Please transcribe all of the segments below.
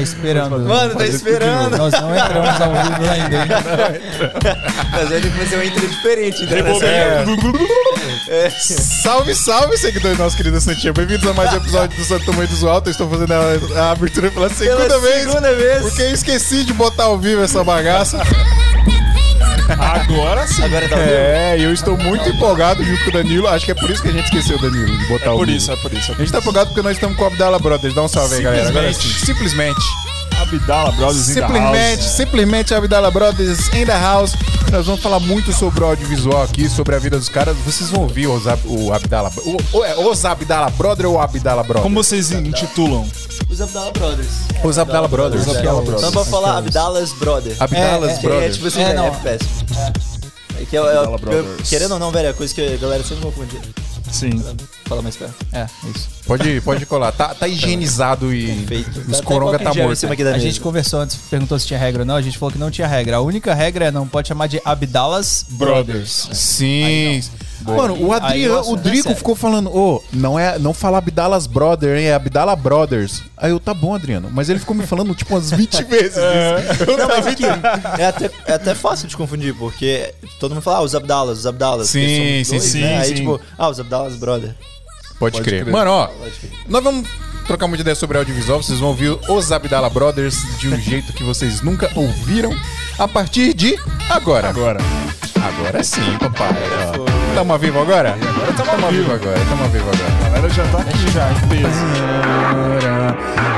Tá esperando. Mano, tá esperando. Nós não entramos ao vivo ainda, hein? Mas ele vai fazer uma intro diferente, né? É. Salve, salve, seguidores do nosso querido Santinha. Bem-vindos a mais um episódio do Santo Tamanho do Alto. Eu estou fazendo a, a abertura pela segunda Pela vez. segunda vez. Porque eu esqueci de botar ao vivo essa bagaça. Agora sim. Agora tá? É, eu estou muito empolgado junto com o Danilo. Acho que é por isso que a gente esqueceu o Danilo, de botar É ao por isso, é por isso. É A por gente tá empolgado porque nós estamos com o Abdala Brothers. Dá um salve aí, galera. Agora sim. Simplesmente. Abdala Brothers in the Simplesmente, house. simplesmente Abdala Brothers in the house. Nós vamos falar muito sobre o audiovisual aqui, sobre a vida dos caras. Vocês vão ouvir os, Ab- o Abdala, o, o, é, os Abdala Brother ou Abdala Brother? Como vocês intitulam? Os Abdala Brothers. Os Abdala Brothers. Os Abdala Brothers. Então pode falar Brother. Abdalas É, é, É, Brothers. tipo assim, É, é, não. é péssimo. É que é, é, Brothers. querendo ou não, velho, é coisa que a galera sempre confunde. Sim. Fala mais perto. É, isso. Pode, pode colar. Tá, tá higienizado e Feito. os Tá coronga tá qualquer gel em morto. cima aqui da A mesa. gente conversou antes, perguntou se tinha regra ou não. A gente é. Mano, o Adriano, o é Drico ficou falando, ô, não é, não fala Abdalas Brother, hein, é Abdala Brothers. Aí eu, tá bom, Adriano, mas ele ficou me falando tipo umas 20 vezes isso. Eu Não, mas aqui, é até, é até fácil de confundir, porque todo mundo fala, ah, os Abdalas, os Abdalas. Sim, sim, dois, sim, né? Aí, sim. tipo, ah, os Abdalas Brother. Pode, Pode crer. crer. Mano, ó, crer. nós vamos trocar muita ideia sobre audiovisual. Vocês vão ouvir os Abdala Brothers de um jeito que vocês nunca ouviram a partir de agora. Agora. Agora sim, papai. ó. Tamo vivo agora? Agora tamo Tamo ao vivo vivo. agora, tamo vivo agora. A galera já tá aqui já, em peso.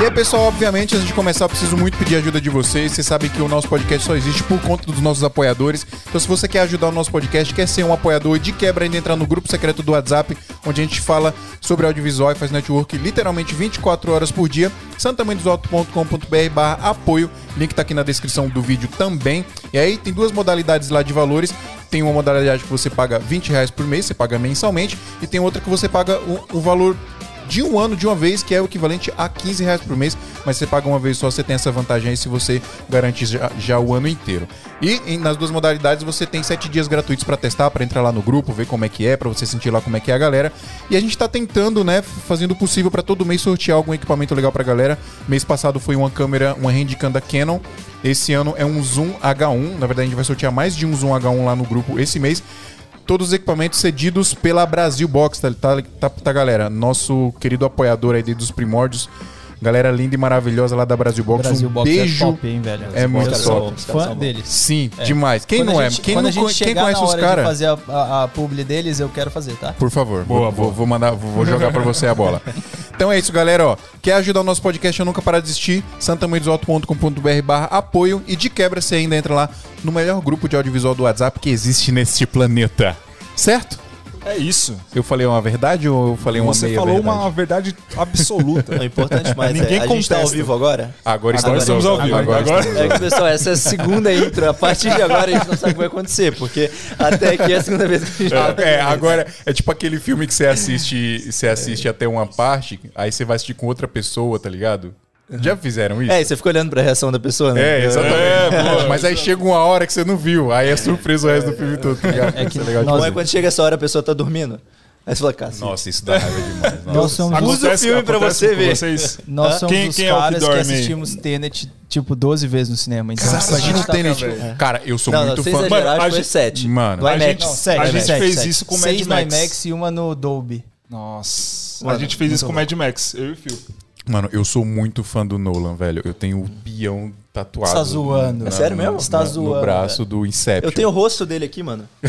E aí, pessoal, obviamente, antes de começar, eu preciso muito pedir ajuda de vocês. Vocês sabem que o nosso podcast só existe por conta dos nossos apoiadores. Então, se você quer ajudar o nosso podcast, quer ser um apoiador de quebra ainda entrar no grupo secreto do WhatsApp, onde a gente fala sobre audiovisual e faz network literalmente 24 horas por dia, santamanhodosalto.com.br barra apoio. Link tá aqui na descrição do vídeo também. E aí, tem duas modalidades lá de valores. Tem uma modalidade que você paga 20 reais por mês, você paga mensalmente, e tem outra que você paga o, o valor de um ano de uma vez, que é o equivalente a 15 reais por mês, mas você paga uma vez só, você tem essa vantagem aí se você garante já, já o ano inteiro. E em- nas duas modalidades você tem sete dias gratuitos pra testar, pra entrar lá no grupo, ver como é que é, pra você sentir lá como é que é a galera. E a gente tá tentando, né, fazendo o possível pra todo mês sortear algum equipamento legal pra galera. Mês passado foi uma câmera, uma handicam da Canon. Esse ano é um Zoom H1. Na verdade, a gente vai sortear mais de um Zoom H1 lá no grupo esse mês todos os equipamentos cedidos pela Brasil Box, tá, tá, tá, tá, galera? Nosso querido apoiador aí desde os primórdios. Galera linda e maravilhosa lá da Brasil Box. Brasil um Box beijo. é top, hein, velho? É muito caras top. Fã deles. Sim, demais. Quem Quando não é? gente- Quem, quando não, a gente co- quem conhece na os caras? fazer a, a, a publi deles, eu quero fazer, tá? Por favor, Boa, vou, boa. vou- mandar, vou jogar pra você a bola. Então é isso, galera. Ó, quer ajudar o nosso podcast a nunca parar de existir? santamanhodosalto.com.br barra apoio e de quebra você ainda entra lá no melhor grupo de audiovisual do WhatsApp que existe neste planeta. Certo? É isso. Eu falei uma verdade ou eu falei uma Você meia falou verdade? uma verdade absoluta. O importante mais Ninguém é, a gente tá ao contesta. vivo agora? Agora, Agora estamos ao vivo. Agora, Agora- estamos É que, pessoal, essa é a segunda intro. A partir de agora a gente não sabe o que vai acontecer, porque até aqui é a segunda vez que a gente Ah, É, agora é tipo aquele filme que você assiste, você assiste até uma parte, aí você vai assistir com outra pessoa, tá ligado? Já fizeram isso? É, e você fica olhando pra reação da pessoa, né? É, exatamente. É. Mas aí chega uma hora que você não viu, aí é surpresa o resto do filme todo, tá ligado? É que Isso legal nós- demais. é quando chega essa hora a pessoa tá dormindo. Aí você fala, cara, Nossa, isso dá raiva demais. Nossa. Nós somos, Usa o filme pra você ver. Vocês. nós somos Quem- os quem é o que caras que, dorme? assistimos Tenet, tipo, 12 vezes no cinema. Então, Nossa, a gente imagina o Tenet. velho. Cara, eu sou não, não, muito sem fã. exagerar, Mano, a acho que foi gente- sete. Mano, no a gente- não, sete, a gente fez isso com Seis Mad no Max. IMAX e uma no Dolby. Nossa. Mano, a gente fez isso com Mad Max, eu e o Phil. Mano, eu sou muito fã do Nolan, velho. Eu tenho o peão tatuado. Você tá zoando. na- É sério mesmo? Você tá zoando, No braço do Inception. Eu tenho o rosto dele aqui, mano.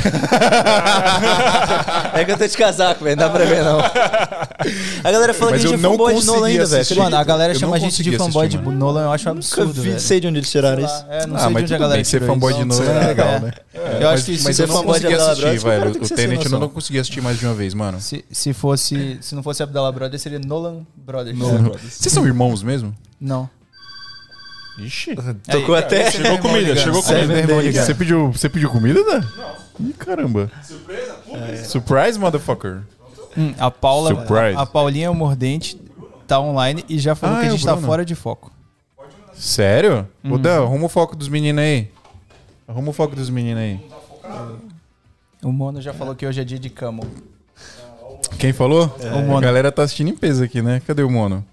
é que eu tô de casaco, velho. Não dá pra ver, não. A galera fala Mas que a eu gente é fanboy de Nolan ainda, velho. Mano, a galera Eu chama a gente de fanboy de. Nolan, eu acho um absurdo, vi, velho. sei de onde eles tiraram isso. É, não Ah, sei de mas onde a galera bem, ser fanboy isso. de Nolan é sei. legal, É. né? Eu mas, acho que mas se eu você não for fanboy de consegui Abdala assistir, velho. O Tenet eu não consegui assistir mais de uma vez, mano. Se, se fosse. Se não fosse Abdallah Brothers, seria Nolan Brothers. Vocês são irmãos mesmo? Não. Ixi. Tocou até. Chegou comida, chegou comida. Você pediu, você pediu comida, né? Não. Ih, caramba. Surpresa? Surprise, motherfucker. Hum, a Paula. Surprise. A, Paulinha o Mordente tá online e já falou Ah, que a é gente tá Bruno. fora de foco. Sério? Ô, Dan, arruma o foco dos meninos aí. Arruma o foco dos meninos aí. O Mono já falou que hoje é dia de camo. Quem falou? O Mono. A galera tá assistindo em peso aqui, né? Cadê o Mono?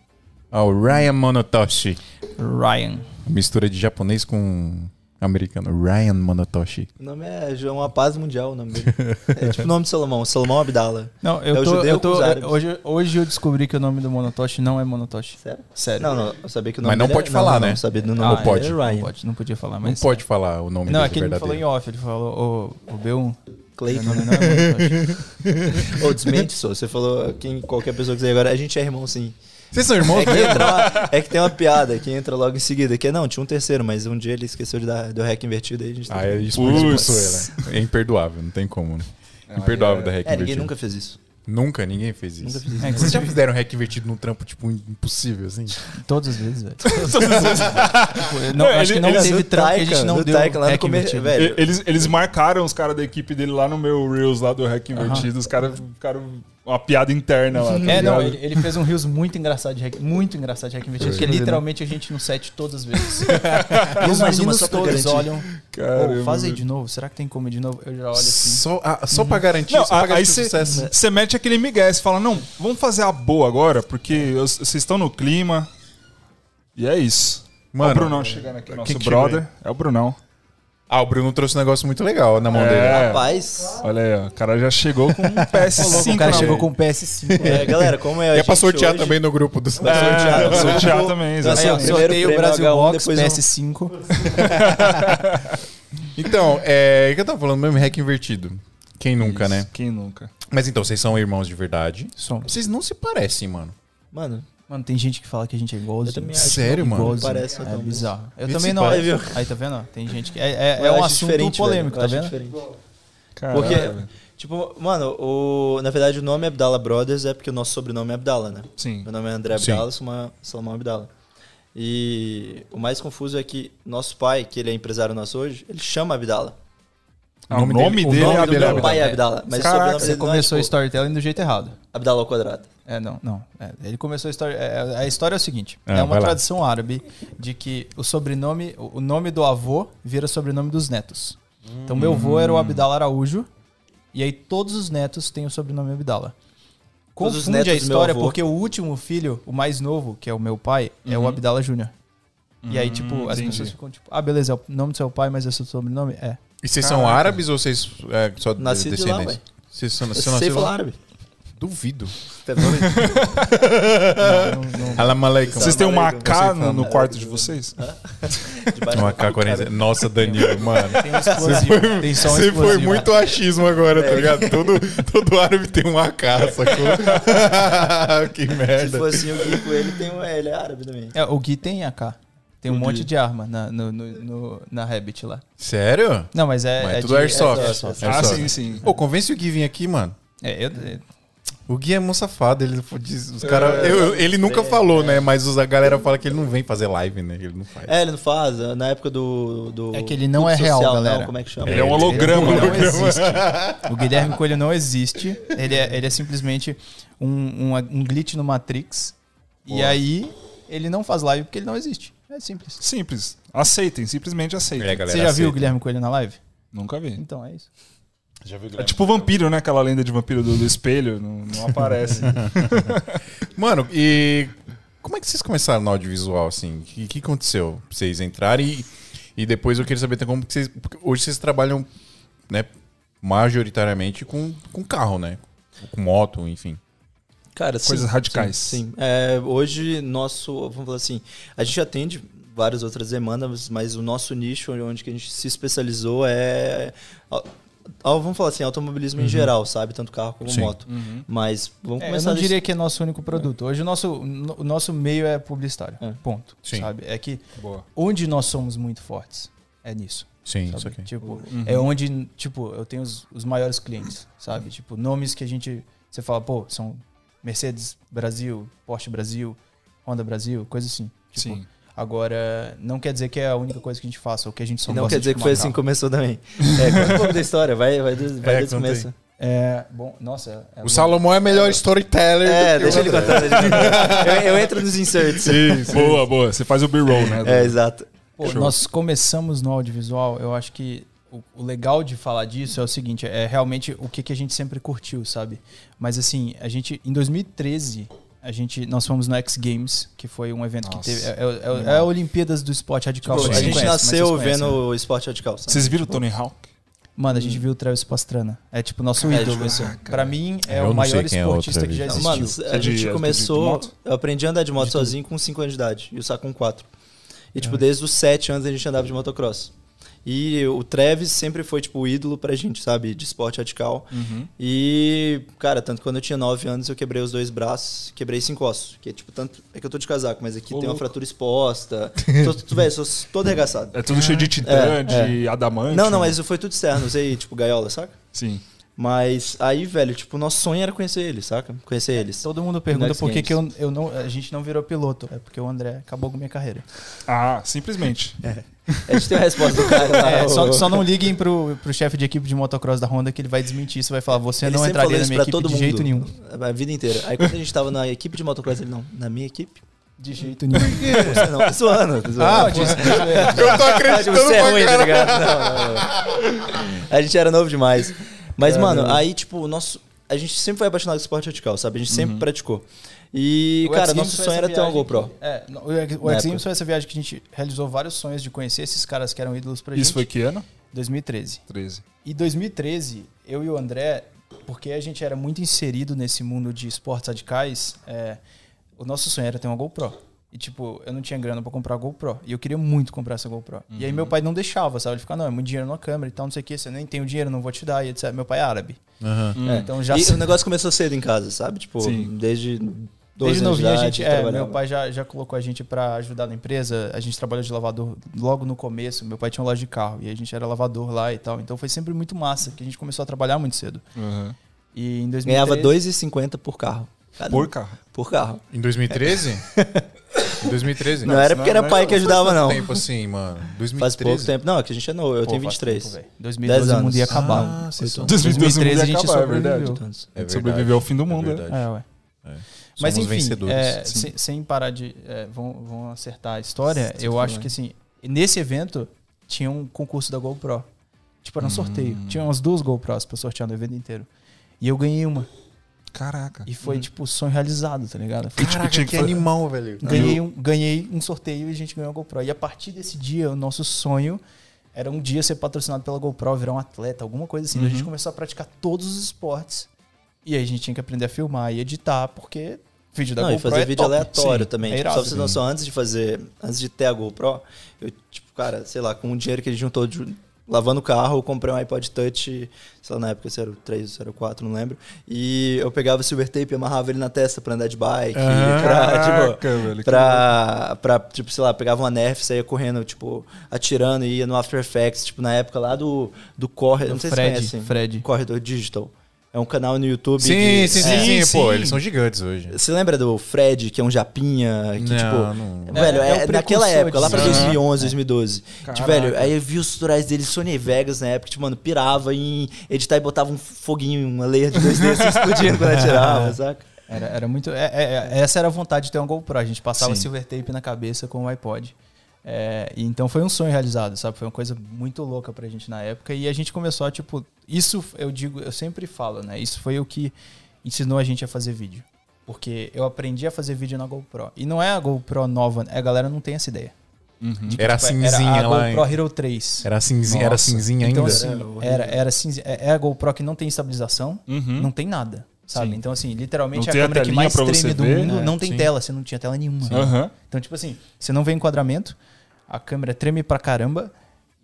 Ah, o Ryan Monotoshi. Ryan. Mistura de japonês com americano. Ryan Monotoshi. O nome é João uma paz mundial, o nome dele. É tipo o nome de Salomão, Salomão Abdala. Não, eu É tô. judeu Eu tô árabes. hoje, hoje eu descobri que o nome do Monotoshi não é Monotoshi. Sério? Sério. Não, não, eu sabia que o nome Mas não pode é- falar, não, né? Não, sabia do Ah, nome Não pode. é Não Ryan. pode, não podia falar, Não mas. pode falar o nome Não, dele é que ele não falou em off, ele falou o, o B1. Cleiton. O nome não é Monotoshi. Ô, desmente, só. Você falou, quem, qualquer pessoa quiser agora, a gente é irmão sim. Vocês são irmãos É que, uma- é que tem uma piada que entra logo em seguida, que é, não, tinha um terceiro, mas um dia ele esqueceu de dar do rec invertido aí a gente Ah, tá- é expulsou Putz. ele. É imperdoável, não tem como, né? Imperdoável da hack É, ninguém invertido. nunca fez isso. Nunca, ninguém fez isso. Nunca fiz isso. É que Vocês você já fizeram hack invertido num trampo, tipo, impossível, assim? Todas as vezes, velho. Tipo, eu não, Não, acho que ele- não ele- teve trampo que a gente não deu Taika lá no hack invertido. velho. Eles, eles marcaram os caras da equipe dele lá no meu Reels, lá do Hack Invertido. Os caras ficaram uma piada interna lá. tá É, não, ele, ele fez um rios muito engraçado de hack, muito engraçado de hack invertido, que literalmente a gente no set todas as vezes. e os mais uma só todos garantir. olham, Caramba, "Pô, faz aí de novo, será que tem como ir de novo? Eu já olho assim. Só, ah, só pra garantir, Não, só pra a- aí garantir o você sucesso. você mete aquele migué, você fala, não, vamos fazer a boa agora, porque vocês estão no clima. E é isso. Mano, o Brunão chegando aqui, nosso brother. É o Brunão. Ah, o Bruno trouxe um negócio muito legal na mão É. dele. Rapaz, Olha aí, ó. O cara já chegou com um PS5 o cara chegou com o PS5. é, galera, como é a E é pra sortear hoje- também no grupo do Vai sortear, É, sortear vou- também, exatamente. sorteio Brasil H1, Box, depois um- PS5. Então, é. O que eu tava falando mesmo? Hack invertido. Quem nunca, Isso, né? Quem nunca? Mas então, vocês são irmãos de verdade. Somos. Vocês não se parecem, mano. Mano, Mano, tem gente que fala que a gente é igualzinho. Eu também acho. Sério, mano? Igualzinho. Parece, É então, bizarro. Eu Esse também não. viu? Aí, tá vendo? Tem gente que... É, é, é um assunto diferente, polêmico, tá vendo? diferente. Caraca, Porque- velho. Tipo, mano, o, na verdade o nome Abdala Brothers é porque o nosso sobrenome é Abdala, né? Sim. Meu nome é André. Abdala, Salomão Salomão Abdala. E o mais confuso é que nosso pai, que ele é empresário nosso hoje, ele chama Abdala. Ah, o nome dele, o nome é dele é Abdala. Meu pai é. Abdala, mas Caraca, Você dele é, começou o tipo, storytelling do jeito errado. Abdala ao quadrado. É, não, não. É, ele começou a história. é, a história é o seguinte: Ah, é uma tradição árabe de que o sobrenome, o nome do avô vira sobrenome dos netos. Então, meu avô era o Abdala Araújo, e aí todos os netos têm o sobrenome os Confunde a história porque o último filho, o mais novo, que é o meu pai, é o Abdala Júnior. E aí, tipo, as entendi. pessoas ficam tipo, ah, beleza, é o nome do seu pai, mas é seu sobrenome? É. E vocês são Caraca. árabes ou vocês é, só de- Nascido de lá, descendentes? Vocês são, Eu vocês sei falar lá? árabe. Duvido. Não. Alam alaikum. Vocês têm um AK no, no quarto de vocês? Um da cara. AK-47. Nossa, Danilo, mano. Tem um explosivo. Tem só um Você foi explosivo. muito achismo agora, tá ligado? Todo, todo árabe tem um AK, sacou? que Se merda. for assim, o Kiko, ele, tem um, ele é árabe também. É, o Gui tem AK. Tem um monte de arma na, no, no, no- na Rabbit lá. Sério? Não, mas é. Mas é tudo de- airsoft. é airsoft. Ah, Airsoft. sim, sim. Pô, convence o Gui vir aqui, mano. É, eu, é, O Gui é mó safado, ele diz, os cara, eu- eu- ele nunca falou, né? Mas os- a galera fala que ele não vem fazer live, né? Ele não faz. É, ele não faz. Na época do. do É que ele não é real, social, galera. Não, como é que chama? Ele é um holograma. Ele não né? existe. O Guilherme Coelho não existe. Ele é, ele é simplesmente um, um, um glitch no Matrix. E aí, ele não faz live porque ele não existe. É simples. Simples. Aceitem, simplesmente aceitem. É, galera, Você já viu aceita. o Guilherme Coelho na live? Nunca vi. Então é isso. Já viu, É tipo o vampiro, né? Aquela lenda de vampiro do, do espelho. Não, não aparece. Mano, e como é que vocês começaram no audiovisual, assim? O que, que aconteceu pra vocês entrarem? E, e depois eu queria saber também como que vocês... Hoje vocês trabalham, né, majoritariamente com, com carro, né? Com moto, enfim. Cara, sim, Coisas radicais. Sim. sim. É, hoje, nosso. Vamos falar assim. A gente atende várias outras demandas, mas o nosso nicho, onde que a gente se especializou, é. ó, ó, Vamos falar assim, automobilismo em geral, sabe? Tanto carro como Sim. moto. Mas vamos É, eu começar não desse- diria que é nosso único produto. Hoje o nosso, o nosso meio é publicitário. É. Ponto. Sim. Sabe? É que Boa. onde nós somos muito fortes é nisso. Sim, sabe? isso aqui. Tipo, é onde, tipo, eu tenho os, os maiores clientes, sabe? Tipo, nomes que a gente. Você fala, pô, são Mercedes Brasil, Porsche Brasil, Honda Brasil, coisa assim. Tipo, Sim. Agora, não quer dizer que é a única coisa que a gente faça, ou que a gente só E não gosta quer dizer de que foi assim que começou também. É, conta um pouco da história, vai, vai, desde- vai É, desde o começo. É, bom, nossa. é O bom. Salomão é melhor storyteller. É, do que deixa o ele contar. deixa ele contar. Eu, eu entro nos inserts. Boa, boa. Você faz o B-roll, né? É, exato. Pô, nós começamos no audiovisual, eu acho que o, o legal de falar disso é o seguinte, é realmente o que, que a gente sempre curtiu, sabe? Mas assim, a gente, em 2013, a gente, nós fomos no X Games, que foi um evento Nossa. que teve. É, é- é a Olimpíadas do esporte radical. Tipo, a gente conhecem, mas nasceu vendo né? o esporte radical. sabe? Vocês viram o Tony Hawk? Mano, a gente viu o Travis Pastrana. É tipo nosso É, ídolo. tipo, assim. Pra mim, é Eu o maior é o esportista que já existiu. Mano, a de- gente de começou. moto? Eu aprendi a andar de moto De tudo. sozinho com 5 anos de idade. E o Sá com 4. E, tipo, desde os 7 anos a gente andava de motocross. E o Travis sempre foi, tipo, o ídolo pra gente, sabe? De esporte radical. Uhum. E, cara, tanto quando eu tinha 9 anos eu quebrei os dois braços, quebrei cinco ossos. Que é, tipo, tanto. É que eu tô de casaco, mas aqui Ô, tem uma louco. fratura exposta. tô, tu, velho, sou todo arregaçado. É tudo cheio de titã, É, de adamante. Não, não, mas foi tudo externo. Usei, tipo, gaiola, saca? Sim. Mas aí, velho, tipo, o nosso sonho era conhecer eles, saca? Conhecer eles. Todo mundo pergunta Next por que, que eu, eu não, a gente não virou piloto. É porque o André acabou com minha carreira. Ah, simplesmente. A gente tem a resposta do cara lá. É, o- só, só não liguem pro, pro chefe de equipe de motocross da Honda que ele vai desmentir isso. Vai falar, você Ele não entraria na minha equipe todo de mundo. jeito nenhum. A vida inteira. Aí quando a gente tava na equipe de motocross, ele, não, na minha equipe? De jeito nenhum. Você não, tô zoando. Tô zoando. Ah, disse- Eu tô acreditando você é ruim, tá ligado? Não, não, não. A gente era novo demais. Mas, mano, aí, tipo, o nosso. A gente sempre foi apaixonado por esporte radical, sabe? A gente sempre praticou. E, O cara, nosso sonho era ter uma GoPro. que- é, o o Na X época. Games foi essa viagem que a gente realizou vários sonhos de conhecer esses caras que eram ídolos pra Isso gente. foi que ano? 2013. 13. E 2013, eu e o André, porque a gente era muito inserido nesse mundo de esportes radicais, é, o nosso sonho era ter uma GoPro. E, tipo, eu não tinha grana pra comprar a GoPro. E eu queria muito comprar essa GoPro. E aí meu pai não deixava, sabe? Ele ficava, não, é muito dinheiro numa câmera e tal, não sei o que, você nem tem o dinheiro, não vou te dar, e etc. Meu pai é árabe. Aham. Hum. É. Então já e o negócio começou cedo em casa, sabe? Tipo, Sim. desde 12 Desde novinho a gente, é, meu pai já, já colocou a gente pra ajudar na empresa. A gente trabalhou de lavador logo no começo. Meu pai tinha uma loja de carro e a gente era lavador lá e tal. Então foi sempre muito massa, que a gente começou a trabalhar muito cedo. Uhum. E em 2013 Ganhava 2,50 por carro. Cada. Por carro. Por carro. Em 2013? em 2013? Não, era senão porque era não pai que ajudava, não. tempo assim, mano. 2013. Faz pouco tempo. Não, é que a gente é novo. Eu Pô, tenho faz 23. tempo, velho. 2012 10 o mundo ia anos. acabar. Ah, vocês são- 2012 2013 a gente acabar, é sobreviveu. É verdade. Sobreviveu ao fim do É mundo. é. verdade. É, ué. É. Mas enfim, vencedores. é, sem, sem parar de. é, vão, vão acertar a história. Sim, eu acho bem. que assim, nesse evento tinha um concurso da GoPro. Tipo, Hum. era um sorteio. Tinha umas duas GoPros pra sortear no evento inteiro. E eu ganhei uma. Caraca. E foi, tipo, sonho realizado, tá ligado? Foi, Caraca, tinha que fa- animal, velho. ganhei, um, ganhei um sorteio e a gente ganhou a GoPro. E a partir desse dia, o nosso sonho era um dia ser patrocinado pela GoPro, virar um atleta, alguma coisa assim. A gente começou a praticar todos os esportes. E aí a gente tinha que aprender a filmar e editar, porque vídeo da Não, e GoPro fazer é vídeo top. aleatório Sim, também. É Tipo, só pra vocês não antes de fazer, antes de ter a GoPro, eu, tipo, cara, sei lá, com o dinheiro que a gente juntou de- lavando o carro, eu comprei um iPod Touch, sei lá, na época, se era o 3 ou se era o 4, não lembro. E eu pegava o silver tape e amarrava ele na testa pra andar de bike, Ah, pra, tipo, velho. pra, pra, tipo, sei lá, pegava uma Nerf, saía correndo, tipo, atirando e ia no After Effects, tipo, na época lá do, do Corre, não sei se Fred, vocês conhecem. Fred. Corredor Digital. É um canal no YouTube. Sim, de- sim, sim, é, sim, Pô, sim. eles são gigantes hoje. Você lembra do Fred, que é um japinha, que Não, tipo... não. Velho, É, é, é naquela época, lá pra disso. 2011, 2012. Tipo, velho, aí eu vi os tutoriais dele, Sony Vegas na época, tipo, mano, pirava em editar e botava um foguinho, uma layer de 2D assim, explodindo quando atirava, saca? Era, era muito. é- é- é- essa era a vontade de ter uma GoPro. A gente passava Sim. silver tape na cabeça com o iPod. É, e então foi um sonho realizado, sabe? Foi uma coisa muito louca pra gente na época. E a gente começou a, tipo. Isso eu digo, eu sempre falo, né? Isso foi o que ensinou a gente a fazer vídeo. Porque eu aprendi a fazer vídeo na GoPro. E não é a GoPro nova, a galera não tem essa ideia. Uhum. Que, Era tipo, cinzinha era a lá, GoPro hein? Hero 3. Era cinzinha, era cinzinha Então, ainda? assim, Era era, era cinza, é é a GoPro que não tem estabilização, Uhum. não tem nada, sabe? Sim. Então, assim, literalmente Não a tem a câmera que telinha mais treme do ver, mundo né? não tem Sim. tela, você não tinha tela nenhuma. Aham. Então, tipo assim, você não vê enquadramento, a câmera treme pra caramba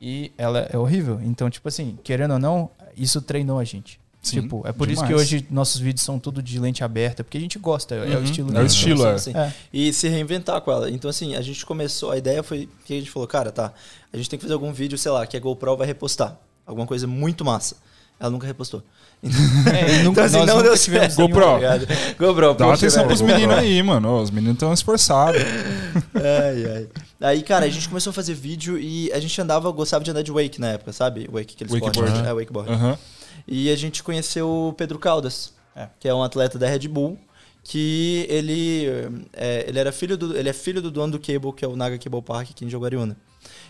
e ela é horrível. Então, tipo assim, querendo ou não, isso treinou a gente. Sim, tipo, é por isso que demais. hoje nossos vídeos são tudo de lente aberta, porque a gente gosta, é o Uhum. estilo É o estilo, é. Assim, É. E se reinventar com ela. Então, assim, a gente começou, a ideia foi que a gente falou, cara, tá, a gente tem que fazer algum vídeo, sei lá, que a GoPro vai repostar. Alguma coisa muito massa. Ela nunca repostou. É, nunca, Então, assim, não deu certo. GoPro. Obrigado. GoPro, Dá atenção velho, pros meninos aí, mano. Os meninos estão esforçados. Ai, ai. Aí, cara, a gente começou a fazer vídeo e a gente andava, gostava de andar de wake na época, sabe? Wake, aquele esporte. Wakeboard. É, wakeboard. E a gente conheceu o Pedro Caldas, É. que é um atleta da Red Bull, que ele, é, ele era filho do, ele é filho do dono do Cable, que é o Naga Cable Park aqui em Jaguariúna.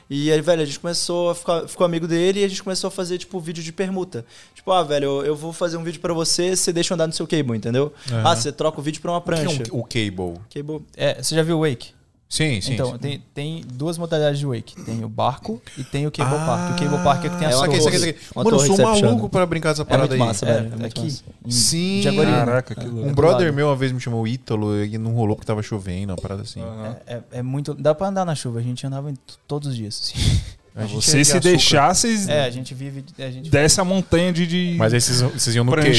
E aí, velho, a gente começou a ficar ficou amigo dele e a gente começou a fazer, tipo, vídeo de permuta. Tipo, ah, velho, eu, eu vou fazer um vídeo pra você, você deixa eu andar no seu cable, entendeu? Ah, você troca o vídeo pra uma O que é prancha. um- o cable? Cable. É, você já viu o Wake? Sim, sim. então, sim. Tem, tem duas modalidades de Wake. Tem o barco e tem o Cable Park. O Cable Park é que tem É as Saquei, torres. saquei, saquei. Uma Mano, eu sou maluco pra brincar dessa É parada muito aí. massa, É, velho. É muito aqui. massa. Sim. Caraca, que louco. Um brother meu uma vez me chamou Ítalo e não rolou porque tava chovendo, uma parada assim. Aham. É, é- é muito. Dá pra andar na chuva. A gente andava todos os dias. assim. A gente Vocês de se açúcar. deixassem, É, a gente vive. A gente desce a montanha de, de Mas aí vocês, vocês iam no cable.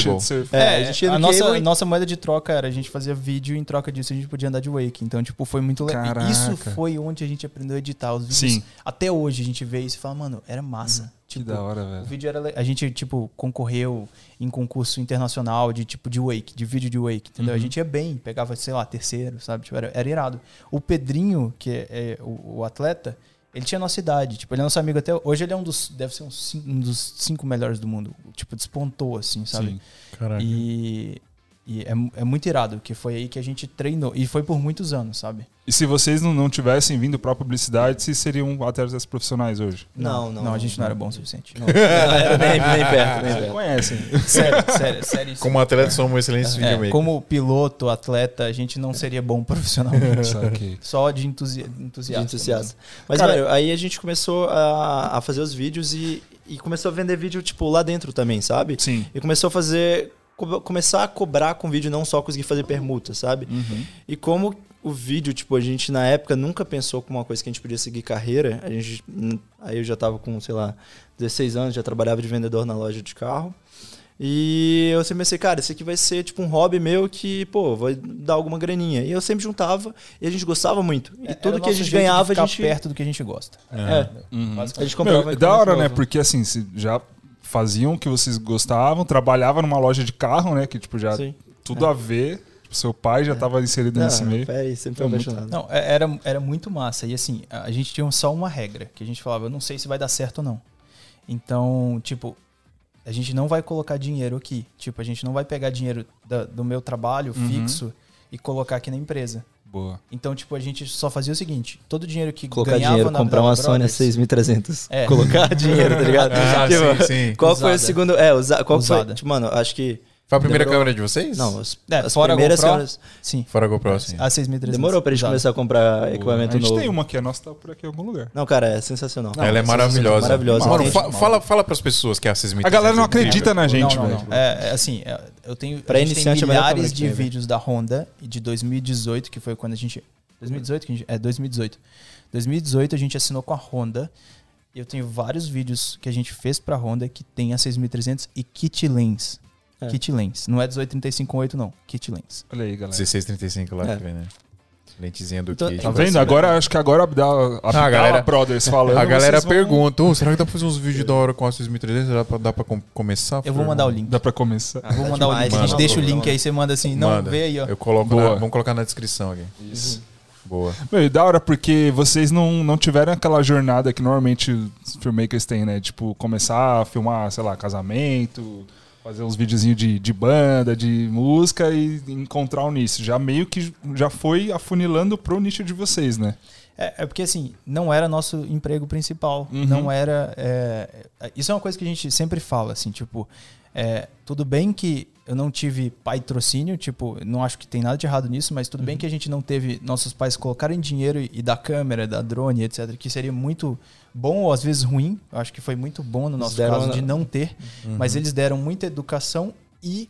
É, É, a gente ia no nossa, cable e- nossa moeda de troca era a gente fazia vídeo e em troca disso a gente podia andar de wake. Então, tipo, foi muito legal. Caraca. Isso foi onde a gente aprendeu a editar os vídeos. Sim. Até hoje a gente vê isso e fala, mano, era massa. Que Tipo, da hora, o velho. vídeo era a gente tipo concorreu em concurso internacional de tipo de wake, de vídeo de wake, entendeu? Uhum. A gente ia bem, pegava, sei lá, terceiro, sabe? Tipo, era, era irado. O Pedrinho, que é, é o, o atleta, ele tinha nossa idade, tipo, ele é nosso amigo até hoje, ele é um dos deve ser um, um dos cinco melhores do mundo, tipo, despontou assim, sabe? Sim. Caraca. E, e é, é muito irado, que foi aí que a gente treinou e foi por muitos anos, sabe? E se vocês não, não tivessem vindo pra publicidade, vocês seriam atletas profissionais hoje? Não, não. Não, a gente não era bom o suficiente. Não, era nem, nem perto, nem perto. conhecem. sério, sério, sério. isso. Como atleta, somos excelentes É, videomakers. como piloto, atleta, a gente não seria bom profissionalmente. Só de entusi de entusiasta. entusiasta. Mas, Cara- velho, aí a gente começou a, a fazer os vídeos e, e começou a vender vídeo, tipo, lá dentro também, sabe? Sim. E começou a fazer. Co- Começar a cobrar com vídeo, não só conseguir fazer permuta, sabe? Uhum. E como o vídeo, tipo, a gente na época nunca pensou como uma coisa que a gente podia seguir carreira. A gente. Aí eu já tava com, sei lá, 16 anos, já trabalhava de vendedor na loja de carro. E eu sempre pensei, cara, isso aqui vai ser tipo um hobby meu que, pô, vai dar alguma graninha. E eu sempre juntava e a gente gostava muito. E É, tudo que a gente ganhava, a gente. perto do que a gente gosta. É, Uhum. a gente comprava. Meu, é da hora, equipamento né? novo. Porque assim, se já faziam o que vocês gostavam, trabalhavam numa loja de carro, né? Que tipo, já Sim. tudo a ver. Tipo, seu pai já tava inserido nesse Não, meio. peraí, sempre É foi muito-. Não, é- era, era muito massa. E assim, a a gente tinha só uma regra, que a gente falava, eu não sei se vai dar certo ou não. Então, tipo, a gente não vai colocar dinheiro aqui. Tipo, a gente não vai pegar dinheiro da- do meu trabalho Uhum. fixo e colocar aqui na empresa. Boa. Então, tipo, a gente só fazia o seguinte: todo o dinheiro que Colocar ganhava dinheiro, na comprar uma Sony Brothers- 6300. É. Colocar dinheiro, tá ligado? Ah, Tipo, sim, sim. Qual foi o Usada. segundo. É, usa, qual Usada. foi. Tipo, mano, acho que. Foi a primeira Demorou. câmera de vocês? Não, as, É, as fora a primeiras GoPro, câmeras- Sim. Fora a GoPro, sim. A 6300. Demorou pra gente Usada. começar a comprar a equipamento gente novo. tem uma aqui, a nossa tá por aqui em algum lugar. Não, cara, é sensacional. Ela é Não, maravilhosa. Maravilhosa. Mano, Tem- fa fala, fala pras pessoas que é a 6300. A galera não é acredita na gente, não, não, velho. não. É, é assim, é, eu tenho, Pra a gente iniciante, tem é a milhares de velho. vídeos da Honda de 2018, que foi quando a gente 2018 que a gente, é 2018. 2018 a gente assinou com a Honda. E eu tenho vários vídeos que a gente fez pra Honda que tem a 6300 e kit lens. É. Kit lens, não é 1835 não, kit lens. Olha aí, galera. 1635 lá É. que vem, né? Lentezinha do Então- kit. Tá vendo? Agora, acho que agora a Abdala, a Abdala galera- Brothers falando. A galera vão- pergunta, "Ô, será que dá pra fazer uns vídeos da hora com a 6300? Dá pra, dá pra com- começar? Eu vou mandar o link. Dá pra começar. Eu vou mandar o link, a gente deixa o link Manda. aí, você manda assim, não, Manda. vê aí, ó. Eu coloco na, vamos colocar na descrição aqui. Isso. Boa. Meu, e da hora porque vocês não, não tiveram aquela jornada que normalmente os filmmakers têm, né? Tipo, começar a filmar, sei lá, casamento, fazer uns videozinhos de, de banda, de música e encontrar o nicho. Já meio que já foi afunilando pro nicho de vocês, né? É, é porque assim, não era nosso emprego principal. Uhum. Não era. é, é, isso é uma coisa que a gente sempre fala, assim, tipo, é, tudo bem que eu não tive patrocínio, tipo, não acho que tem nada de errado nisso, mas tudo Uhum. bem que a gente não teve nossos pais colocarem dinheiro e, e da câmera, da drone, etc., que seria muito bom ou às vezes ruim. Eu acho que foi muito bom no nosso deram caso de não ter, Uhum. mas eles deram muita educação e,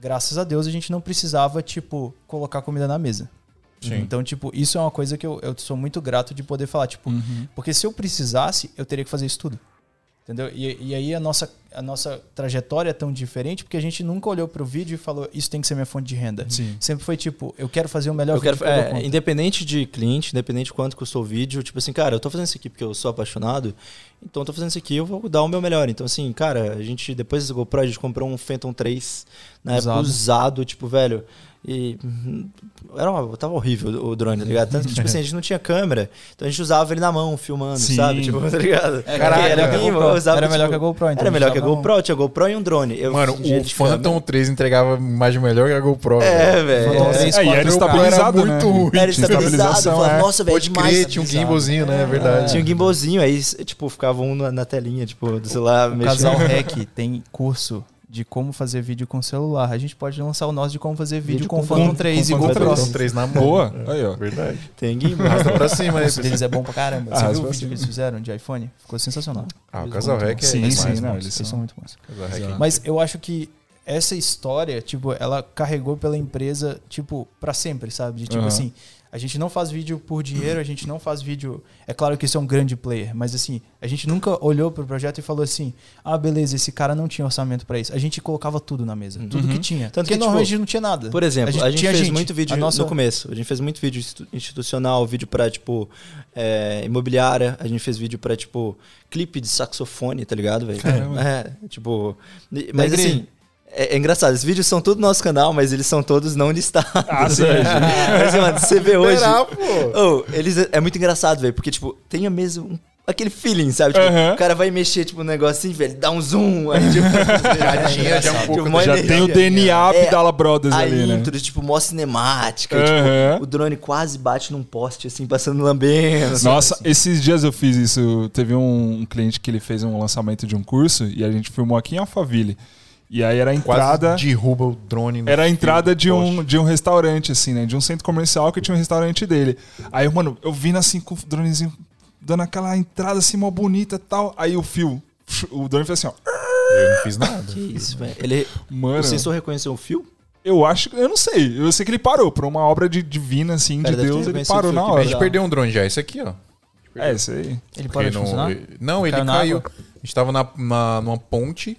graças a Deus, a gente não precisava, tipo, colocar comida na mesa. Sim. Então, tipo, isso é uma coisa que eu, eu sou muito grato de poder falar, tipo, porque se eu precisasse, eu teria que fazer isso tudo. Entendeu? E, e aí a nossa, a nossa trajetória é tão diferente porque a gente nunca olhou pro vídeo e falou, isso tem que ser minha fonte de renda. Sim. Sempre foi tipo, eu quero fazer o melhor Eu quero, vídeo que eu dou é, independente de cliente, independente de quanto custou o vídeo, tipo assim, cara, eu tô fazendo isso aqui porque eu sou apaixonado, então eu tô fazendo isso aqui, eu vou dar o meu melhor. Então, assim, cara, a gente, depois do GoPro, a gente comprou um Phantom 3, na época Usado. usado, tipo, velho, e hum, era uma, tava horrível o drone, tá ligado? Tanto que, tipo assim, a gente não tinha câmera, então a gente usava ele na mão, filmando, Sim. sabe? Tipo, tá ligado? É, Caraca, era, era, melhor que a bem, GoPro. eu usava, era melhor tipo, que a GoPro, então Era melhor que a GoPro, tinha GoPro e um drone. Eu Mano, o Phantom 3 entregava imagem melhor que a GoPro. É, velho. É. 3, É, e era 4K. estabilizado, era né? muito ruim. Era estabilizado. Falava, é. Nossa, velho, demais. crer, tinha um gimbalzinho, né? É verdade. Tinha um gimbalzinho, aí, tipo, ficava um na, na telinha, tipo, do celular. O mexendo. Casal Rec tem curso de como fazer vídeo com celular. A gente pode lançar o nosso de como fazer vídeo, Vídeo com, com Phantom com- 3 com e GoPro. Phantom 3 na mão. Boa. Aí, ó. Verdade. Tem gimbal. Arrasta pra cima aí. deles é bom pra caramba. Você Ah, viu o vídeo que eles fizeram de iPhone? Ficou sensacional. Ah, o Casal Rec é Sim, demais, sim, né? não, Eles são muito bons. É. Mas eu acho que essa história, tipo, ela carregou pela empresa, tipo, pra sempre, sabe? De tipo Aham. assim, a gente não faz vídeo por dinheiro, a gente não faz vídeo. É claro que isso é um grande player, mas assim, a gente nunca olhou pro projeto e falou assim: ah, beleza, esse cara não tinha orçamento pra isso. A gente colocava tudo na mesa, tudo que tinha. Tanto Porque que, normalmente tipo, não tinha nada. Por exemplo, a gente, tinha fez muito vídeo A nossa... no começo. A gente fez muito vídeo institu- institucional, vídeo pra, tipo, é, imobiliária. A gente fez vídeo pra, tipo, clipe de saxofone, tá ligado, velho? É, tipo... Mas assim... É, é engraçado, esses vídeos são tudo no nosso canal, mas eles são todos não listados. Ah, sim. hoje. mas, mano, você vê hoje. Oh, eles é muito engraçado, velho, porque, tipo, tem a mesmo. um- aquele feeling, sabe? Tipo, o cara vai mexer, tipo, um negócio assim, velho, dá um zoom. Aí, tipo, Já tinha, já um pouco. Tipo, Já energia. tem o DNA É, Abdala Brothers a ali, né? intro, tipo, mó cinemática. Tipo, o drone quase bate num poste, assim, passando lambendo. assim. Nossa, esses dias eu fiz isso. Teve um, um cliente que ele fez um lançamento de um curso e a gente filmou aqui em Alphaville. E aí era a entrada. Quase derruba o drone. no Era a entrada de um, de um restaurante, assim, né? De um centro comercial que tinha um restaurante dele. Aí, mano, eu vindo assim com o dronezinho, dando aquela entrada assim, mó bonita e tal. Aí o fio, o drone fez assim, ó. Eu não fiz nada. Que isso, velho. Ele, Mano, o sensor reconheceu o fio? eu acho que. Eu não sei. Eu sei que ele parou. Por uma obra de, divina, assim, Cara, de Deus, ele parou o na que A hora. gente perdeu um drone já, esse aqui, ó. É, isso aí. Ele parou de não, funcionar? não, ele caiu. água? A gente tava na, na- numa ponte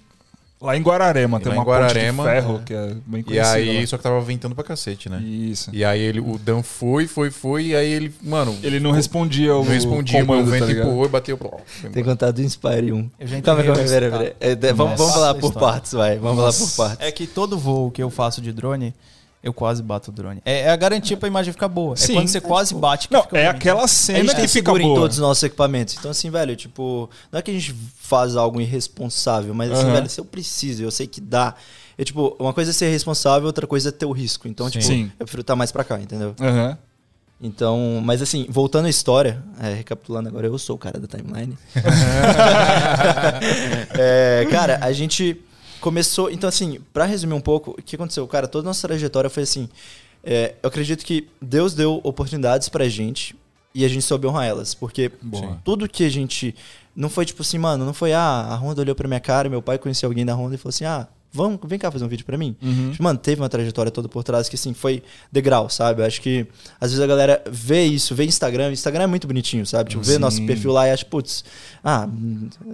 Lá em Guararema tem Lá em uma Guararema, ponte de ferro que é bem e conhecida. aí, lá. só que tava ventando pra cacete, né? Isso. E aí ele, o Dan foi, foi, foi, e aí ele, mano, Ele não respondia o não respondia, o comando, vento tá empurrou e bateu. Pô, foi Tem contado do Inspire 1. Eu já Calma, entendi calma, a pera. É, vamos, vamos Nossa, falar por história. partes, vai. Vamos falar por partes. É que todo voo que eu faço de drone, eu quase bato o drone. É, é a garantia pra imagem ficar boa. Sim. é quando você quase bate que Não, fica é aquela A cena gente que tem fica seguro em boa. todos os nossos equipamentos. Então, assim, velho, tipo, não é que a gente faz algo irresponsável, mas assim, Aham. velho, se eu preciso, eu sei que dá. É tipo, uma coisa é ser responsável, outra coisa é ter o risco. Então, tipo, Sim. eu prefiro estar mais pra cá, entendeu? Aham. Então, mas assim, voltando à história, é, recapitulando agora, eu sou o cara da timeline. É, cara, a gente começou. Então, assim, pra resumir um pouco, o que aconteceu? Cara, toda a nossa trajetória foi assim. é, eu acredito que Deus deu oportunidades pra gente e a gente soube honrar elas. Porque Boa. tudo que a gente. Não foi tipo assim, mano, não foi, ah, a Honda olhou pra minha cara, meu pai conhecia alguém da Honda e falou assim, ah, vamos, vem cá fazer um vídeo pra mim. Uhum. Tipo, Mano, teve uma trajetória toda por trás que, assim, foi degrau, sabe? Eu acho que às vezes a galera vê isso, vê Instagram. Instagram é muito bonitinho, sabe? Tipo, vê Sim. nosso perfil lá e acha, putz, ah,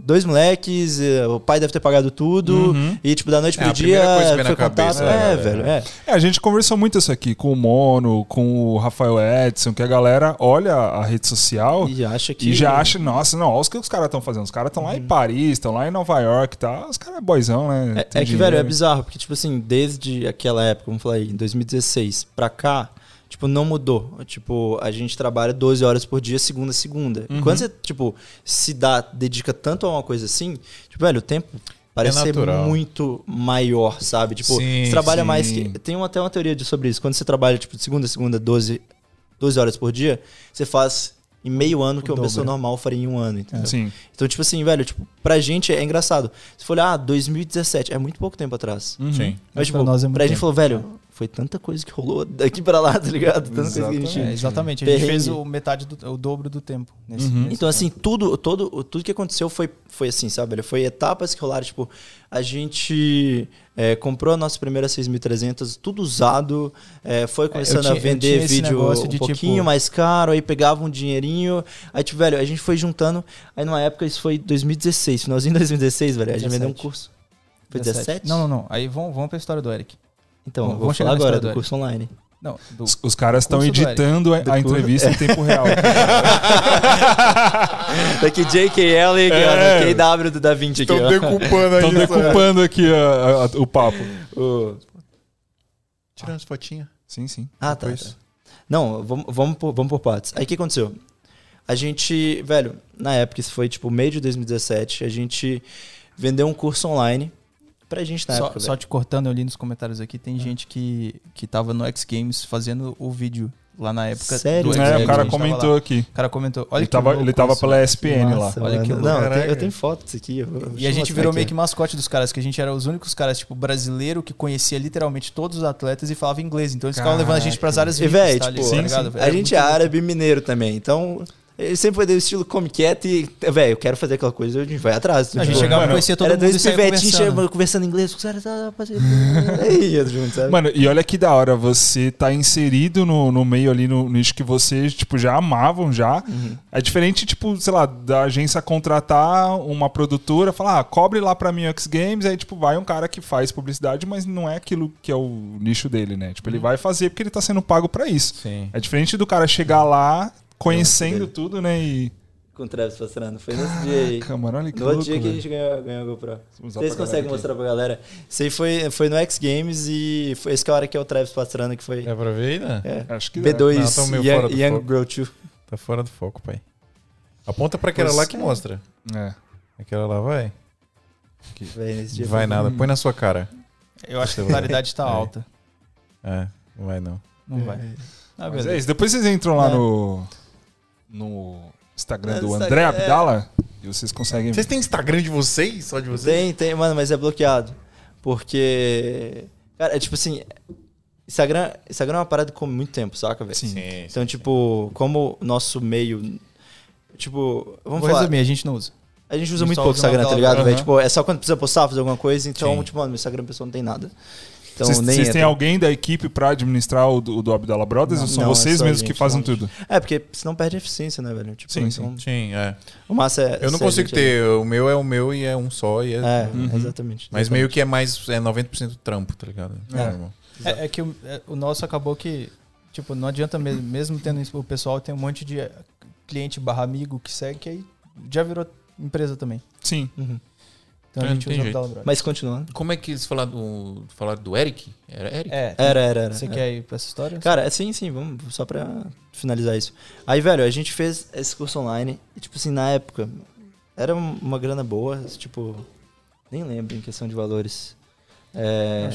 dois moleques, eh, o pai deve ter pagado tudo. Uhum. E, tipo, da noite É, pro a primeira dia foi contato. né, É, galera? velho, é. É, a gente conversou muito isso aqui com o Mono, com o Rafael Edson, que a galera olha a rede social E acha que. e já acha, nossa, não, olha os que os caras estão fazendo. Os caras estão lá em Paris, estão lá em Nova York, tá? Os caras é boizão, né? É, é que. Velho, é bizarro, porque, tipo assim, desde aquela época, vamos falar aí, em 2016 pra cá, tipo, não mudou. Tipo, a gente trabalha 12 horas por dia, segunda a segunda. Uhum. Quando você, tipo, se dá, dedica tanto a uma coisa assim, tipo, velho, o tempo parece ser natural. muito maior, sabe? Tipo, Sim, você trabalha sim. mais que. Tem uma, até uma teoria de- sobre isso. Quando você trabalha, tipo, de segunda a segunda, 12, 12 horas por dia, você faz em meio ano que uma dobro. pessoa normal faria em um ano, entendeu? Sim. Então, tipo assim, velho, tipo, pra gente é engraçado. Se for olhar, ah, 2017, é muito pouco tempo atrás. Uhum. Sim. Mas, Pra tipo, nós é muito pra gente falou, velho, foi tanta coisa que rolou daqui pra lá, tá ligado? Tanta coisa que a gente... É, exatamente. A gente Perrengue. fez o metade do o dobro do tempo. Nesse, Uhum. nesse Então, assim, tempo. tudo, todo, tudo que aconteceu foi, foi assim, sabe? velho? Foi etapas que rolaram, tipo, a gente é, comprou a nossa primeira 6.300, tudo usado, é, foi começando tinha- a vender vídeo um de, pouquinho tipo- mais caro, aí pegava um dinheirinho, aí, tipo, velho, a gente foi juntando, aí numa época isso foi 2016, finalzinho de 2016, velho, a gente vendeu um 17. curso. Foi 17? Não, não, não. Aí vamos, vamos pra história do Eric. Então, Vamos vou chegar falar agora do curso online. Não, do, Os, os caras estão editando a, a entrevista em tempo real. Daqui JKL e É. KW do Da Vinci aqui, Estão decupando aí. Estão decupando aqui a- a- o papo. Tirando as fotinhas. Sim, sim. Ah, tá. Tá. Não, vamos, vamos, por, vamos por partes. Aí o que aconteceu? A gente, velho, na época, isso foi tipo meio de 2017, a gente vender um curso online pra gente na Só, época, só velho. te cortando, eu li nos comentários aqui, tem gente que, que tava no X Games fazendo o vídeo lá na época Sério? do É, o cara comentou aqui. O cara comentou. Olha Ele que tava, louco ele tava isso, pela. ESPN lá. Olha que louco. Não, eu tenho, eu Caraca. tenho foto disso aqui. eu vou- E a eu gente virou aqui. meio que mascote dos caras, que a gente era os únicos caras, tipo, brasileiro que conhecia literalmente todos os atletas e falava inglês. Então eles ficavam levando a gente pras áreas E, velho, tá, tipo, ali, tá ligado? sim. A gente é árabe e mineiro também, então ele sempre foi do estilo come quiet e, velho, eu quero fazer aquela coisa, a gente vai atrás. A gente Tipo, chegava e mano, conhecia todo era mundo dois e pivetinhos conversando. conversando. inglês, os caras tá fazendo. Aí, ia junto, sabe? Mano, e olha que da hora, você tá inserido no, no meio ali, no nicho que vocês, tipo, já amavam já. Uhum. É diferente, tipo, sei lá, da agência contratar uma produtora, falar, ah, cobre lá pra mim o X Games, aí, tipo, vai um cara que faz publicidade, mas não é aquilo que é o nicho dele, né? Tipo, ele vai fazer porque ele tá sendo pago pra isso. Sim. É diferente do cara chegar lá, conhecendo tudo, né? E. Com o Travis Pastrana. Foi nesse dia aí. Câmara, olha que No outro louco, dia que a gente ganhou, ganhou a GoPro. Vocês conseguem mostrar pra galera? Isso aí foi, foi no X Games e foi esse que é a hora que é o Travis Pastrana que foi. É pra ver ainda? É. aqui. Acho que B2 Não, Young, do Young foco. Grow 2. Tá fora do foco, pai. Aponta pra aquela Pois lá que mostra. É. Aquela lá vai. Véi, nesse dia Vai nada. Põe na sua cara. Eu acho que a claridade tá É. alta. É, não vai não. Não vai. Ah, Mas beleza. é isso. Depois vocês entram lá É. no. No Instagram do Instagram, André é. Abdala. E vocês conseguem. Vocês têm Instagram de vocês? Só de vocês? Tem, tem, mano, mas é bloqueado. Porque. Cara, é tipo assim. Instagram, Instagram é uma parada que come muito tempo, saca, velho? Sim. Então, tipo, como o nosso meio. Tipo, vamos Vou falar. resumir, a gente não usa. A gente A usa gente muito pouco usa Instagram, tá ligado? Aham. Tipo, é só quando precisa postar, fazer alguma coisa. Então, Sim. tipo, mano, meu Instagram pessoal não tem nada. Então, Vocês nem vocês têm entra. alguém da equipe pra administrar o do, do Abdala Brothers Não, ou são não, é vocês só mesmos gente, que fazem não. tudo? É, porque senão perde a eficiência, né, velho? Tipo, Sim, então, Sim, é. O massa é. Eu não consigo gente ali. ter. O meu é o meu e é um só. E é... É, Uhum. exatamente. Mas meio que é mais. É 90% trampo, tá ligado? É. normal. É, é que o, é, o nosso acabou que, tipo, não adianta mesmo, mesmo tendo isso, o pessoal tem um monte de cliente barra amigo que segue, que aí já virou empresa também. Sim. Uhum. Então É, a gente usa jeito. Mas continuando. Como é que eles falaram do, falaram do Eric? Era Eric? É, Era, era, era. você era. quer ir pra essa história? Cara, é sim, sim, vamos só pra finalizar isso. Aí, velho, a gente fez esse curso online e, tipo assim, na época, era um- uma grana boa, tipo, nem lembro em questão de valores. É,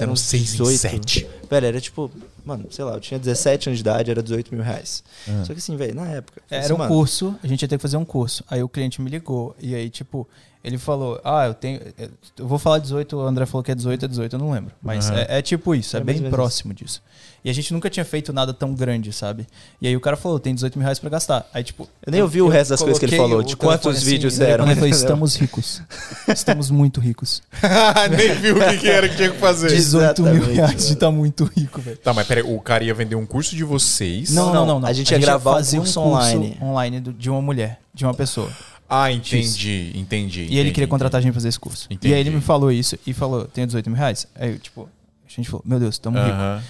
eram uns 6 em 7. Velho, era tipo, mano, sei lá, eu tinha 17 anos de idade, era 18 mil reais. Ah. Só que assim, velho, na época. Era assim, um mano, curso, a gente ia ter que fazer um curso. Aí o cliente me ligou. E aí, tipo, ele falou: Ah, eu tenho. Eu vou falar 18, o André falou que é 18, é 18, eu não lembro. Mas Aham. é, é tipo isso, é, É bem próximo disso. E a gente nunca tinha feito nada tão grande, sabe? E aí o cara falou: tem 18 mil reais pra gastar. Aí, tipo. Eu nem ouvi o resto das coisas que ele falou, de telefone quantos assim, vídeos daí eram. Ele falou: estamos ricos. Estamos muito ricos. Nem viu o que, que era que tinha que fazer. 18 mil Exatamente, reais mano. de tá muito rico, velho. Tá, mas peraí, o cara ia vender um curso de vocês? Não, não, não, não. A gente ia gravar um fazer curso online. online de uma mulher, de uma pessoa. Ah, entendi, entendi. E ele entendi, queria contratar a entendi. gente pra fazer esse curso. Entendi. E aí ele me falou isso e falou, tenho 18 mil reais? Aí eu, tipo, a gente falou, meu Deus, tamo rico. Aham.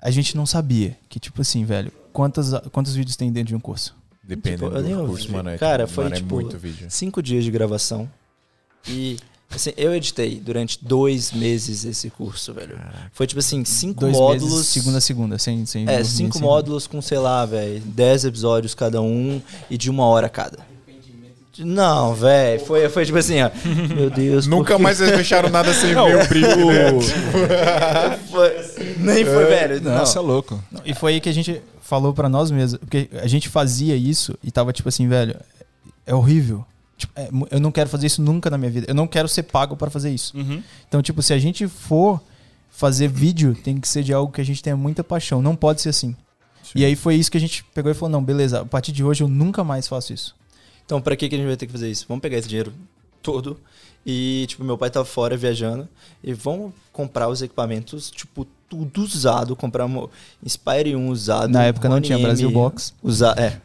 A gente não sabia que, tipo assim, velho, quantas, quantos vídeos tem dentro de um curso? Dependendo Tipo, eu nem do curso, mano. É, Cara, foi, mano, é tipo, muito vídeo. Cinco dias de gravação. E, assim, eu editei durante dois meses esse curso, velho. Foi tipo assim, cinco Dois módulos. meses, segunda a segunda, sem... sem É, cinco sem- módulos com, sei lá, velho, dez episódios cada um e de uma hora cada. Não, velho, foi, foi tipo assim, ó. Meu Deus. Nunca por que- mais vocês fecharam nada sem ver o brilho, né? Foi- Nem foi, velho. Não. Nossa, é louco. Não, E foi aí que a gente falou pra nós mesmos, porque a gente fazia isso e tava tipo assim, velho, é horrível. Tipo, é eu não quero fazer isso nunca na minha vida. Eu não quero ser pago pra fazer isso. Uhum. Então, tipo, se a gente for fazer vídeo, tem que ser de algo que a gente tenha muita paixão. Não pode ser assim. E aí foi isso que a gente pegou e falou: não, beleza, a partir de hoje eu nunca mais faço isso. Então, pra que, que a gente vai ter que fazer isso? Vamos pegar esse dinheiro todo e, tipo, meu pai tava fora viajando e vamos comprar os equipamentos, tipo, tudo usado. Compramos Inspire 1 usado. Na época não tinha M Brasil Box. Usa é.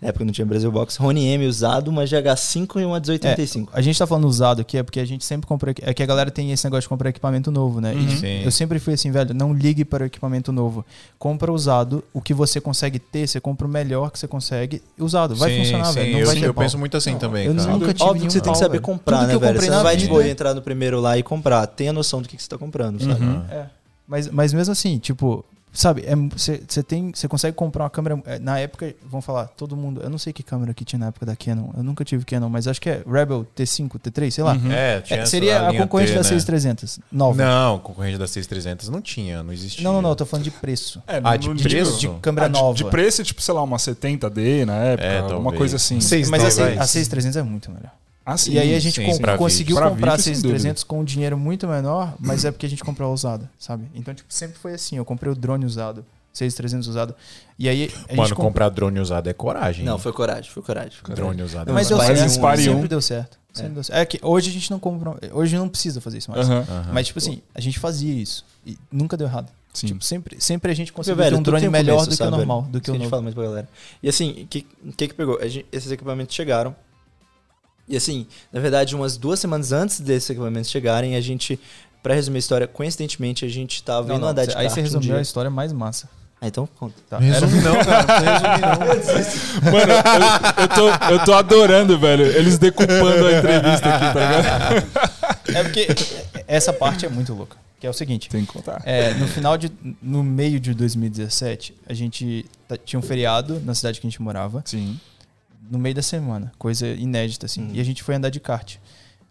Na época não tinha Brasil Box. Rony M usado, uma GH5 e uma 1885. A gente tá falando usado aqui, é porque a gente sempre compra. É que a galera tem esse negócio de comprar equipamento novo, né? Uhum. Sim. Eu sempre fui assim, velho, não ligue para o equipamento novo. Compra usado, o que você consegue ter, você compra o melhor que você consegue usado. Vai Sim, funcionar, sim, velho. Não eu, vai sim, eu pau. penso muito assim também, eu cara. nunca tive Óbvio que você tem que saber velho. comprar, Tudo né, velho? comprei Você não vai de vida- boa entrar no primeiro lá e comprar. Tenha noção do que, que você tá comprando, sabe? Uhum. É. Mas, mas mesmo assim, tipo, Sabe, você tem. Você consegue comprar uma câmera. é, Na época, vamos falar, todo mundo. Eu não sei que câmera que tinha na época da Canon. Eu nunca tive Canon, mas acho que é Rebel T5, T3, sei lá. É, tinha É, seria a concorrente T, da né? 6300, nova. Não, concorrente da 6300 não tinha, não existia. Não, não, não, eu tô falando de preço. É, Ah, de no- preço? De câmera Ah, de- nova. De preço, tipo, sei lá, uma 70D na época, É, alguma talvez. coisa assim. Seis Mas a, a 6300 é muito melhor. Ah, sim, e aí a gente sim, conseguiu vídeo. Comprar a vídeo, sem 6300 com um dinheiro muito menor, mas é porque a gente comprou usada, sabe? Então, tipo, sempre foi assim. Eu comprei o drone usado, 6300 usado. E aí a Mano, comp- comprar drone usado é coragem. Não, hein? foi coragem, foi coragem. Foi coragem. drone usado. é Mas deu Mas dispare um. Sempre deu certo. Sempre deu certo. É que hoje a gente não compra. Hoje não precisa fazer isso mais. Mas, tipo assim, a gente fazia isso. E nunca deu errado. sim. Tipo, sempre, sempre a gente conseguiu ter um drone melhor começo, do que sabe, o normal, velho? do que o a gente novo. fala mais pra galera. E assim, o que, que que pegou? A gente- esses equipamentos chegaram. E assim, na verdade, umas duas semanas antes desses equipamentos chegarem, a gente, pra resumir a história, coincidentemente, a gente tava Não, indo não, andar de aí você um resumiu dia. a história mais massa. Ah, então conta. Tá? Resume Era- não, cara. Não resumi não. Mano, eu, eu tô, eu tô adorando, velho. Eles decupando a entrevista aqui, tá ligado? É porque essa parte é muito louca. Que é o seguinte. Tem que contar. É, no final de. No meio de 2017, a gente ta- tinha um feriado na cidade que a gente morava, Sim. No meio da semana. Coisa inédita, assim. Uhum. E a gente foi andar de kart.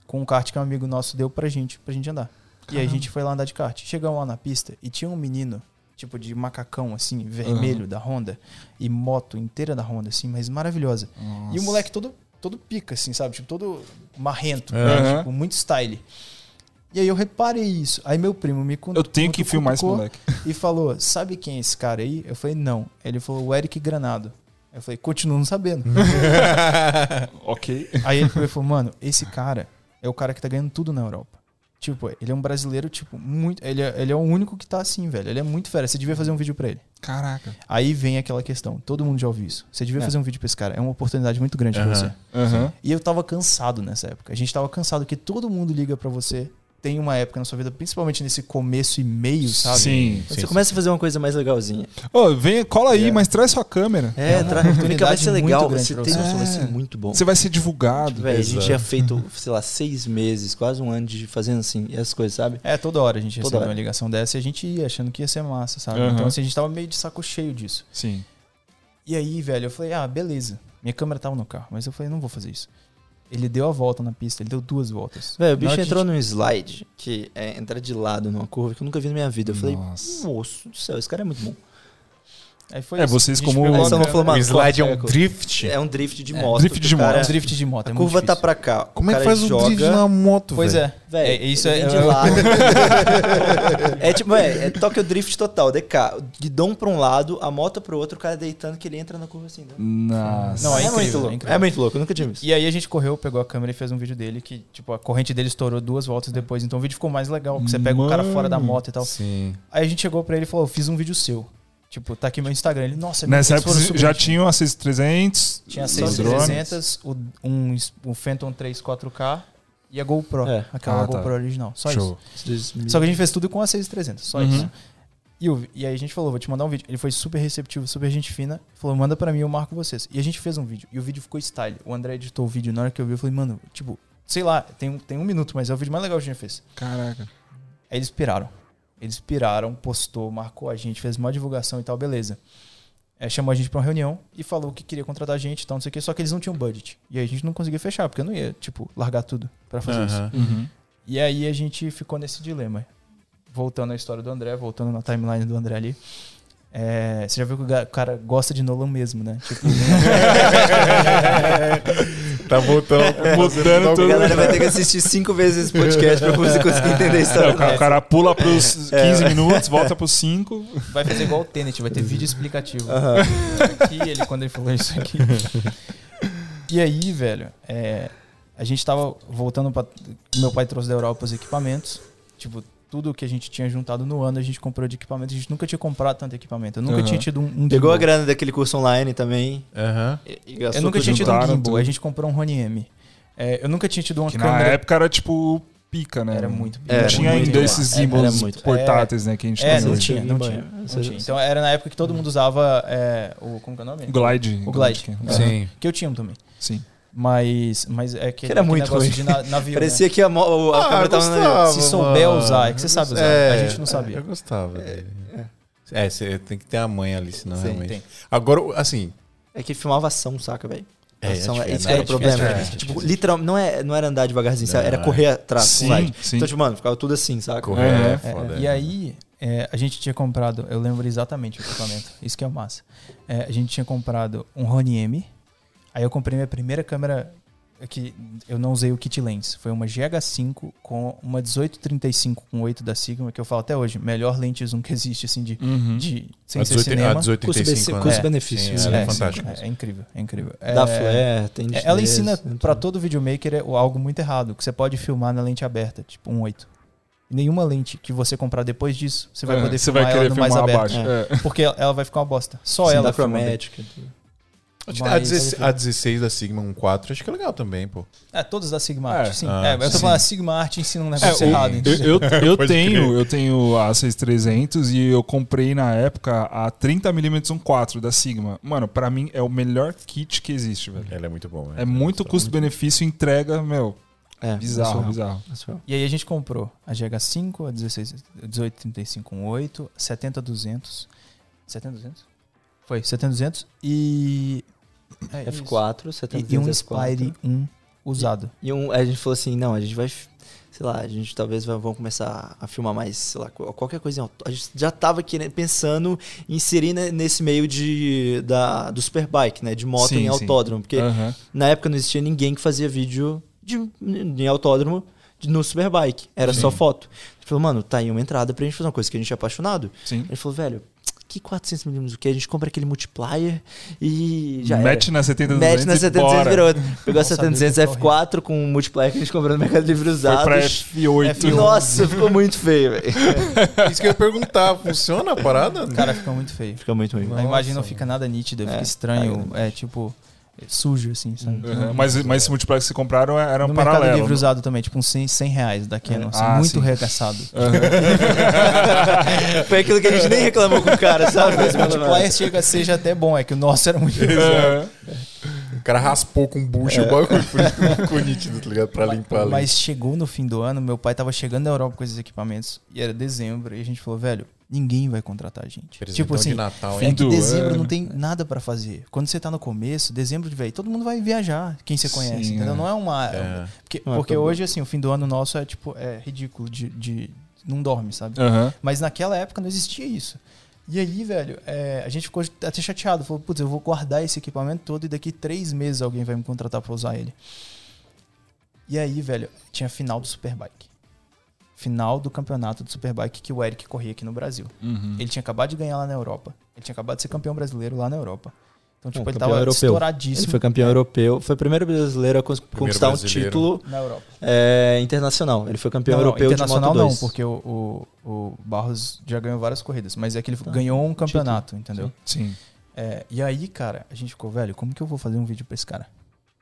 Com um kart que um amigo nosso deu pra gente, pra gente andar. E aí a gente foi lá andar de kart. Chegamos lá na pista e tinha um menino, tipo de macacão, assim, vermelho da Honda, e moto inteira da Honda, assim, mas maravilhosa. E o moleque todo, todo pica, assim, sabe? Tipo, todo marrento, né? Aham. tipo, muito style. E aí eu reparei isso. Aí meu primo me con- Eu tenho que filmar esse moleque. E falou, sabe quem é esse cara aí? Eu falei, não. Ele falou, o Eric Granado. Eu falei, continuo não sabendo. Ok. aí ele falou, mano, esse cara é o cara que tá ganhando tudo na Europa. Tipo, ele é um brasileiro, tipo, muito. Ele é, ele é o único que tá assim, velho. Ele é muito fera. Você devia fazer um vídeo pra ele. Caraca. Aí vem aquela questão. Todo mundo já ouviu isso. Você devia É. fazer um vídeo pra esse cara. É uma oportunidade muito grande pra Aham. você. Aham. E eu tava cansado nessa época. A gente tava cansado que todo mundo liga pra você. Tem uma época na sua vida, principalmente nesse começo e meio, sabe? Sim. Quando você começa a fazer uma coisa mais legalzinha. Ô, vem, cola aí, É. mas traz sua câmera. É, uma tra... Mônica, vai ser legal. Você tem você. noção, vai É. ser muito bom. Você vai ser divulgado. Véi, a gente tinha feito, sei lá, seis meses, quase um ano de fazendo assim, essas coisas, sabe? É, toda hora a gente hora. uma ligação dessa e a gente ia achando que ia ser massa, sabe? Aham. Então assim, a gente tava meio de saco cheio disso. Sim. E aí, velho, eu falei, ah, beleza. Minha câmera tava no carro, mas eu falei, não vou fazer isso. Ele deu a volta na pista, ele deu duas voltas. Velho, o bicho entrou num slide que é entrar de lado numa curva que eu nunca vi na minha vida. Eu falei, Nossa. moço do céu, esse cara é muito bom. Aí foi É, isso. vocês A gente como- O mano, slide é um drift. É um drift de É, moto. drift que de o cara- moto. drift de moto, é A curva tá pra cá. Como o é que faz um joga, drift na moto, Pois velho? é. Velho, É, isso é- de é- lado. é tipo, é, é Tokyo Drift total, DK. O guidão pra um lado, a moto pro outro, o cara deitando que ele entra na curva assim. né? Nossa. Não, é é, incrível, muito é louco. incrível. É muito louco, eu nunca tinha visto. E aí a gente correu, pegou a câmera e fez um vídeo dele que, tipo, a corrente dele estourou duas voltas depois. Então o vídeo ficou mais legal, porque você pega o cara fora da moto e tal. Sim. Aí a gente chegou pra ele e falou, eu fiz um vídeo seu. Tipo, tá aqui meu Instagram. Ele, nossa, Nessa época já tinham a 6300. Tinha a os 6300, o, um, o Phantom 3 4K e a GoPro. É. Aquela Ah, tá. GoPro original. Só Show. isso. Só que a gente fez tudo com a 6300, só Uhum. isso. E, o- e aí a gente falou, vou te mandar um vídeo. Ele foi super receptivo, super gente fina. Falou, manda pra mim, eu marco vocês. E a gente fez um vídeo. E o vídeo ficou style. O André editou o vídeo. Na hora que eu vi, eu falei, mano, tipo, sei lá, tem, um- tem um minuto, mas é o vídeo mais legal que a gente fez. Caraca. Aí eles piraram. Eles piraram, postou, marcou a gente, fez uma divulgação e tal, beleza. É, chamou a gente pra uma reunião e falou que queria contratar a gente e tal, não sei o que, só que eles não tinham budget. E aí a gente não conseguia fechar, porque eu não ia, tipo, largar tudo pra fazer isso. Aham. Uhum. E aí a gente ficou nesse dilema. Voltando à história do André, voltando na timeline do André ali. É, você já viu que o cara gosta de Nolan mesmo, né? Tipo, Tá voltando. Mudando A tudo. galera vai ter que assistir cinco vezes esse podcast pra você conseguir entender a É, história. o, cara, o cara pula pros 15 minutos, volta pros 5. vai fazer igual o Tenet, vai ter vídeo explicativo. Aqui, ele, quando ele falou isso aqui. E aí, velho, é, a gente tava voltando pra. Meu pai trouxe da Europa os equipamentos. Tipo, tudo que a gente tinha juntado no ano, a gente comprou de equipamento. A gente nunca tinha comprado tanto equipamento. Eu nunca Aham. tinha tido um, um Pegou a grana daquele curso online também. Aham. E, e Eu nunca tinha tido um gimbal. tudo. A gente comprou um Rony M. É, eu nunca tinha tido uma Que na câmera. época era tipo pica, né? Era muito Não Era tinha ainda esses gimbals muito. portáteis, né? Que a gente É, não hoje. tinha, não tinha, não tinha. Então era na época que todo mundo usava é, o. Como que é o nome? O Glide. O Glide. que é. Sim. Que eu tinha um também. Sim. Mas, mas é que Que era aquele muito ruim. de na, navio, Parecia que a, mo- a Ah, câmera tava na... gostava, Se souber mano. usar, é que você sabe usar. É, a gente não sabia. Eu gostava dele. É, você tem que ter a mãe ali, senão Sim, realmente. tem. Agora, assim. É que filmava ação, saca, velho? É, Ação, é é, isso né? que era É o problema. é tipo, difícil. literal, não, é, não era andar devagarzinho, sabe? era Não, correr atrás. Sim, sim. Então, tipo, mano, ficava tudo assim, saca? Correr É, é, É, foda. e é. aí, é, a gente tinha comprado, eu lembro exatamente o equipamento, isso que é massa. É, a gente tinha comprado um Rony M, aí eu comprei minha primeira câmera, que eu não usei o kit lens, foi uma GH5 com uma 1835 com 8 da Sigma, que eu falo até hoje, melhor lente zoom que existe, assim, de, Uhum. de sem a ser 18, cinema. a 1835, né? Custo-benefício. É, ela é sim, fantástica. É, é incrível, é incrível. Dá É, flare, tem é, ela ensina tem pra tudo. todo videomaker é algo muito errado, que você pode filmar na lente aberta, tipo um 8. E nenhuma lente que você comprar depois disso, você vai É, poder você filmar vai ela no mais aberto. É. Porque ela vai ficar uma bosta. Só Sim, ela filma bem. A, Mas- 16, a 16 da Sigma 1.4 acho que é legal também, pô. É, todas da Sigma É. Art, sim. Ah, É, eu tô sim. falando, a Sigma Art ensina um É, negócio o- errado. eu, eu, eu tenho, crer. eu tenho a 6300 e eu comprei na época a 30mm 1.4 da Sigma. Mano, pra mim é o melhor kit que existe, velho. Ela é muito bom. É muito custo-benefício, entrega, meu, É, bizarro, surreal. bizarro. É. E aí a gente comprou a GH5, a 16, 1835 com 8, 70200. 70200? Foi, 70200 e. É, isso. F4, E, 700 e um F4. Spire 1 usado. E um, a gente falou assim, não, a gente vai, sei lá, a gente talvez vai, vamos começar a filmar mais, sei lá, qual- qualquer coisa. A gente já tava querendo, pensando em inserir ne- nesse meio de, da, do superbike, né, de moto Sim, em sim. autódromo, porque Aham. na época não existia ninguém que fazia vídeo de, em autódromo no superbike, era só Sim. foto. A gente falou, mano, tá aí uma entrada pra gente fazer uma coisa que a gente é apaixonado. Sim. Ele falou, velho, que 400mm o que? A gente compra aquele multiplier e já Mete era. na 70 Mete na 700 e virou outra. Pegou a sabia 700 que ficou F4 com um multiplier que a gente comprou no Mercado Livre Foi usado. pra F8. Nossa, ficou muito feio, velho. Isso que eu ia perguntar, funciona a parada? Cara, fica muito feio. Fica muito ruim. A imagem não fica nada nítida, fica É, estranho. É tipo. É sujo, assim, sabe? Aham, Mas, mas esse multiplayer que vocês compraram era um no Mercado paralelo. Livre usado também, tipo uns 100, 100 reais da Canon, assim, Ah, muito sim. regaçado. Foi aquilo que a gente nem reclamou com o cara, sabe? Mas o multiplier chega, seja até bom, é que o nosso era muito Aham. O cara raspou com bucho o bagulho, ficou nítido, tá ligado? Pra limpar ali. Mas chegou no fim do ano, meu pai tava chegando na Europa com esses equipamentos, e era dezembro, e a gente falou, velho, ninguém vai contratar a gente. Tipo assim, de Natal, é que dezembro ano. não tem nada pra fazer. Quando você tá no começo, dezembro, velho, todo mundo vai viajar, quem você conhece, Sim, entendeu? é. Não é uma... É. Porque, Não é porque hoje, assim, o fim do ano nosso é, tipo, é ridículo de... de não dorme, sabe? Aham. Mas naquela época não existia isso. E aí, velho, é, a gente ficou até chateado. Falou, putz, eu vou guardar esse equipamento todo e daqui três meses alguém vai me contratar pra usar ele. E aí, velho, tinha a final do Superbike. Final do campeonato do Superbike que o Eric corria aqui no Brasil. Uhum. Ele tinha acabado de ganhar lá na Europa. Ele tinha acabado de ser campeão brasileiro lá na Europa. Então, tipo, Não, ele tava europeu. estouradíssimo Ele foi campeão europeu. Foi o primeiro brasileiro a cons- conquistar um brasileiro. título na Europa. é, internacional. Ele foi campeão Não, não, europeu de internacional Moto não, 2. porque o, o, o Barros já ganhou várias corridas. Mas é que ele ganhou um campeonato, entendeu? Sim. É, e aí, cara, a gente ficou, velho, como que eu vou fazer um vídeo pra esse cara?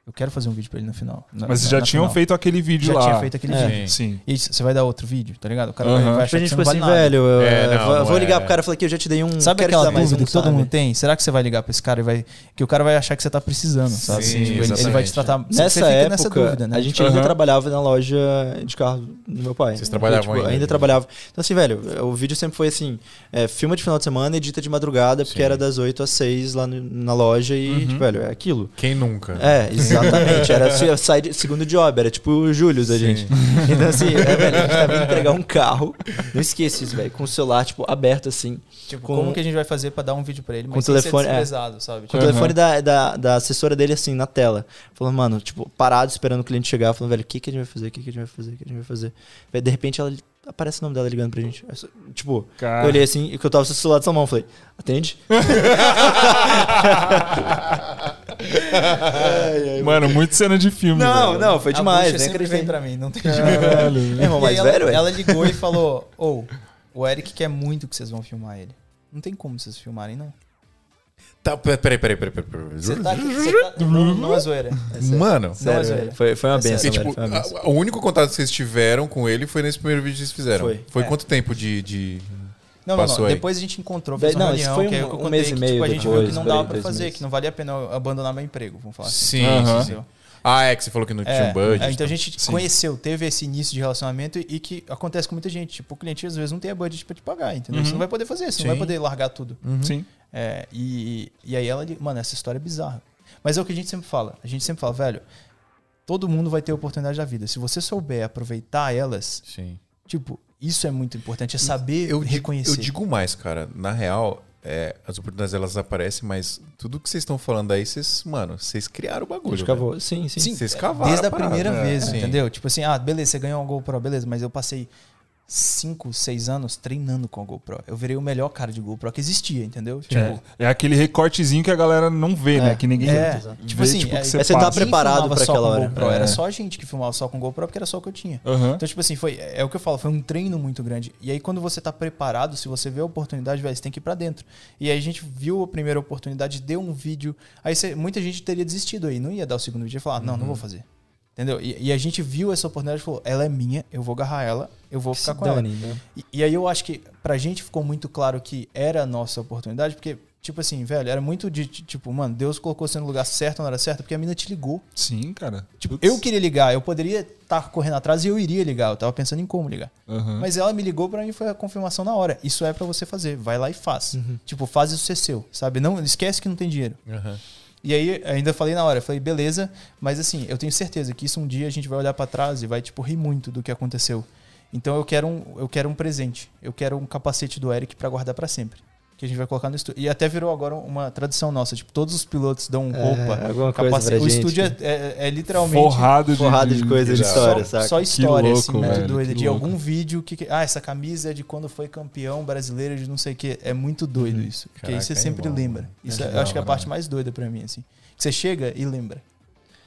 Eu quero fazer um vídeo pra ele no final. na- Mas vocês na- já na tinham final. feito aquele vídeo Já lá. tinha feito aquele É. vídeo. Sim. E isso, você vai dar outro vídeo, tá ligado? O cara Aham. vai, achar que gente você ficou vale assim, velho. eu, É, não, vou, vou é. ligar pro cara e falar que eu já te dei um. Sabe aquela dúvida um, que todo sabe? mundo tem? Será que você vai ligar pra esse cara e vai. Que o cara vai achar que você tá precisando, sabe? Sim, Tipo, ele, ele vai te tratar. você Nessa época, nessa dúvida, né? a gente ainda Aham. trabalhava na loja de carro do meu pai. Vocês trabalhavam Tipo, ainda? ainda? trabalhava. Então, assim, velho, o vídeo sempre foi assim: é, filma de final de semana, edita de madrugada, porque era das 8 às 6 lá na loja e, Uhum. tipo, velho, é aquilo. Quem nunca? É, exatamente. Era side, segundo job, era tipo o Júlio da gente. Então, assim, é, velho, a gente tava indo entregar um carro. Não esqueça isso, velho. Com o celular, tipo, aberto assim. Tipo, com- como que a gente vai fazer pra dar um vídeo pra ele? com Mas o telefone, ser é. desprezado, sabe? Com o Tipo, telefone da, da, da assessora dele, assim, na tela. Falando, mano, tipo, parado esperando o cliente chegar. Falando, velho, o que, que a gente vai fazer? O que, que a gente vai fazer? O que a gente vai fazer? De repente, ela aparece o nome dela ligando pra gente. Tipo, Cara. eu olhei assim, e que eu tava com o celular de sua mão. Falei, atende? Mano, muito cena de filme. Não, velho. não, foi a demais, bucha né? sempre Acreditei. vem pra mim, não tem Caralho. É, irmão, mais ela, velho, é? ela ligou e falou: Ô, o Eric quer muito que vocês vão filmar ele. Não tem como vocês filmarem, não. Tá, peraí, peraí, peraí, peraí. peraí. Você tá aqui. Você tá, não, não é zoeira. É sério. Mano, Não é Sério, zoeira. velho. foi, foi uma É benção, e, tipo, foi a- o único contato que vocês tiveram com ele foi nesse primeiro vídeo que vocês fizeram. Foi. É. quanto tempo de. de... Não, não, não. Depois a gente encontrou, fez Não, reunião, foi que aí um- eu um contei mês e que meio tipo, a gente viu que não dava pra dois fazer, meses. que não valia a pena eu abandonar meu emprego, vamos falar assim. Sim, sim, sim. Ah, é que você falou que não tinha É, um budget. é, então a gente Sim. conheceu, teve esse início de relacionamento e que acontece com muita gente. Tipo, o cliente às vezes não tem a budget pra te pagar, entendeu? Você não vai poder fazer, você não vai Sim. poder largar tudo. Sim. É, e, e aí ela, mano, essa história é bizarra. Mas é o que a gente sempre fala. A gente sempre fala, velho, todo mundo vai ter oportunidade da vida. Se você souber aproveitar elas, Sim. tipo, isso é muito importante, é saber Eu digo, reconhecer. eu digo mais, cara. Na real, é, as oportunidades elas aparecem, mas tudo que vocês estão falando aí, vocês, mano, vocês criaram o bagulho. Cavou. Sim, sim. Vocês cavaram. Desde a parada. primeira É, vez, sim. entendeu? Tipo assim, ah, beleza, você ganhou uma GoPro, beleza, mas eu passei 5, 6 anos treinando com a GoPro. Eu virei o melhor cara de GoPro que existia, entendeu? Tipo, É, é aquele recortezinho que a galera não vê, né? Que ninguém É, vê, tipo assim, tipo, é- que é você tá passa. preparado só aquela hora. GoPro. É. Era só a gente que filmava só com GoPro porque era só o que eu tinha. Aham. Então, tipo assim, foi, é o que eu falo, foi um treino muito grande. E aí, quando você tá preparado, se você vê a oportunidade, velho, você tem que ir pra dentro. E aí a gente viu a primeira oportunidade, deu um vídeo. Aí você- muita gente teria desistido aí, não ia dar o segundo vídeo e falar, não, não vou fazer. Entendeu? E, e a gente viu essa oportunidade e falou, ela é minha, eu vou agarrar ela, eu vou ficar Se com ela. dane, né? E, e aí eu acho que pra gente ficou muito claro que era a nossa oportunidade, porque, tipo assim, velho, era muito de, tipo, mano, Deus colocou você no lugar certo na hora certa, porque a mina te ligou. Sim, cara. Tipo, eu queria ligar, eu poderia estar correndo atrás e eu iria ligar, eu tava pensando em como ligar. Aham. Mas ela me ligou pra mim foi a confirmação na hora. Isso é pra você fazer, vai lá e faz. Tipo, faz isso ser seu, sabe? Não esquece que não tem dinheiro. Aham. E aí ainda falei na hora, falei, beleza, mas assim, eu tenho certeza que isso um dia a gente vai olhar pra trás e vai tipo rir muito do que aconteceu. Então eu quero um, eu quero um presente. Eu quero um capacete do Eric pra guardar pra sempre. Que a gente vai colocar no estúdio. E até virou agora uma tradição nossa. Tipo, todos os pilotos dão roupa, alguma coisa pra O gente. estúdio é, é- é literalmente Forrado de, Forrado de coisa de Exato. história, só, saca? só história, louco, assim, muito velho, doida. que De louco. algum vídeo que, que- Ah, essa camisa é de quando foi campeão brasileiro de não sei o que. É muito doido isso. Porque aí você é sempre lembra. Isso É é- eu da acho que é a parte mais doida pra mim, assim. Que você chega e lembra.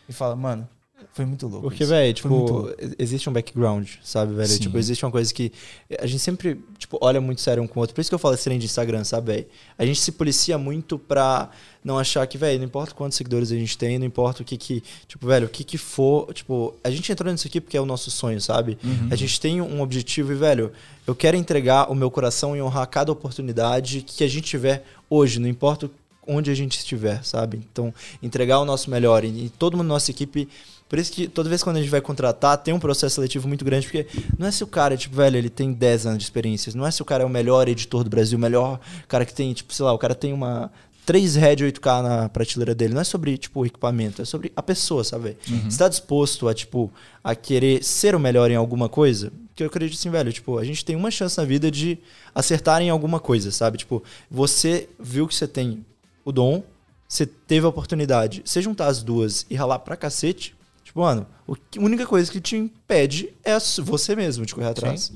E fala, mano, foi muito louco. Porque, velho, tipo, existe um background, sabe, velho? Tipo, existe uma coisa que a gente sempre, tipo, olha muito sério um com o outro. Por isso que eu falo esse trem de Instagram, sabe, velho? A gente se policia muito pra não achar que, velho, não importa quantos seguidores a gente tem, não importa o que que, tipo, velho, o que que for, tipo, a gente entrou nisso aqui porque é o nosso sonho, sabe? A gente tem um objetivo e, velho, eu quero entregar o meu coração e honrar cada oportunidade que a gente tiver hoje, não importa onde a gente estiver, sabe? Então, entregar o nosso melhor e, e todo mundo nossa equipe por isso que toda vez quando a gente vai contratar, tem um processo seletivo muito grande, porque não é se o cara, tipo, velho, ele tem 10 anos de experiência, não é se o cara é o melhor editor do Brasil, o melhor cara que tem, tipo, sei lá, o cara tem uma 3 Red 8K na prateleira dele. Não é sobre, tipo, o equipamento, é sobre a pessoa, sabe? Você está disposto a, tipo, a querer ser o melhor em alguma coisa? Que eu acredito assim, velho, tipo, a gente tem uma chance na vida de acertar em alguma coisa, sabe? Tipo, você viu que você tem o dom, você teve a oportunidade, você juntar as duas e ralar pra cacete, tipo, mano, o que- a única coisa que te impede é você mesmo de correr atrás.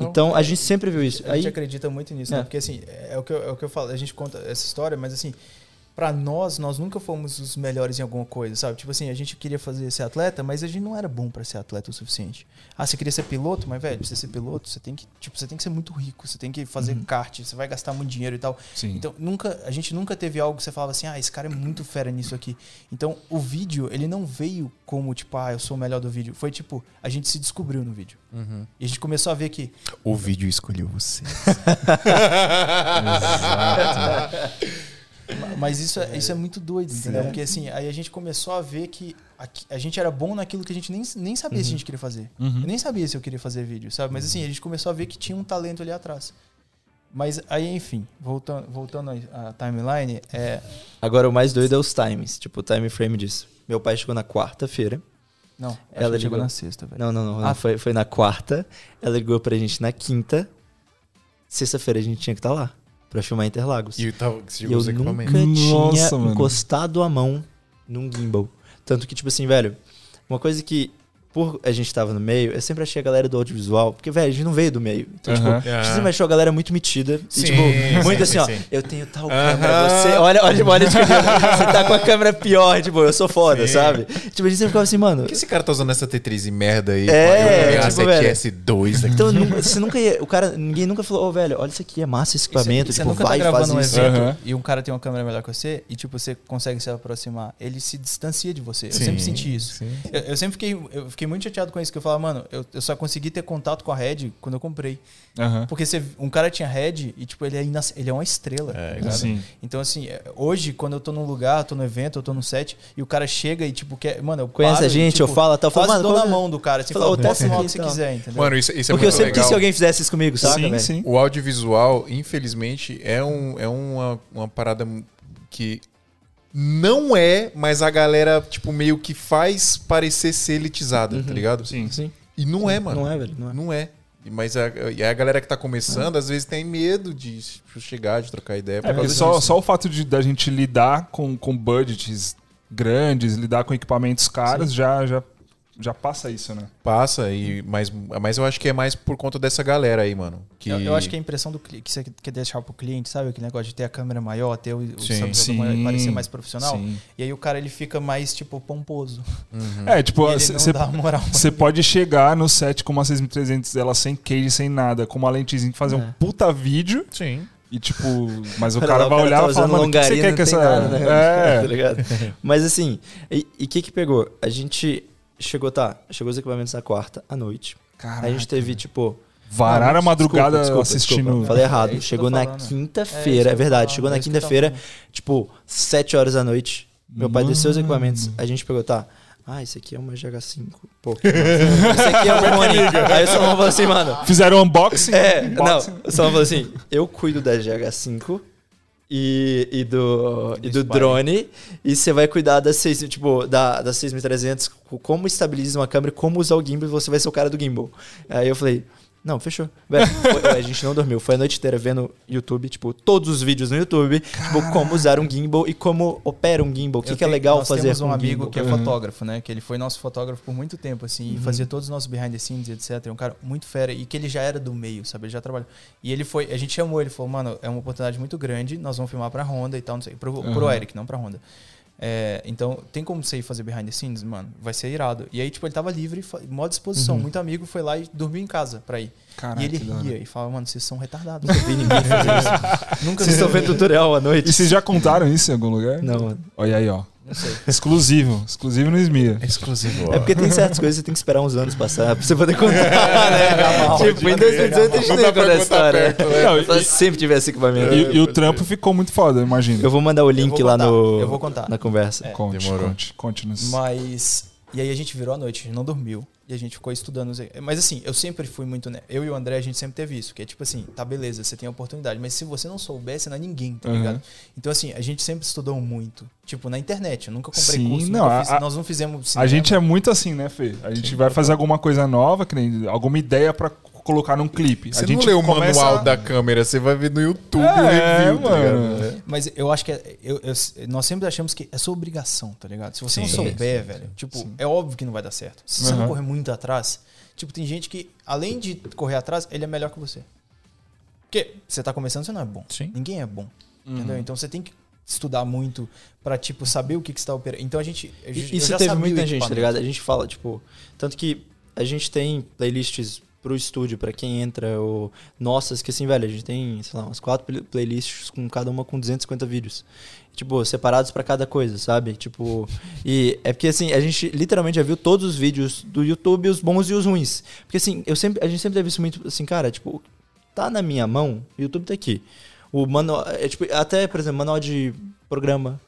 Então, a gente sempre viu isso. A gente Aí, acredita muito nisso, É. né? Porque assim, é o, que eu, é o que eu falo, a gente conta essa história, mas assim, pra nós, nós nunca fomos os melhores em alguma coisa, sabe? Tipo assim, a gente queria fazer ser atleta, mas a gente não era bom pra ser atleta o suficiente. Ah, você queria ser piloto, mas velho, pra você ser piloto, você tem que, tipo, você tem que ser muito rico, você tem que fazer kart, você vai gastar muito dinheiro e tal. Sim. Então, nunca, a gente nunca teve algo que você falava assim, ah, esse cara é muito fera nisso aqui. Então, o vídeo, ele não veio como, tipo, ah, eu sou o melhor do vídeo. Foi tipo, a gente se descobriu no vídeo. E a gente começou a ver que O vídeo escolheu você. Ma- Mas isso é, isso é muito doido, entendeu? Porque assim, aí a gente começou a ver que aqui- a gente era bom naquilo que a gente nem, nem sabia se a gente queria fazer. Uhum. Eu nem sabia se eu queria fazer vídeo, sabe? Mas assim, a gente começou a ver que tinha um talento ali atrás. Mas aí, enfim, voltando, voltando à timeline, é. agora o mais doido é os times, tipo, o time frame disso. Meu pai chegou na quarta-feira. Não, Ela chegou na sexta, velho. Não, não, não. Ah. foi, foi na quarta. Ela ligou pra gente na quinta. Sexta-feira a gente tinha que estar lá pra filmar Interlagos. E tava, você E eu nunca equipamentos. tinha Nossa, mano. encostado a mão num gimbal. Tanto que, tipo assim, velho, uma coisa que, por a gente tava no meio, eu sempre achei a galera do audiovisual, porque, velho, a gente não veio do meio. Então, Aham. tipo, a gente sempre achou a galera muito metida. Sim, e, tipo, muito sim, assim, sim, ó, eu tenho tal Aham. câmera, você. Olha, olha, olha, tipo, você tá com a câmera pior, tipo, eu sou foda, Sim. sabe? Tipo, a gente sempre ficava assim, mano. Por que esse cara tá usando essa T3 e merda aí? É, eu tipo, velho. 7S2 aqui. Então, nunca- você nunca ia. O cara, ninguém nunca falou, ô, velho, olha isso aqui, é massa esse equipamento, você tipo, nunca vai tá e faz um isso. evento Aham. e um cara tem uma câmera melhor que você e tipo você consegue se aproximar, ele se distancia de você. Sim, eu sempre senti isso. Eu, eu sempre fiquei, eu fiquei fiquei muito chateado com isso, que eu falava, mano, eu, eu só consegui ter contato com a Red quando eu comprei. Aham. Porque você, um cara tinha Red e, tipo, ele é, inac- ele é uma estrela. É, tá ligado? Sim. Então, assim, é, hoje, quando eu tô num lugar, tô no evento, eu tô no set, e o cara chega e, tipo, quer. Mano, eu Conhece paro a gente, e, tipo, eu falo, eu falo, quase dou na mão do cara, assim, Fala, fala, posso mal aqui que você quiser, entendeu? Mano, isso, isso é Porque eu sempre quis que alguém fizesse isso comigo, sabe, Sim, velho? sim. O audiovisual, infelizmente, é, um, é uma, uma parada que não é, mas a galera, tipo, meio que faz parecer ser elitizada, tá ligado? Sim. Sim. E não é, mano. Não é, velho? Não é. Não é. Mas a, e a galera que tá começando, às vezes tem medo de chegar, de trocar ideia. É, porque só, só o fato de da gente lidar com, com budgets grandes, lidar com equipamentos caros, já, já, já passa isso, né? Passa, e, mas, mas eu acho que é mais por conta dessa galera aí, mano. Que... Eu, eu acho que é a impressão do cliente, que você quer deixar pro cliente, sabe? Aquele negócio de ter a câmera maior, ter o, o Sim. Sim. maior, parecer mais profissional. Sim. E aí o cara ele fica mais, tipo, pomposo. É, tipo, E você pode chegar no set com uma 6300 ela sem case, sem nada, com uma lentezinha e fazer um É. puta vídeo Sim. e tipo, mas o cara lá, vai olhar tá e falar, mano, o que você quer que essa... nada, né? É, tá ligado? Mas assim, e o que que pegou? A gente chegou, tá, chegou os equipamentos na quarta à noite. Caraca, a gente teve, tipo... varar a madrugada desculpa, desculpa, assistindo... desculpa. Falei É errado. que chegou na. É quinta-feira, é, tô verdade. falando, Chegou na é quinta-feira, tipo, 7 horas da noite. Meu pai desceu os Mano. equipamentos, a gente pegou, tá. Ah, esse aqui é uma GH5. Pô, que esse aqui é um Rony. Aí o Salomão falou assim, mano. Fizeram um unboxing? É, unboxing. não. O Salomão falou assim: eu cuido da GH5 e, e do, e do Spy. drone. E você vai cuidar das, seis, tipo, da, das 6300, co- como estabiliza uma câmera, como usar o gimbal, e você vai ser o cara do gimbal. Aí eu falei. Não, fechou. Velho, foi- a gente não dormiu. Foi a noite inteira vendo YouTube, tipo, todos os vídeos no YouTube, tipo, como usar um gimbal e como opera um gimbal. O que, que é legal nós fazer temos um um amigo gimbal. que é Uhum. fotógrafo, né? Que ele foi nosso fotógrafo por muito tempo, assim, e fazia todos os nossos behind the scenes, etc. É um cara muito fera e que ele já era do meio, sabe? Ele já trabalhou. E ele foi, a gente chamou, ele falou, mano, é uma oportunidade muito grande, nós vamos filmar pra Honda e tal, não sei, pro, pro Uhum. Eric, não pra Honda. É, então, tem como você ir fazer behind the scenes, mano? Vai ser irado. E aí, tipo, ele tava livre, mó disposição. Muito amigo foi lá e dormiu em casa pra ir. Caraca, e ele ria e falava, mano, vocês são retardados. Vi ninguém fazer isso. Nunca Vocês estão vendo tutorial à noite? E vocês já contaram isso em algum lugar? Não, mano. Olha aí, ó. Não sei. Exclusivo. Exclusivo no Esmia. Exclusivo. É porque tem certas coisas que você tem que esperar uns anos passar pra você poder contar, né? tipo, em 2018 a gente Não nem a contar história. perto, né? Não, Eu sempre tivesse equipamento. E, e o trampo ficou muito foda, eu imagino. Eu vou mandar o link lá no, eu vou contar. na conversa. É. Conte, Demorou. conte, conte-nos. Mas. E aí a gente virou a noite, a gente não dormiu. E a gente ficou estudando. Mas assim, eu sempre fui muito. né, Eu e o André, a gente sempre teve isso. Que é tipo assim, tá beleza, você tem a oportunidade. Mas se você não souber, você não é ninguém, tá Uhum. ligado? Então assim, a gente sempre estudou muito. Tipo, na internet. Eu nunca comprei Sim, curso. não, a- fiz- a- nós não fizemos A cinema. gente é muito assim, né, Fê? A gente vai fazer alguma coisa nova, que nem alguma ideia pra colocar num clipe. Você a não gente lê o começa- manual da câmera, você vai ver no YouTube É, o review, tá mano. ligado? É. Mas eu acho que é- eu- eu- nós sempre achamos que é sua obrigação, tá ligado? Se você não Sim. souber, velho, tipo, é óbvio que não vai dar certo. Se você não Uhum. correr muito atrás, tipo, tem gente que, além de correr atrás, ele é melhor que você. Porque você tá começando, você não é bom. Sim. Ninguém é bom. Uhum. Entendeu? Então você tem que estudar muito pra, tipo, saber o que, que você tá operando. Então a gente. eu E isso já teve muita gente, tá ligado? A gente fala, tipo, tanto que a gente tem playlists pro estúdio, pra quem entra, ou nossas, que assim, velho, a gente tem, sei lá, umas quatro pl- playlists com cada uma com 250 vídeos. Tipo, separados pra cada coisa, sabe? Tipo, e é porque assim, a gente literalmente já viu todos os vídeos do YouTube, os bons e os ruins. Porque assim, eu sempre, a gente sempre teve isso muito assim, cara, tipo, tá na minha mão, o YouTube tá aqui. O manual, é, tipo, até, por exemplo, manual de programa,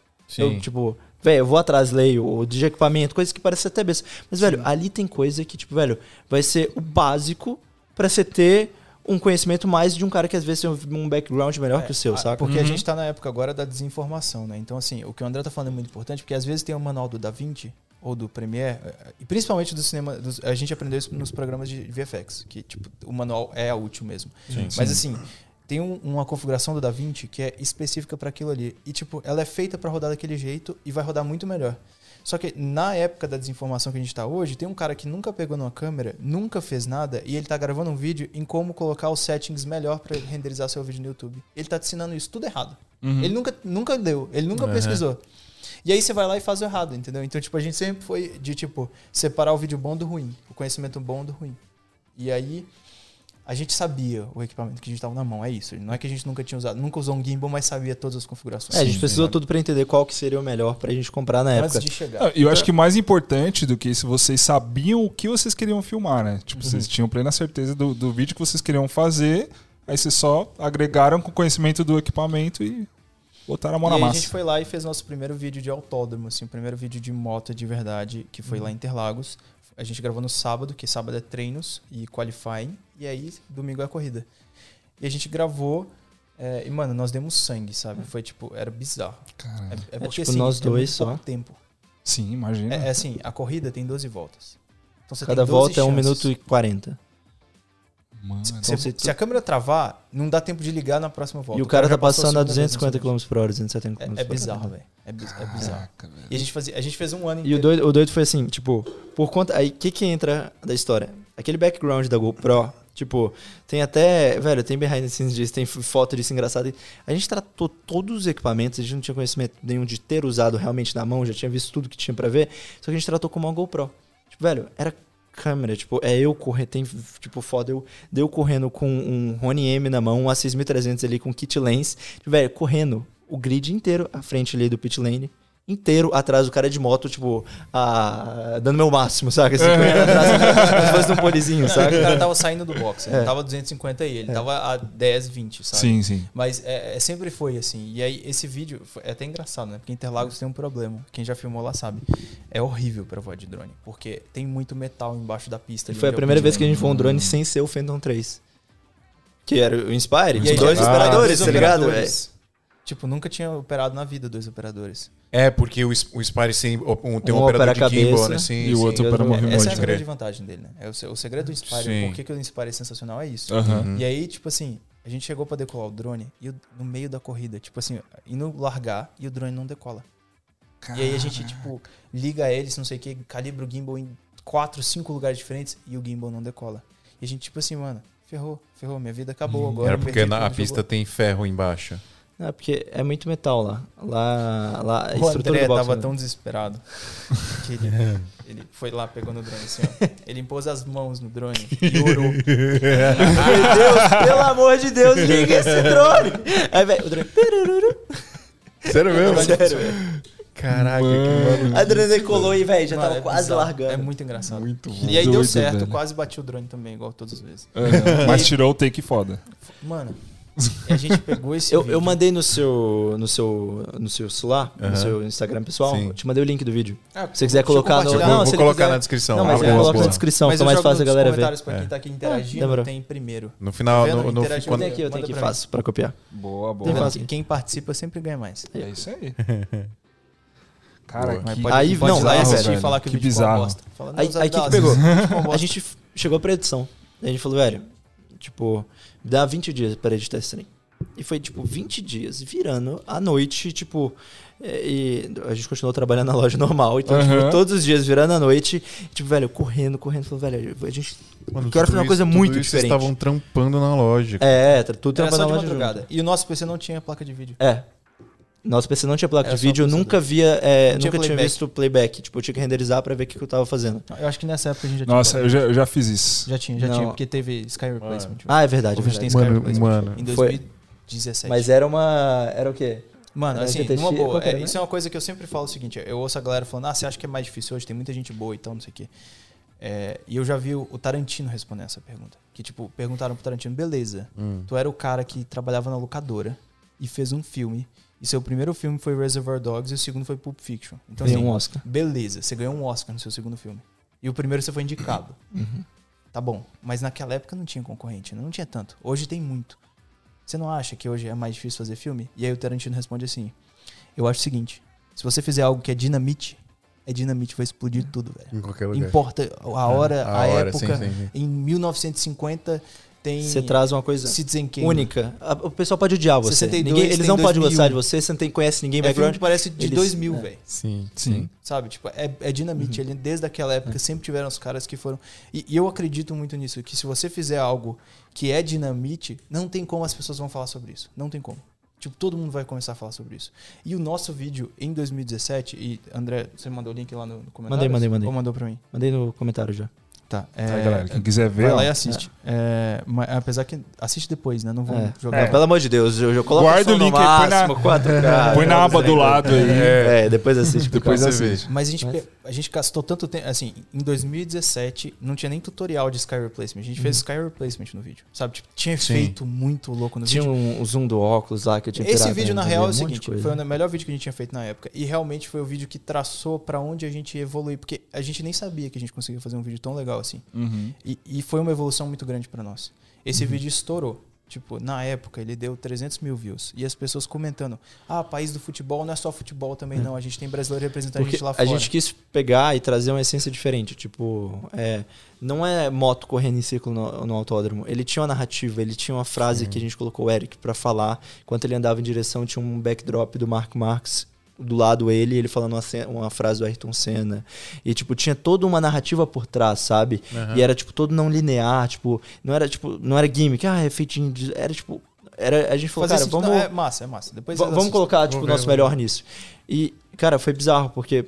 eu, tipo, velho, eu vou atrás, leio, ou de equipamento, coisas que parecem até besta. Mas, velho, ali tem coisa que, tipo, velho, vai ser o básico pra você ter um conhecimento mais de um cara que às vezes tem um background melhor que o seu, saca? Porque a Uhum. gente tá na época agora da desinformação, né? Então, assim, o que o André tá falando é muito importante, porque às vezes tem o manual do DaVinci ou do Premiere, eh, e principalmente do cinema, dos- a gente aprendeu isso nos programas de VFX, que, tipo, o manual é útil mesmo. Mas, assim, tem um- uma configuração do DaVinci que é específica para aquilo ali. E, tipo, ela é feita para rodar daquele jeito e vai rodar muito melhor. Só que na época da desinformação que a gente tá hoje, tem um cara que nunca pegou numa câmera, nunca fez nada, e ele tá gravando um vídeo em como colocar os settings melhor para renderizar seu vídeo no YouTube. Ele tá te ensinando isso tudo errado. Uhum. Ele nunca, nunca deu, ele nunca Uhum. pesquisou. E aí você vai lá e faz o errado, entendeu? Então, tipo, a gente sempre foi de, tipo, separar o vídeo bom do ruim, o conhecimento bom do ruim. E aí, A gente sabia o equipamento que a gente tava na mão, é isso. Não é que a gente nunca tinha usado, nunca usou um gimbal, mas sabia todas as configurações. É, a gente Sim, precisou sabe? tudo pra entender qual que seria o melhor pra gente comprar na época. Antes de chegar. E eu acho que mais importante do que isso, vocês sabiam o que vocês queriam filmar, né? Tipo, vocês tinham plena certeza do, do vídeo que vocês queriam fazer, aí vocês só agregaram com o conhecimento do equipamento e botaram a mão E na aí a massa. gente foi lá e fez nosso primeiro vídeo de autódromo, assim, o primeiro vídeo de moto de verdade, que foi lá em Interlagos. A gente gravou no sábado, que sábado é treinos e qualifying, e aí domingo é a corrida. E a gente gravou, é, e mano, nós demos sangue, sabe? Foi tipo, era bizarro. Caralho. É, é porque tipo, assim, nós é dois só. tempo. Sim, imagina. É, é assim, a corrida tem 12 voltas. Então você Cada tem 12 volta é 1 chances. minuto e 40. Mano. Se, Então, você- se a câmera travar, não dá tempo de ligar na próxima volta. E o cara já tá passou passando a segunda vez 250 nesse vídeo. km por hora, 270 km É, por é hora. bizarro, velho. É, biz- é bizarro. Caraca, velho. E a gente, fazia, a gente fez um ano E o inteiro. doido, o doido foi assim, tipo, por conta. Aí o que que entra da história? Aquele background da GoPro, tipo, tem até. Velho, tem behind the scenes disso, tem foto disso engraçado. A gente tratou todos os equipamentos, a gente não tinha conhecimento nenhum de ter usado realmente na mão, já tinha visto tudo que tinha pra ver, só que a gente tratou como uma GoPro. Tipo, velho, era câmera, tipo, é eu correr, tem, tipo, foda, eu, eu correndo com um Rony M na mão, um A6300 ali com kit lens, tipo, velho, correndo o grid inteiro à frente ali do pit lane, inteiro atrás do cara de moto, tipo, a, dando meu máximo, saca? Assim, correndo atrás, como se fosse um polizinho, O saca? cara tava saindo do box, ele É. não tava 250 aí, ele tava a 10, 20, sabe? Sim, sim. Mas é, é- sempre foi assim. E aí, esse vídeo foi- é até engraçado, né? Porque Interlagos tem um problema. Quem já filmou lá sabe. É horrível pra voar de drone. Porque tem muito metal embaixo da pista. Foi a é o primeira vez que a gente voou um drone sem ser o Phantom 3. Que era o Inspire, E aí, dois já- operadores, tá ligado? operadores. Tipo, nunca tinha operado na vida dois operadores. É, porque o, o Spire sem, um, tem um, Um operador opera de gimbal, né? Sim, E o sim. outro para eu- movimento. Essa é a crer. grande vantagem dele, né? É o, se- o segredo do Inspire, Sim. por que, que o Inspire é sensacional é isso. Aham. E aí, tipo assim, a gente chegou pra decolar o drone e o- no meio da corrida, tipo assim, indo largar e o drone não decola. E aí a gente, tipo, liga hélice, não sei o que, calibra o gimbal em quatro, cinco lugares diferentes e o gimbal não decola. E a gente, tipo assim, mano, ferrou, ferrou, minha vida acabou agora. Era porque na, a pista jogou. tem ferro embaixo. Não, porque é muito metal lá. Lá, lá a O estrutura André do box. tava né? tão desesperado que ele, ele foi lá, pegou no drone assim, ó. Ele impôs as mãos no drone e orou. Meu Deus, pelo amor de Deus, liga esse drone! Aí, velho, o drone. Sério mesmo? Sério, velho. Caraca, que maluco. A drone decolou e, velho, já Mano, tava é quase bizarro. largando. É muito engraçado. Muito E aí deu certo, velho. quase bati o drone também, igual todas as vezes. Aham. Mas tirou o take foda. Mano, e a gente pegou esse Eu, vídeo. eu mandei no seu, no seu, no seu celular, Aham. no seu Instagram pessoal, Sim. eu te mandei o link do vídeo. Ah, Se você quiser colocar no. Vou, Não, vou colocar quiser- na descrição. Não, mas uma coloca na descrição, Mas fica mais fácil a galera ver. comentários pra quem É. tá aqui interagindo, demorou. tem primeiro. No final, Tá no, no, quando- Tem aqui, eu tenho aqui, pra mim. faço pra copiar. Boa, boa. fácil. Quem participa sempre ganha mais. É isso aí. Cara, Boa. Que pode, Aí, pode não, aí, e assistir e falar que, que o vídeo ficou uma bizarro. bosta. Fala, não, Aí, que que pegou? A gente chegou pra edição. A gente falou, velho, tipo, dá 20 dias pra editar esse trem. E foi, tipo, 20 dias virando à noite, tipo. é, E a gente continuou trabalhando na loja normal. Então, Aham. tipo, todos os dias virando à noite, tipo, velho, correndo, correndo. Falou, velho, a gente. Mano, quero fazer uma coisa isso- muito tudo isso Vocês diferente. estavam trampando na loja. É, tá tudo Era só trabalhando de na loja. madrugada. E o nosso PC não tinha placa de vídeo. É. Nosso PC não tinha placa Era de vídeo, eu nunca via, é, tinha nunca tinha playback. visto playback. Tipo, eu tinha que renderizar pra ver o que, que eu tava fazendo. Eu acho que nessa época a gente já tinha. Nossa, eu já, eu já fiz isso. Já tinha, já Não. tinha, porque teve Sky Replacement. Ah, é verdade. é vídeo tem. Sky Mano, Replacement. mano. Em Foi. 2017. Mas era uma. Era o quê? Mano, Era assim, GTX, numa boa. é? Isso é uma coisa que eu sempre falo o seguinte: eu ouço a galera falando, ah, você acha que é mais difícil hoje? Tem muita gente boa e tal, não sei o quê. É, e eu já vi o o Tarantino responder essa pergunta. Que, tipo, perguntaram pro Tarantino, beleza, Hum. tu era o cara que trabalhava na locadora e fez um filme. E seu primeiro filme foi Reservoir Dogs e o segundo foi Pulp Fiction. Então, Ganhou assim, um Oscar. beleza, você ganhou um Oscar no seu segundo filme. E o primeiro você foi indicado. Uhum. Tá bom. Mas naquela época não tinha concorrente, né? não tinha tanto. Hoje tem muito. Você não acha que hoje é mais difícil fazer filme? E aí o Tarantino responde assim: Eu acho o seguinte: se você fizer algo que é dinamite, é dinamite, vai explodir tudo, velho. Em qualquer lugar. Importa a hora, a, hora, época. sim, sim, sim. Em 1950 tem Você traz uma coisa única. O pessoal pode odiar você. 62 Ninguém, eles não podem 2001. gostar de você, você não tem, conhece ninguém É filme que parece de Eles- 2000, é. velho. Sim, Sim. Sabe? Tipo, é, é dinamite. Ele, desde aquela época sempre tiveram os caras que foram. E, e eu acredito muito nisso, que se você fizer algo que é dinamite, não tem como as pessoas vão falar sobre isso. Não tem como. Tipo, todo mundo vai começar a falar sobre isso. E o nosso vídeo em 2017, e André, você mandou o link lá no, no comentário? Mandei, mandei, mandei. Ou mandou pra mim? Mandei no comentário já. Tá. É, Aí, galera, quem quiser ver, vai lá ó, e assiste. É, mas apesar que assiste depois, né? Não vamos É. jogar. Não, pelo amor de Deus, eu, eu coloco Guarda o no link aí, põe na- máximo, 4K. põe na aba do lado aí. É, depois assiste. Depois assiste. Mas a gente, pe- a gente gastou tanto tempo. Assim, em 2017 não tinha nem tutorial de Sky Replacement. A gente fez Sky Replacement no vídeo. Sabe? Tipo, tinha Sim. efeito muito louco no Tinha vídeo. um, o zoom do óculos lá que eu tinha Esse vídeo, né? na real, é o seguinte: foi o melhor vídeo que a gente tinha feito na época. E realmente foi o vídeo que traçou pra onde a gente ia evoluir. Porque a gente nem sabia que a gente conseguia fazer um vídeo tão legal assim. Uhum. E, e foi uma evolução muito grande pra nós. Esse vídeo estourou. Tipo, na época ele deu 300 mil views. E as pessoas comentando: Ah, país do futebol não é só futebol também, não. A gente tem brasileiro representando a Porque gente lá a fora. gente quis pegar e trazer uma essência diferente. Tipo, é, não é moto correndo em círculo no, no autódromo. Ele tinha uma narrativa, ele tinha uma frase que a gente colocou o Eric pra falar. Enquanto ele andava em direção, tinha um backdrop do Mark Marx do lado ele, ele falando uma, uma frase do Ayrton Senna. E, tipo, tinha toda uma narrativa por trás, sabe? E era, tipo, todo não linear, tipo, não era, tipo, não era gimmick, ah, é feitinho de... Era, tipo... Era, a gente falou, Fazer cara, sentido- vamos... não, é massa, é massa. Depois vamos colocar, tipo, o nosso ver. melhor nisso. E, cara, foi bizarro, porque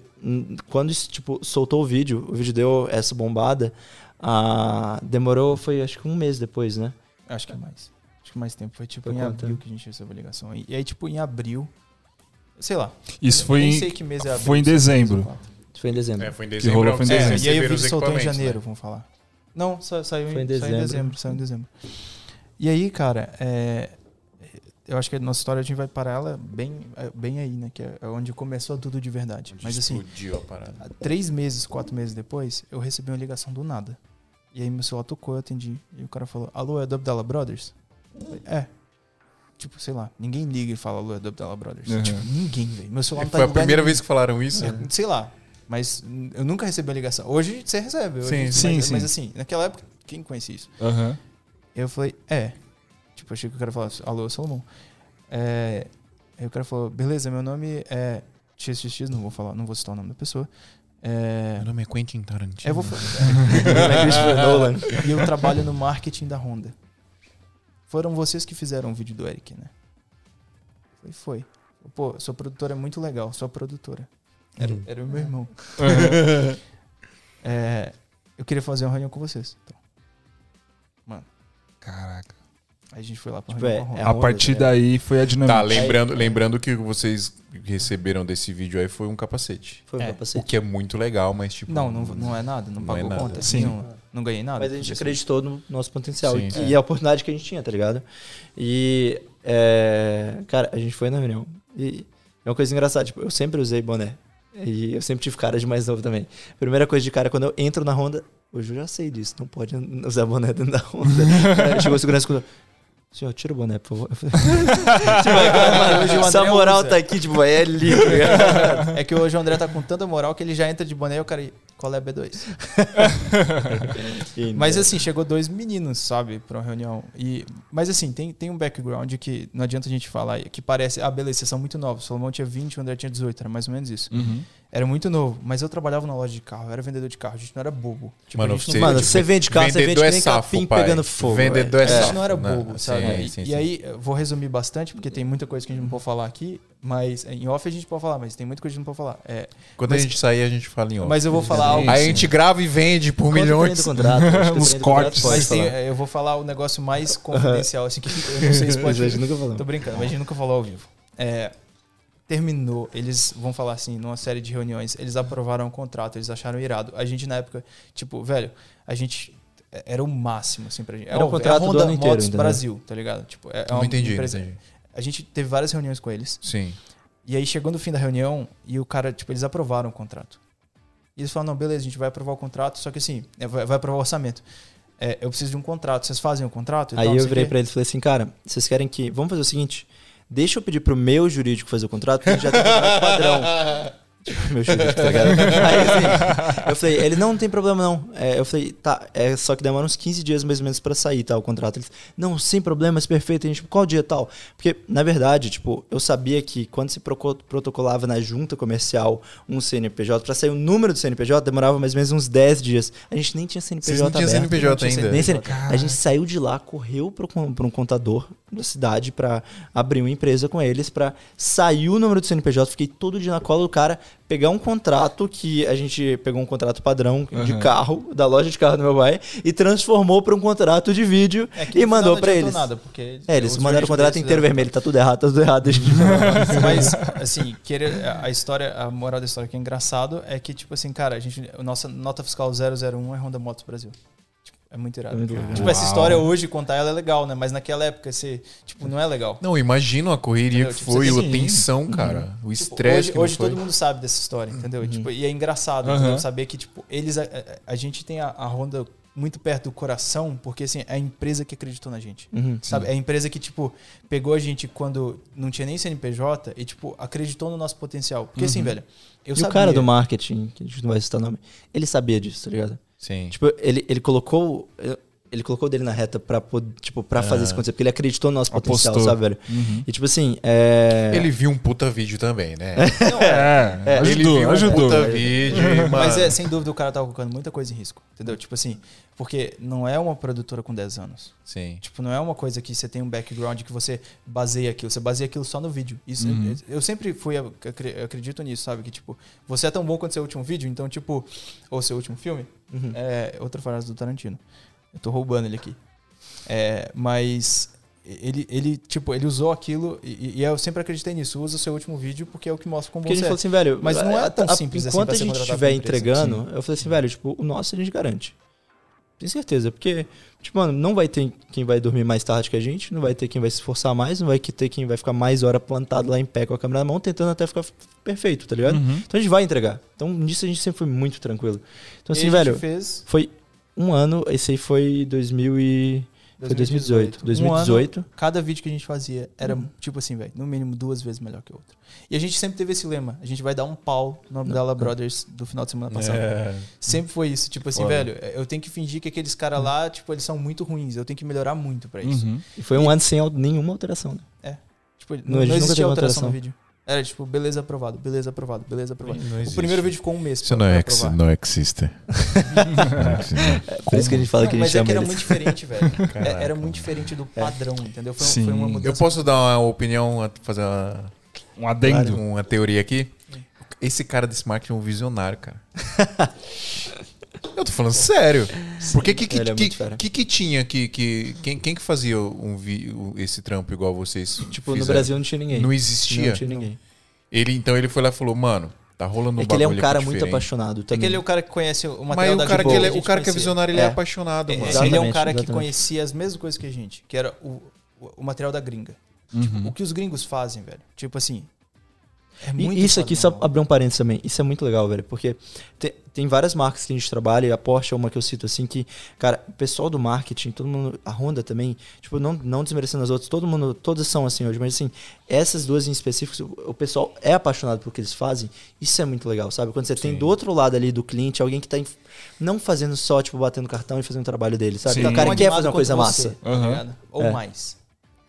quando, isso, tipo, soltou o vídeo, o vídeo deu essa bombada, ah, demorou, foi acho que um mês depois, né? Acho que é mais. Acho que mais tempo. Foi tipo Foi em quanto abril que a gente recebeu a ligação. E, e aí, tipo, em abril. Sei lá. Isso foi nem em- sei que mês é abril. foi em é dezembro. foi em dezembro. É, foi em Que dezembro. rolou foi em é, dezembro. É, e aí o vídeo soltou em equipamentos, janeiro, né? vamos falar. Não, sa- saiu, em em, saiu em dezembro. Saiu em dezembro. E aí, cara, é, eu acho que a nossa história a gente vai parar ela bem, é, bem aí, né? Que é onde começou tudo de verdade. Mas assim, Explodiu a parada. três meses, quatro meses depois, eu recebi uma ligação do nada. E aí meu celular tocou, eu atendi. E o cara falou, alô, é Dub Dalla Brothers? Eu falei, é. Tipo, sei lá, ninguém liga e fala alô, é Dub Dalla Brothers. Uhum. Tipo, ninguém, velho. Meu celular não tá Foi a primeira nenhum. vez que falaram isso? Eu- sei lá. Mas eu nunca recebi a ligação. Hoje você recebe. Hoje, Sim, mas, sim, sim. mas assim, naquela época, quem conhecia isso? Aham. Eu falei, é. Tipo, achei que o cara falasse, alô, Salomão. É, aí o cara falou, beleza, meu nome é XXX, não vou falar, não vou citar o nome da pessoa. É, Meu nome é Quentin Tarantino. eu vou, É Christopher Nolan. e eu trabalho no marketing da Honda. Foram vocês que fizeram o vídeo do Eric, né? Foi, foi. Pô, sua produtora é muito legal, sua produtora. Era, era o meu irmão. É, eu queria fazer uma reunião com vocês. Então, Caraca. aí a gente foi lá pra Tipo, reunião é- a é. A partir daí foi a dinâmica. Tá, lembrando, lembrando que o que vocês receberam desse vídeo aí foi um capacete. Foi um É. O capacete. que é muito legal, mas tipo. Não, não, não é nada, não Não pagou é nada. conta. Sim. Não, não ganhei nada. Mas a gente assim, acreditou no nosso potencial Sim, e, e a oportunidade que a gente tinha, tá ligado? E, é, cara, a gente foi na reunião e é uma coisa engraçada, tipo, eu sempre usei boné e eu sempre tive cara de mais novo também. Primeira coisa de cara, quando eu entro na Honda, hoje eu já sei disso, não pode usar boné dentro da Honda. Chegou a segurança quando Senhor, tira o boné, por favor. tipo, o essa moral usa. tá aqui, tipo, é ali. tá ligado? É que hoje o André tá com tanta moral que ele já entra de boné e o cara. Qual é a B2? E, Mas assim, chegou dois meninos, sabe, pra uma reunião. E, mas assim, tem, tem um background que não adianta a gente falar, que parece, ah, beleza, vocês são muito novos. O Salomão tinha 20, o André tinha 18, era mais ou menos isso. Uhum. Era muito novo, mas eu trabalhava na loja de carro, eu era vendedor de carro, a gente não era bobo. Tipo, Mano, a gente não você- Mano, você vende carro, você vende é nem safo, capim pai. pegando fogo. Vendedor velho. é a safo. gente não era bobo, Sim, sabe? sim, e, sim. e aí, eu vou resumir bastante, porque tem muita coisa que a gente não pode falar aqui, mas em off a gente pode falar, mas tem muita coisa que a gente não pode falar. É, Quando Mas- a gente sair, a gente fala em off. mas eu vou falar algo. Aí a gente grava e vende por Quanto milhões. contrato? Os cortes. Mas tem- falar. eu vou falar o negócio mais confidencial, assim, que eu não sei se pode. Mas a gente nunca falou. Tô brincando, mas a gente nunca falou ao vivo. É, terminou, eles vão falar assim, numa série de reuniões, eles aprovaram o contrato, eles acharam irado. A gente na época, tipo, velho, a gente era o máximo, assim, pra gente. Era o óbvio, contrato é a do Honda ano inteiro, Motos entendeu? Brasil, tá ligado? Tipo, é, é Não uma entendi, empresa- entendi. A gente teve várias reuniões com eles. Sim. E aí chegou no fim da reunião e o cara, tipo, eles aprovaram o contrato. E eles falaram, não, beleza, a gente vai aprovar o contrato, só que assim, é, vai, aprovar o orçamento. É, eu preciso de um contrato, vocês fazem o contrato? e Aí tal, eu virei quê?" pra eles e falei assim, cara, vocês querem que. Vamos fazer o seguinte: deixa eu pedir pro meu jurídico fazer o contrato, porque a gente já tem um contrato padrão. Meu tá ligado? Aí assim, eu falei, ele não, não tem problema não. É, eu falei, tá, é só que demora uns 15 dias mais ou menos pra sair, tá, o contrato. Eles, não, sem problemas, perfeito. A gente, qual dia tal? Porque, na verdade, tipo, eu sabia que quando se protocolava na junta comercial um CNPJ, pra sair o número do CNPJ, demorava mais ou menos uns 10 dias. A gente nem tinha CNPJ Vocês não tinham aberto. CNPJ não tinha ainda. Nem CN- A gente saiu de lá, correu para um contador, da cidade pra abrir uma empresa com eles, pra sair o número do CNPJ. Fiquei todo dia na cola do cara, pegar um contrato que a gente pegou um contrato padrão de Uhum. carro, da loja de carro do meu pai, e transformou pra um contrato de vídeo É que e mandou adiantou eles. Nada, porque É, eles mandaram o contrato inteiro vermelho, tá tudo errado, tá tudo errado. Mas, assim, querer, a história, a moral da história que é engraçado é que, tipo assim, cara, a gente, a nossa nota fiscal 001 é Honda Motos Brasil. Tipo, é muito irado. Muito. Tipo, essa história hoje, contar ela é legal, né? Mas naquela época, você, tipo, não é legal. Não, imagina a correria Entendeu? que Tipo, foi, a tensão, cara. O Tipo, estresse hoje que não hoje foi. todo mundo sabe dessa história, entendeu? Tipo, e é engraçado Uhum. saber que, tipo, eles. A, a- gente tem a, a Honda muito perto do coração, porque assim, é a empresa que acreditou na gente. Uhum. Sabe? É a empresa que, tipo, pegou a gente quando não tinha nem CNPJ e, tipo, acreditou no nosso potencial. Porque assim, velho, eu e sabia. o cara do marketing, que a gente não vai citar o nome, ele sabia disso, tá ligado? Sim. Tipo, ele, ele colocou. Ele colocou dele na reta pra, tipo, pra fazer isso acontecer, porque ele acreditou no nosso potencial, Apostou. sabe, velho? Uhum. E tipo assim, é. Ele viu um puta vídeo também, né? Não, é, É, ele ajudou, viu um ajudou. puta vídeo e, mano... Mas é, sem dúvida, o cara tava colocando muita coisa em risco. Entendeu? Tipo assim, porque não é uma produtora com 10 anos. Sim. Tipo, não é uma coisa que você tem um background que você baseia aquilo. Você baseia aquilo só no vídeo. Isso, Uhum. eu, eu sempre fui, eu acredito nisso, sabe? Que, tipo, você é tão bom quanto seu último vídeo, então, tipo, ou seu último filme, Uhum. é outra frase do Tarantino. Eu tô roubando ele aqui. É, mas ele, ele, tipo, ele usou aquilo e, e eu sempre acreditei nisso. Usa o seu último vídeo porque é o que mostra como Porque você falou assim, velho. Mas não é a- tão a- simples assim Enquanto a gente estiver entregando, eu falei assim, velho, tipo, o nosso a gente garante. Tenho certeza. Porque, tipo, mano, não vai ter quem vai dormir mais tarde que a gente, não vai ter quem vai se esforçar mais, não vai ter quem vai ficar mais hora plantado lá em pé com a câmera na mão, tentando até ficar perfeito, tá ligado? Uhum. Então a gente vai entregar. Então nisso a gente sempre foi muito tranquilo. Então assim, velho, fez foi um ano, esse aí foi 2000 e... Foi 2018. 2018. Um ano, cada vídeo que a gente fazia era, tipo assim, velho, no mínimo duas vezes melhor que o outro. E a gente sempre teve esse lema: a gente vai dar um pau no Abdallah Brothers do final de semana passado. É. Sempre foi isso. Tipo assim, velho, eu tenho que fingir que aqueles caras lá, tipo, eles são muito ruins. Eu tenho que melhorar muito pra isso. Uhum. E foi um ano sem nenhuma alteração, né? Tipo, Não, não, não existia alteração alteração. no vídeo. Era tipo, beleza aprovado, beleza aprovado, beleza aprovado. O primeiro vídeo ficou um mês. Isso não é, aprovar. não existe. Não existe. Por isso que a gente fala Não, que a gente mas é que era muito diferente, velho. É- Caraca, era muito diferente do padrão, entendeu? Foi, Sim. foi uma Eu mudança. posso dar uma opinião, fazer uma, Um adendo. uma teoria aqui? Esse cara desse marketing é um visionário, cara. Eu tô falando sério. Porque que que, é que, que, que tinha que, que quem, quem que fazia um vi, o- esse trampo igual vocês? Tipo, no fizeram? Brasil não tinha ninguém. não existia. Não tinha ninguém. Ele então ele foi lá e falou, mano, tá rolando um É que ele é um cara muito diferente. apaixonado É também. que ele é o cara que conhece o Mas material o da cara, que, ele, o cara que é visionário, ele é, É. apaixonado, É, mano. ele é um Exatamente, cara que exatamente. conhecia as mesmas coisas que a gente, que era o, o, o material da gringa. Tipo, o que os gringos fazem, velho. Tipo assim. É E muito isso aqui, só abrir um parênteses também, isso é muito legal, velho, porque tem, tem várias marcas que a gente trabalha, e a Porsche é uma que eu cito assim, que, cara, o pessoal do marketing, todo mundo, a Honda também, tipo, não, não desmerecendo as outras, todo mundo, todas são assim hoje, mas assim, essas duas em específico, o pessoal é apaixonado pelo que eles fazem, isso é muito legal, sabe? Quando você tem Sim. do outro lado ali do cliente, alguém que tá em- não fazendo só, tipo, batendo cartão e fazendo o trabalho dele, sabe? Sim. Então, o cara quer fazer uma coisa quanto massa. você, tá? Ou É. mais.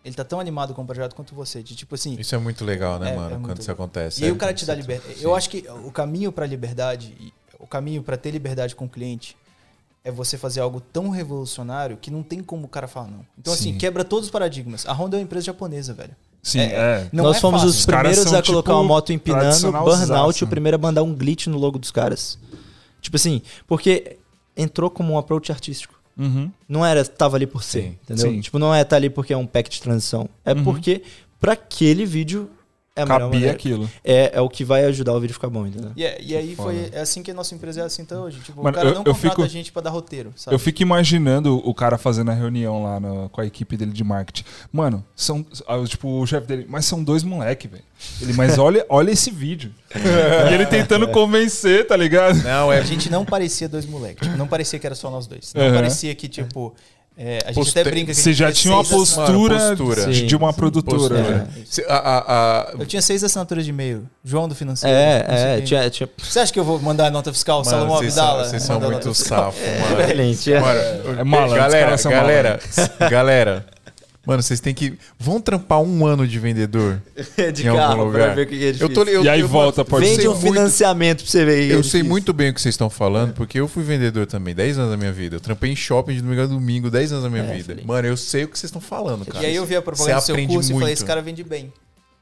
Ele tá tão animado com o projeto quanto você. De tipo assim. Isso é muito legal, né, É, mano? é quando isso legal. acontece. E aí É o cara te dá certo. liberdade. Sim. Eu acho que o caminho pra liberdade, o caminho pra ter liberdade com o cliente é você fazer algo tão revolucionário que não tem como o cara falar não. Então assim, Sim. quebra todos os paradigmas. A Honda é uma empresa japonesa, velho. Sim, É, é. Não Nós é fomos fácil. os primeiros a colocar tipo, uma moto empinando, burnout, o primeiro a mandar um glitch no logo dos caras. Tipo assim, porque entrou como um approach artístico. Uhum. Não era tava ali por ser, Sim. entendeu? Sim. Tipo, não é tá ali porque é um pack de transição. É Uhum. porque pra aquele vídeo é Cabia maneira. aquilo. É, é o que vai ajudar o vídeo a ficar bom, entendeu? E, é- e aí Foda. foi é assim que a nossa empresa é assim até hoje. Tipo, Mano, o cara eu- não eu contrata fico- a gente pra dar roteiro, sabe? Eu fico imaginando o cara fazendo a reunião lá no- com a equipe dele de marketing. Mano, são. ah, Tipo, o chefe dele, mas são dois moleque, velho. Ele, mas olha, olha esse vídeo. e ele tentando convencer, tá ligado? Não, é. A gente não parecia dois moleques. Tipo, não parecia que era só nós dois. Não Uhum. parecia que, tipo. É, a gente Poste- até brinca que Você já tinha uma postura, postura. de, de uma produtora. Postura. Se- a- a- a- Eu tinha seis assinaturas de e-mail. João do financeiro. É, é, tinha, tinha... Você acha que eu vou mandar a nota fiscal? Mano, Salomão vocês são, Abdala? vocês são muito nota fiscal. safo, mano. Excelente, é. Mano, É malandro, os galera, galera, galera, Mano, vocês têm que. Vão trampar um ano de vendedor. de Em algum carro, lugar. pra ver o que é difícil. Eu tô, eu, E aí eu- volta, pode Vende sei um muito- financiamento pra você ver. é Eu sei difícil. muito bem o que vocês estão falando, porque eu fui vendedor também, 10 anos da minha vida. Eu trampei em shopping de domingo a domingo, 10 anos da minha É, vida. Mano, eu sei o que vocês estão falando, cara. E aí eu vi a propaganda do Você seu aprende curso e falei, muito. esse cara vende bem.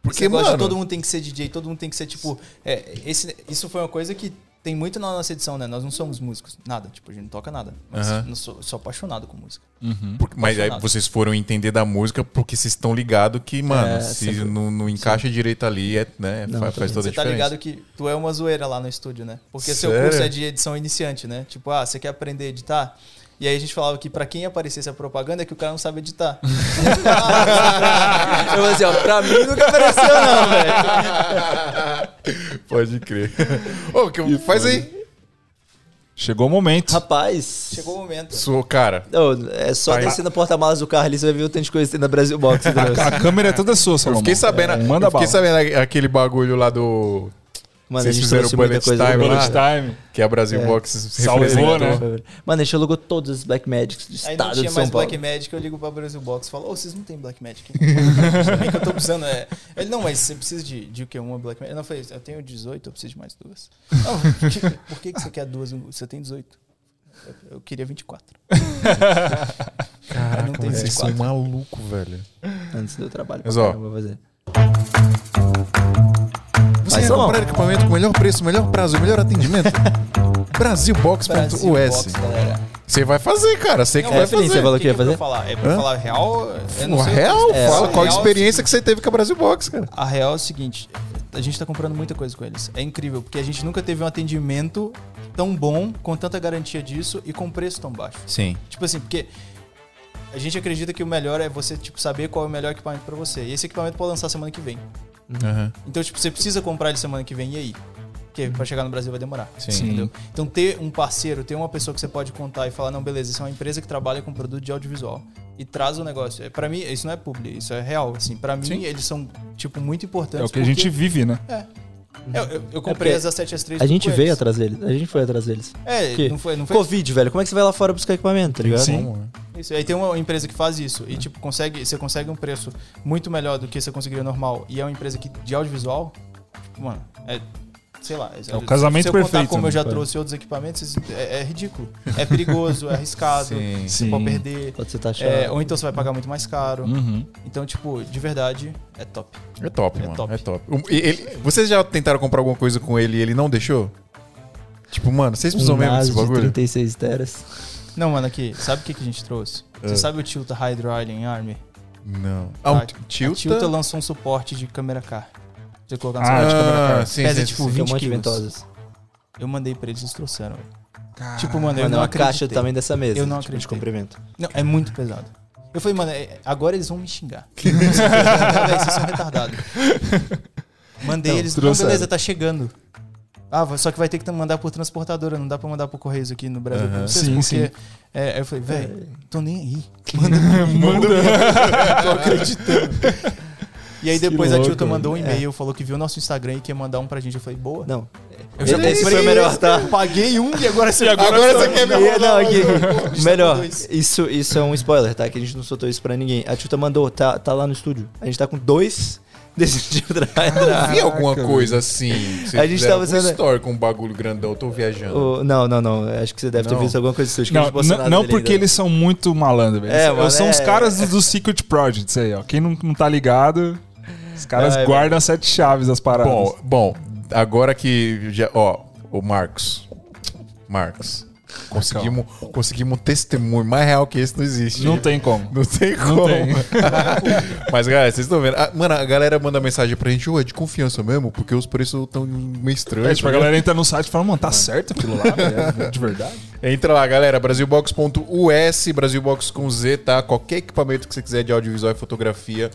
Porque, mano- todo mundo tem que ser DJ, todo mundo tem que ser, tipo... é, esse, isso foi uma coisa que tem muito na nossa edição, né? Nós não somos músicos, nada. Tipo, a gente não toca nada. Mas Aham. eu sou, sou apaixonado com música. Porque- mas aí vocês foram entender da música porque vocês estão ligados que, mano, É, se sempre. não, não encaixa direito ali, é, né, Não, faz, faz toda a Você tá diferença. ligado que tu é uma zoeira lá no estúdio, né? Porque seu Sério? curso é de edição iniciante, né? Tipo, ah, você quer aprender a editar? E aí a gente falava que pra quem aparecesse a propaganda é que o cara não sabe editar. Eu falei assim, ó, pra mim nunca apareceu, não, velho. Pode crer. Ô, que- faz aí. Chegou o momento. Rapaz. Chegou o momento. Sou, cara. Ô, é só Tá descer na porta-malas do carro ali, você vai ver o tanto de coisa que tem na Brasil Box. A, a câmera é toda sua, Eu Salomão. fiquei sabendo, É, manda eu fiquei bala. sabendo aquele bagulho lá do. Mano, Vocês a gente fizeram o Bullet coisa. Time do? Bullet Time. Que é a Brasil É. Box Salvou, né? Mano, a gente alugou todos os Black Magics do Aí não estado tinha de São mais Paulo. Black Magic, eu ligo pra Brasil Box e falo, ô, vocês não tem Black Magic? Também que eu tô precisando. É... Ele, não, mas você precisa de, de o quê? Uma Black Magic? Eu não falei, eu tenho 18, eu preciso de mais duas. Não, por que, que que você quer duas? Você tem 18. Eu, eu queria 24. Caraca, não vocês são 24. malucos, velho. Antes deu trabalho. Mas, pra ó. caramba pra fazer. Você quer Salomão. comprar equipamento com melhor preço, melhor prazo, melhor atendimento? Brasilbox.us. Você vai fazer, cara. Você que Não, vai é, Felipe, fazer. você falou O que ia é pra eu fazer? falar? É pra Hã? falar real? Eu não O sei real, que- fala É, qual a real, experiência que você teve com a Brasil Box, cara. A real é o seguinte, a gente tá comprando muita coisa com eles. É incrível, porque a gente nunca teve um atendimento tão bom, com tanta garantia disso e com preço tão baixo. Sim. Tipo assim, porque a gente acredita que o melhor é você, tipo, saber qual é o melhor equipamento pra você. E esse equipamento pode lançar semana que vem. Aham. Então, tipo, você precisa comprar ele semana que vem e aí? Porque pra chegar no Brasil vai demorar. Sim. Entendeu? Então, ter um parceiro, ter uma pessoa que você pode contar e falar, não, beleza, isso é uma empresa que trabalha com produto de audiovisual e traz o negócio. É, Pra mim, isso não é publi, isso é real. Assim, pra mim, Sim. eles são, tipo, muito importantes. É o que a gente porque- vive, né? Eu, eu, eu comprei É as A7 S3 A gente veio eles. atrás deles. A gente foi atrás deles. É, Que? não foi, não foi Covid, velho. Como é que você vai lá fora buscar equipamento, tá ligado? Sim. Né? Isso, aí tem uma empresa que faz isso e tipo consegue, você consegue um preço muito melhor do que você conseguiria normal e é uma empresa que de audiovisual, tipo, mano, é sei lá, É o casamento se eu contar perfeito, como né, eu já pai? trouxe outros equipamentos, é, é ridículo. É perigoso, é arriscado, Sim. você Sim. pode perder. Pode ser taxado. É, ou então você vai pagar muito mais caro. Uhum. Então, tipo, de verdade, é top. É top, É mano. top. É top. O- ele- vocês já tentaram comprar alguma coisa com ele e ele não deixou? Tipo, mano, vocês precisam um mesmo desse de bagulho? 36 teras. Não, mano, aqui, sabe o que, que a gente trouxe? Você Ah. sabe o Tilta Hydro Alien Army? Não. Ah, o A Tilta Tilta? lançou um suporte de câmera car. Você colocar no Ah, seu- de câmera car. sim, Pesa sim, tipo sim. Tem um 20 monte de quilos. ventosas. Eu mandei pra eles, eles trouxeram. velho. Tipo, mano, eu Mano, é não uma caixa tamanho dessa mesa. Eu não tipo, de acreditei. comprimento. Não, é muito pesado. Eu falei, mano, é- agora eles vão me xingar. Véi, Vocês são retardados. Mandei Então, eles, não, trouxeram. beleza, tá chegando. Ah, só que vai ter que mandar por transportadora, não dá pra mandar por Correios aqui no Brasil. Não sei Sim, porque. É, eu falei, velho, tô nem aí. Manda Manda. tô acreditando. E aí depois a louco, Tilta mandou um velho. e-mail, falou que viu o nosso Instagram e quer mandar um pra gente. Eu falei, boa. Não. eu já esse comprei, foi melhor, tá? paguei um e agora você Agora você quer me E, não, aqui, Está melhor, isso, isso é um spoiler, tá? Que a gente não soltou isso pra ninguém. A Tuta mandou, tá, tá lá no estúdio. A gente tá com dois desse tipo de Eu vi alguma coisa assim. A gente tava sendo- story com um bagulho grandão, eu tô viajando. O- Não, não, não. Acho que você deve ter Não. visto alguma coisa do estúdio. que a Não, não, não porque ainda. eles são muito malandros, velho. É, são os é- caras do, do Secret Projects aí, ó. Quem não, não tá ligado, os caras Ai, guardam as sete chaves das paradas. Bom, bom, agora que já, ó, o Marcos. Marcos. Conseguimos, conseguimos um testemunho mais real que esse não existe. não tem como. Não tem Não como. tem. Mas, galera, vocês estão vendo? Ah, mano, a galera manda mensagem pra gente, ô, é de confiança mesmo, porque os preços estão meio estranhos. É, tipo, a galera entra no site e fala, mano, tá certo aquilo lá? É de verdade. Entra lá, galera, brasilbox.us, Brasilbox com Z, tá? Qualquer equipamento que você quiser de audiovisual e fotografia,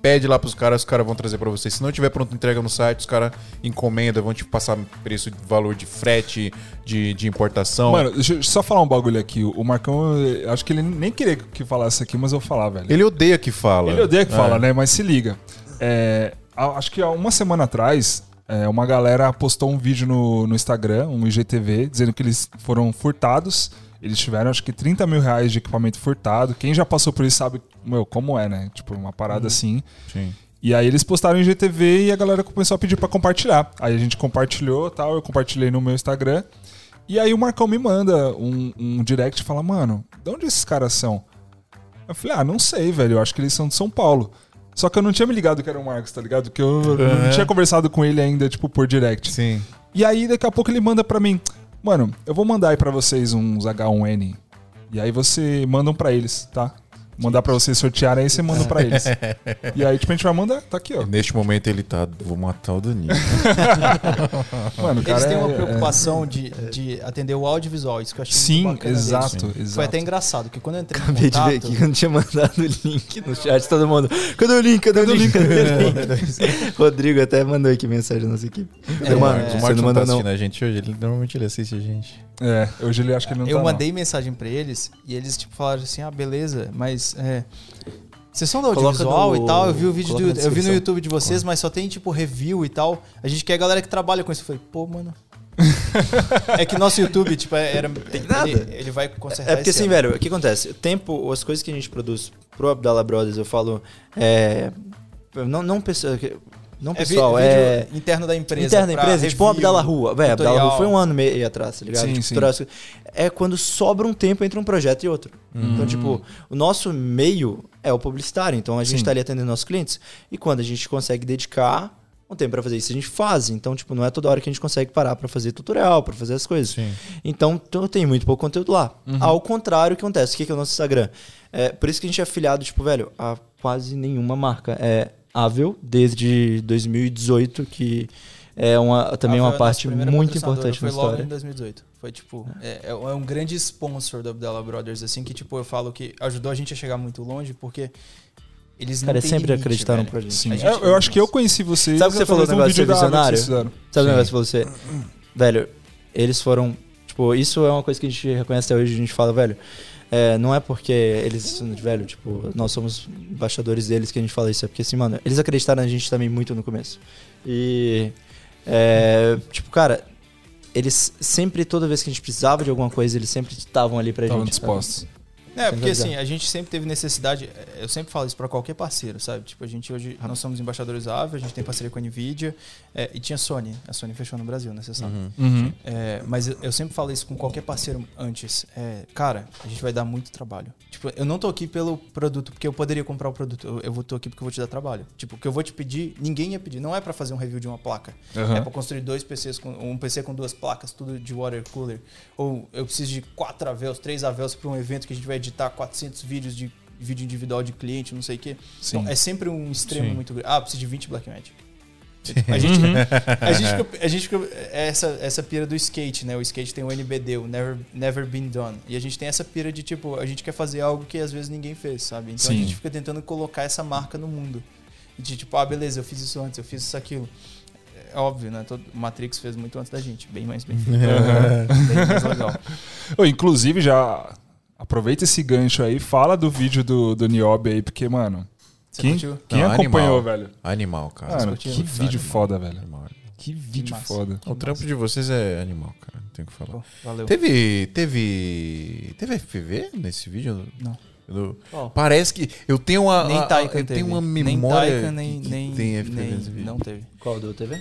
pede lá pros caras, os caras vão trazer pra você. Se não tiver pronto entrega no site, os caras encomendam, vão te passar preço, valor de frete, de, de importação. Mano, deixa eu só falar um bagulho aqui. O Marcão, acho que ele nem queria que falasse aqui, mas eu vou falar, velho. ele odeia que fala. Ele odeia que É. fala, né? Mas se liga. É, acho que há uma semana atrás, é, uma galera postou um vídeo no, no Instagram, um IGTV, dizendo que eles foram furtados. Eles tiveram, acho que, 30 mil reais de equipamento furtado. Quem já passou por isso sabe, meu, como é, né? Tipo, uma parada assim. Sim. E aí eles postaram em GTV e a galera começou a pedir pra compartilhar. Aí a gente compartilhou tal, eu compartilhei no meu Instagram. E aí o Marcão me manda um, um direct e fala, mano, de onde esses caras são? Eu falei, ah, não sei, velho, eu acho que eles são de São Paulo. Só que eu não tinha me ligado que era o Marcos, tá ligado? Que eu não tinha conversado com ele ainda, tipo, por direct. Sim. E aí daqui a pouco ele manda pra mim, mano, eu vou mandar aí pra vocês uns H1N. E aí você mandam pra eles, tá? Mandar pra vocês sortearem, aí você manda pra eles. E aí, tipo, a gente vai mandar, tá aqui, ó. Neste momento ele tá. Vou matar o Danilo. Mano, Eles têm uma é- preocupação de, de atender o audiovisual, isso que eu achei Sim, muito bacana deles. exato, Foi exato. até engraçado, porque quando eu entrei em Acabei de ver contato... aqui que eu não tinha mandado o link no chat, todo mundo. Cadê o link? Cadê, o link? Cadê o link? Rodrigo até mandou aqui mensagem na nossa equipe. É, Ô, mano, o Marcos não não tá mandou não. assistindo a gente hoje. Ele, normalmente ele assiste a gente. É, hoje ele acha que ele não eu tá, mandei mensagem pra eles e eles tipo falaram assim: "Ah, beleza, mas é vocês são da Coloca audiovisual no- e tal, eu vi o vídeo do, eu vi no. YouTube de vocês, mas só tem tipo review e tal. A gente quer a galera que trabalha com isso. Eu falei: "Pô, mano, é que nosso YouTube, tipo, é- era. Tem nada. Ele, ele vai consertar É porque assim, ano. velho, o que acontece? O tempo, as coisas que a gente produz pro Abdallah Brothers, eu falo. É, não, não pessoal. Não É pessoal, vídeo é. interno da empresa. Interna da empresa, tipo review, Abdallah Rua. Velho, Abdallah tutorial. Rua foi um ano e meio atrás, tá ligado? Sim, Tipo, sim. tutorial, É quando sobra um tempo entre um projeto e outro. Então, tipo, o nosso meio é o publicitário. Então a gente Sim. tá ali atendendo nossos clientes. E quando a gente consegue dedicar um tempo pra fazer isso, a gente faz. Então, tipo, não é toda hora que a gente consegue parar pra fazer tutorial, pra fazer as coisas. Sim. Então, tem muito pouco conteúdo lá. Ao contrário, o que acontece? O que que é o nosso Instagram? É, por isso que a gente é afiliado, tipo, velho, a quase nenhuma marca. É Avel, desde 2018, que é uma, também Ah, uma parte muito importante na Foi logo história. em 2018. Foi tipo, é, é um grande sponsor do Abdallah Brothers, assim, que tipo, eu falo que ajudou a gente a chegar muito longe, porque eles não Cara, sempre limite, acreditaram velho. pra gente. Sim. A gente- Eu, eu acho que eu conheci vocês. Sabe o que você falou do um negócio de da que visionário? Sabe o negócio pra você? Velho, eles foram. Tipo, isso é uma coisa que a gente reconhece até hoje. A gente fala, velho. É, não é porque eles, velho, tipo, nós somos embaixadores deles que a gente fala isso. É porque, assim, mano, eles acreditaram na gente também muito no começo. E. é, tipo, cara, eles sempre, toda vez que a gente precisava de alguma coisa, eles sempre estavam ali pra Estavam gente. sabe? dispostos. É, porque assim, a gente sempre teve necessidade, é, eu sempre falo isso pra qualquer parceiro, sabe? Tipo, a gente hoje, nós somos embaixadores da Ave, a gente tem parceria com a Nvidia, é, e tinha Sony, a Sony fechou no Brasil, né, você sabe? Uhum. É, mas eu, eu sempre falo isso com qualquer parceiro antes. É, cara, a gente vai dar muito trabalho. Tipo, eu não tô aqui pelo produto, porque eu poderia comprar o produto. Eu, eu vou tô aqui porque eu vou te dar trabalho. Tipo, o que eu vou te pedir, ninguém ia pedir. Não é pra fazer um review de uma placa. Aham. É pra construir dois PCs, com, um PC com duas placas, tudo de water cooler. Ou eu preciso de quatro Avels, três Avels pra um evento que a gente vai editar 400 vídeos de vídeo individual de cliente, não sei o quê. Sim. Então, é sempre um extremo Sim. muito grande. Ah, eu preciso de 20 Blackmagic. A gente, Uhum. a gente, fica, a gente fica é essa, essa pira do skate, né? O skate tem o NBD, o Never, Never Been Done. E a gente tem essa pira de, tipo, a gente quer fazer algo que às vezes ninguém fez, sabe? Então Sim. a gente fica tentando colocar essa marca no mundo. De tipo, ah, beleza, eu fiz isso antes, eu fiz isso aquilo. É óbvio, né? Todo, o Matrix fez muito antes da gente. Bem mais bem feito. bem mais legal. Ô, inclusive, já aproveita esse gancho aí, fala do vídeo do, do Niobe aí, porque, mano, Você quem, curtiu? quem Não, acompanhou, animal. velho? Animal, cara. Mano, que vídeo Animal. foda, velho. Animal. Que vídeo massa. foda. O trampo de vocês é animal, cara. Não tem o que falar. Pô, valeu. Teve. Teve. Teve FPV nesse vídeo? Não. Eu- Qual? Parece que. Eu tenho uma. Nem a- a- Taikan eu teve. tenho uma nem memória. Taikan, nem, que- que nem, tem FPV nem- nesse vídeo. Não teve. Qual do TV?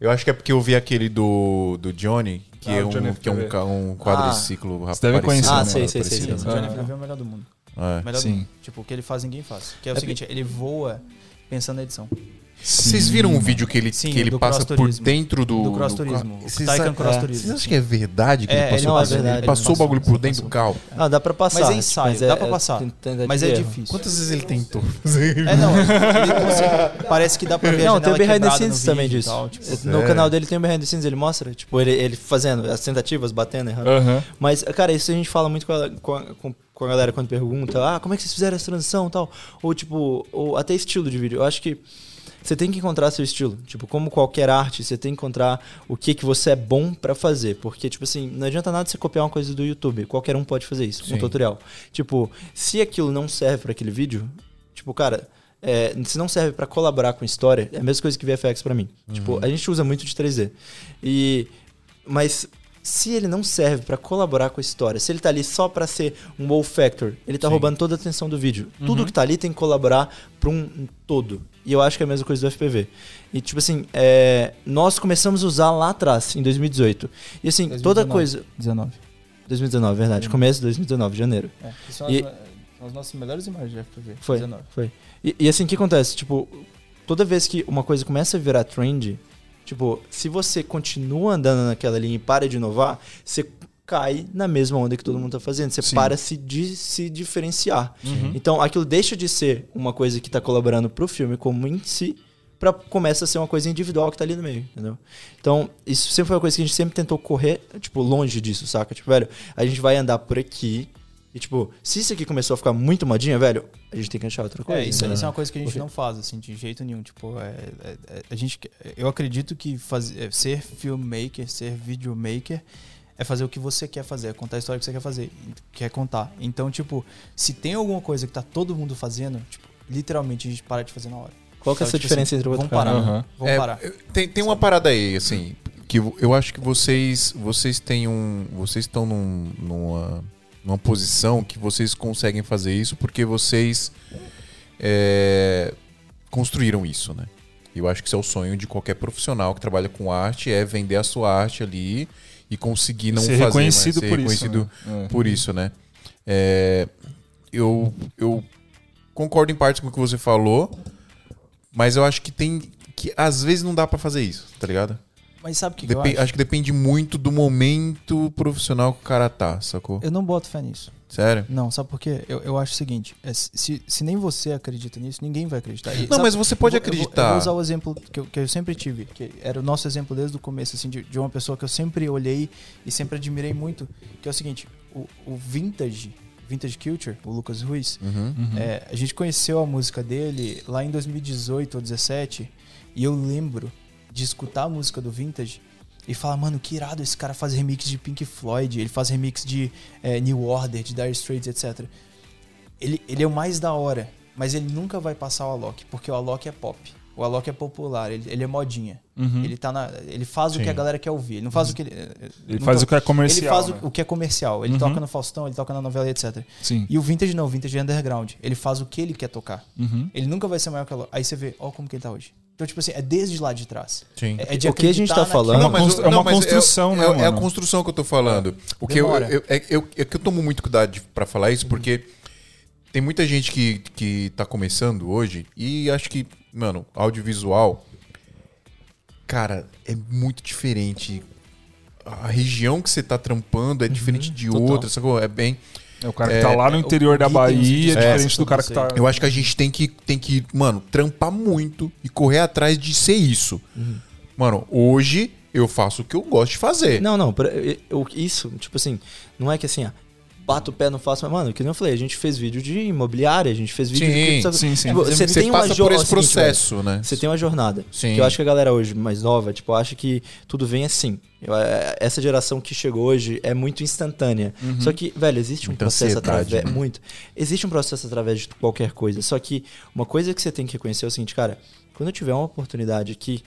Eu acho que é porque eu vi aquele do, do Johnny, que, Ah, é, um, Johnny que é um, um quadriciclo Você deve conhecer, Ah, né? sei, sei, sei, parecido. sei. O Johnny Ah. FPV é o melhor do mundo. É. Melhor Sim. do mundo. Tipo, o que ele faz, ninguém faz. Que é o É seguinte, ele voa pensando na edição. Vocês viram um vídeo que ele, Sim, que ele do passa por dentro do. Do cross-turismo. carro? O Vocês Taycan acham- cross-turismo. Vocês acham que é verdade que É, ele passou, ele não, é por- ele verdade. passou Ele o bagulho passou, por dentro do carro? Ah, dá pra passar. Mas é ensaio, dá pra passar. tentativa Mas é difícil. Quantas vezes ele tentou? É, não. Ele parece que dá pra ver Não, tem o behind the scenes também disso. tal, tipo. No canal dele tem o behind the scenes, ele mostra, tipo, ele, ele fazendo as tentativas, batendo, errando. Mas, cara, isso a gente fala muito com a, com a- com- com a galera quando pergunta, ah, como é que vocês fizeram essa transição e tal? Ou, tipo, ou até estilo de vídeo. Eu acho que você tem que encontrar seu estilo. Tipo, como qualquer arte, você tem que encontrar o que, que você é bom pra fazer. Porque, tipo assim, não adianta nada você copiar uma coisa do YouTube. Qualquer um pode fazer isso, Sim. um tutorial. Tipo, se aquilo não serve pra aquele vídeo, tipo, cara, é, se não serve pra colaborar com história, é a mesma coisa que VFX pra mim. Tipo, a gente usa muito de 3D. E mas se ele não serve pra colaborar com a história, se ele tá ali só pra ser um wow factor, ele tá roubando toda a atenção do vídeo. Tudo que tá ali tem que colaborar pra um todo. E eu acho que é a mesma coisa do FPV. E tipo assim, é, nós começamos a usar lá atrás, em 2018. E assim, toda 2019. coisa 19. 2019, verdade. Começo de 2019, janeiro. É, que são, E- as, são as nossas melhores imagens de FPV. Foi. 19. Foi. E, e assim, o que acontece? Tipo, toda vez que uma coisa começa a virar trend, tipo, se você continua andando naquela linha e para de inovar, você cai na mesma onda que todo mundo tá fazendo. Você Sim. para se de se diferenciar. Então, aquilo deixa de ser uma coisa que tá colaborando pro filme como em si, pra começa a ser uma coisa individual que tá ali no meio, entendeu? Então, isso sempre foi uma coisa que a gente sempre tentou correr, tipo, longe disso, saca? Tipo, velho, a gente vai andar por aqui e, tipo, se isso aqui começou a ficar muito modinha, velho, a gente tem que achar outra coisa. É, isso, entendeu? isso é uma coisa que a gente Porque- não faz, assim, de jeito nenhum. Tipo, é, é- é- a gente, eu acredito que faz, é, ser filmmaker, ser videomaker, é fazer o que você quer fazer, é contar a história que você quer fazer, quer contar. Então, tipo, se tem alguma coisa que tá todo mundo fazendo, tipo, literalmente a gente para de fazer na hora. Qual que é essa tipo diferença assim, entre o outro Vamos parar? Aham. vamos É, parar. Tem, tem uma parada aí, assim, que eu- eu acho que vocês vocês têm um. Vocês estão num- numa, numa posição que vocês conseguem fazer isso porque vocês é, construíram isso, né? Eu acho que isso é o sonho de qualquer profissional que trabalha com arte, é vender a sua arte ali e conseguir não ser fazer, reconhecido mas ser por reconhecido isso. né? É. por isso, né? É, eu, eu concordo em partes com o que você falou, mas eu acho que tem. que às vezes não dá pra fazer isso, tá ligado? Mas sabe o que, que eu acho? acho que depende muito do momento profissional que o cara tá, sacou? Eu não boto fé nisso. Sério? Não, sabe por quê? Eu, eu acho o seguinte: é, se, se nem você acredita nisso, ninguém vai acreditar. E, Não, sabe- mas você pode eu vou- eu vou- Eu acreditar. vou, usar o exemplo que eu, que eu sempre tive, que era o nosso exemplo desde o começo, assim, de, de uma pessoa que eu sempre olhei e sempre admirei muito, que é o seguinte: o, o Vintage, Vintage Culture, o Lucas Ruiz, Uhum. é, a gente conheceu a música dele lá em 2018 ou 2017 e eu lembro de escutar a música do Vintage e falar, mano, que irado esse cara faz remix de Pink Floyd, ele faz remix de é, New Order, de Dire Straits, etc. Ele, ele é o mais da hora, mas ele nunca vai passar o Alok, porque o Alok é pop. O Alok é popular, ele, ele é modinha. Uhum. Ele, tá na, ele faz o que Sim. a galera quer ouvir. Ele não faz o que ele. Ele faz o que é comercial. Ele faz né? o, o que é comercial. Ele Uhum. toca no Faustão, ele toca na novela, etc. Sim. E o Vintage não, o Vintage é underground. Ele faz o que ele quer tocar. Uhum. Ele nunca vai ser maior que o Alok. Aí você vê, ó como que ele tá hoje. Então, tipo assim, é desde lá de trás. Sim. É, é de O que a gente tá falando-. Não, mas é uma construção, é, né, É, é a construção que eu tô falando. Porque eu, Demora. eu- é, eu- é que eu tomo muito cuidado pra falar isso, porque tem muita gente que, que tá começando hoje e acho que, mano, audiovisual, cara, é muito diferente. A região que você tá trampando é diferente de total. outra, sacou? É bem. É o cara que É, tá lá no é, interior da Bahia, é diferente do cara que tá. Eu acho que a gente tem que, tem que, mano, trampar muito e correr atrás de ser isso. Mano, hoje eu faço o que eu gosto de fazer. Não, não, eu- isso, tipo assim, não é que assim, ah, bato o pé, não faço, mas, mano, que nem eu falei, a gente fez vídeo de imobiliária, a gente fez vídeo Sim, de cripto, sabe? sim, sim. Tipo, Você, você tem uma passa jo- por esse seguinte, velho, processo, né? Você tem uma jornada. Sim. Que eu acho que a galera hoje mais nova, tipo, acha que tudo vem assim. Eu- é- essa geração que chegou hoje é muito instantânea. Só que, velho, existe um Muita processo através. né? Muito. Existe um processo através de qualquer coisa. Só que uma coisa que você tem que reconhecer é o seguinte, cara, quando eu tiver uma oportunidade aqui,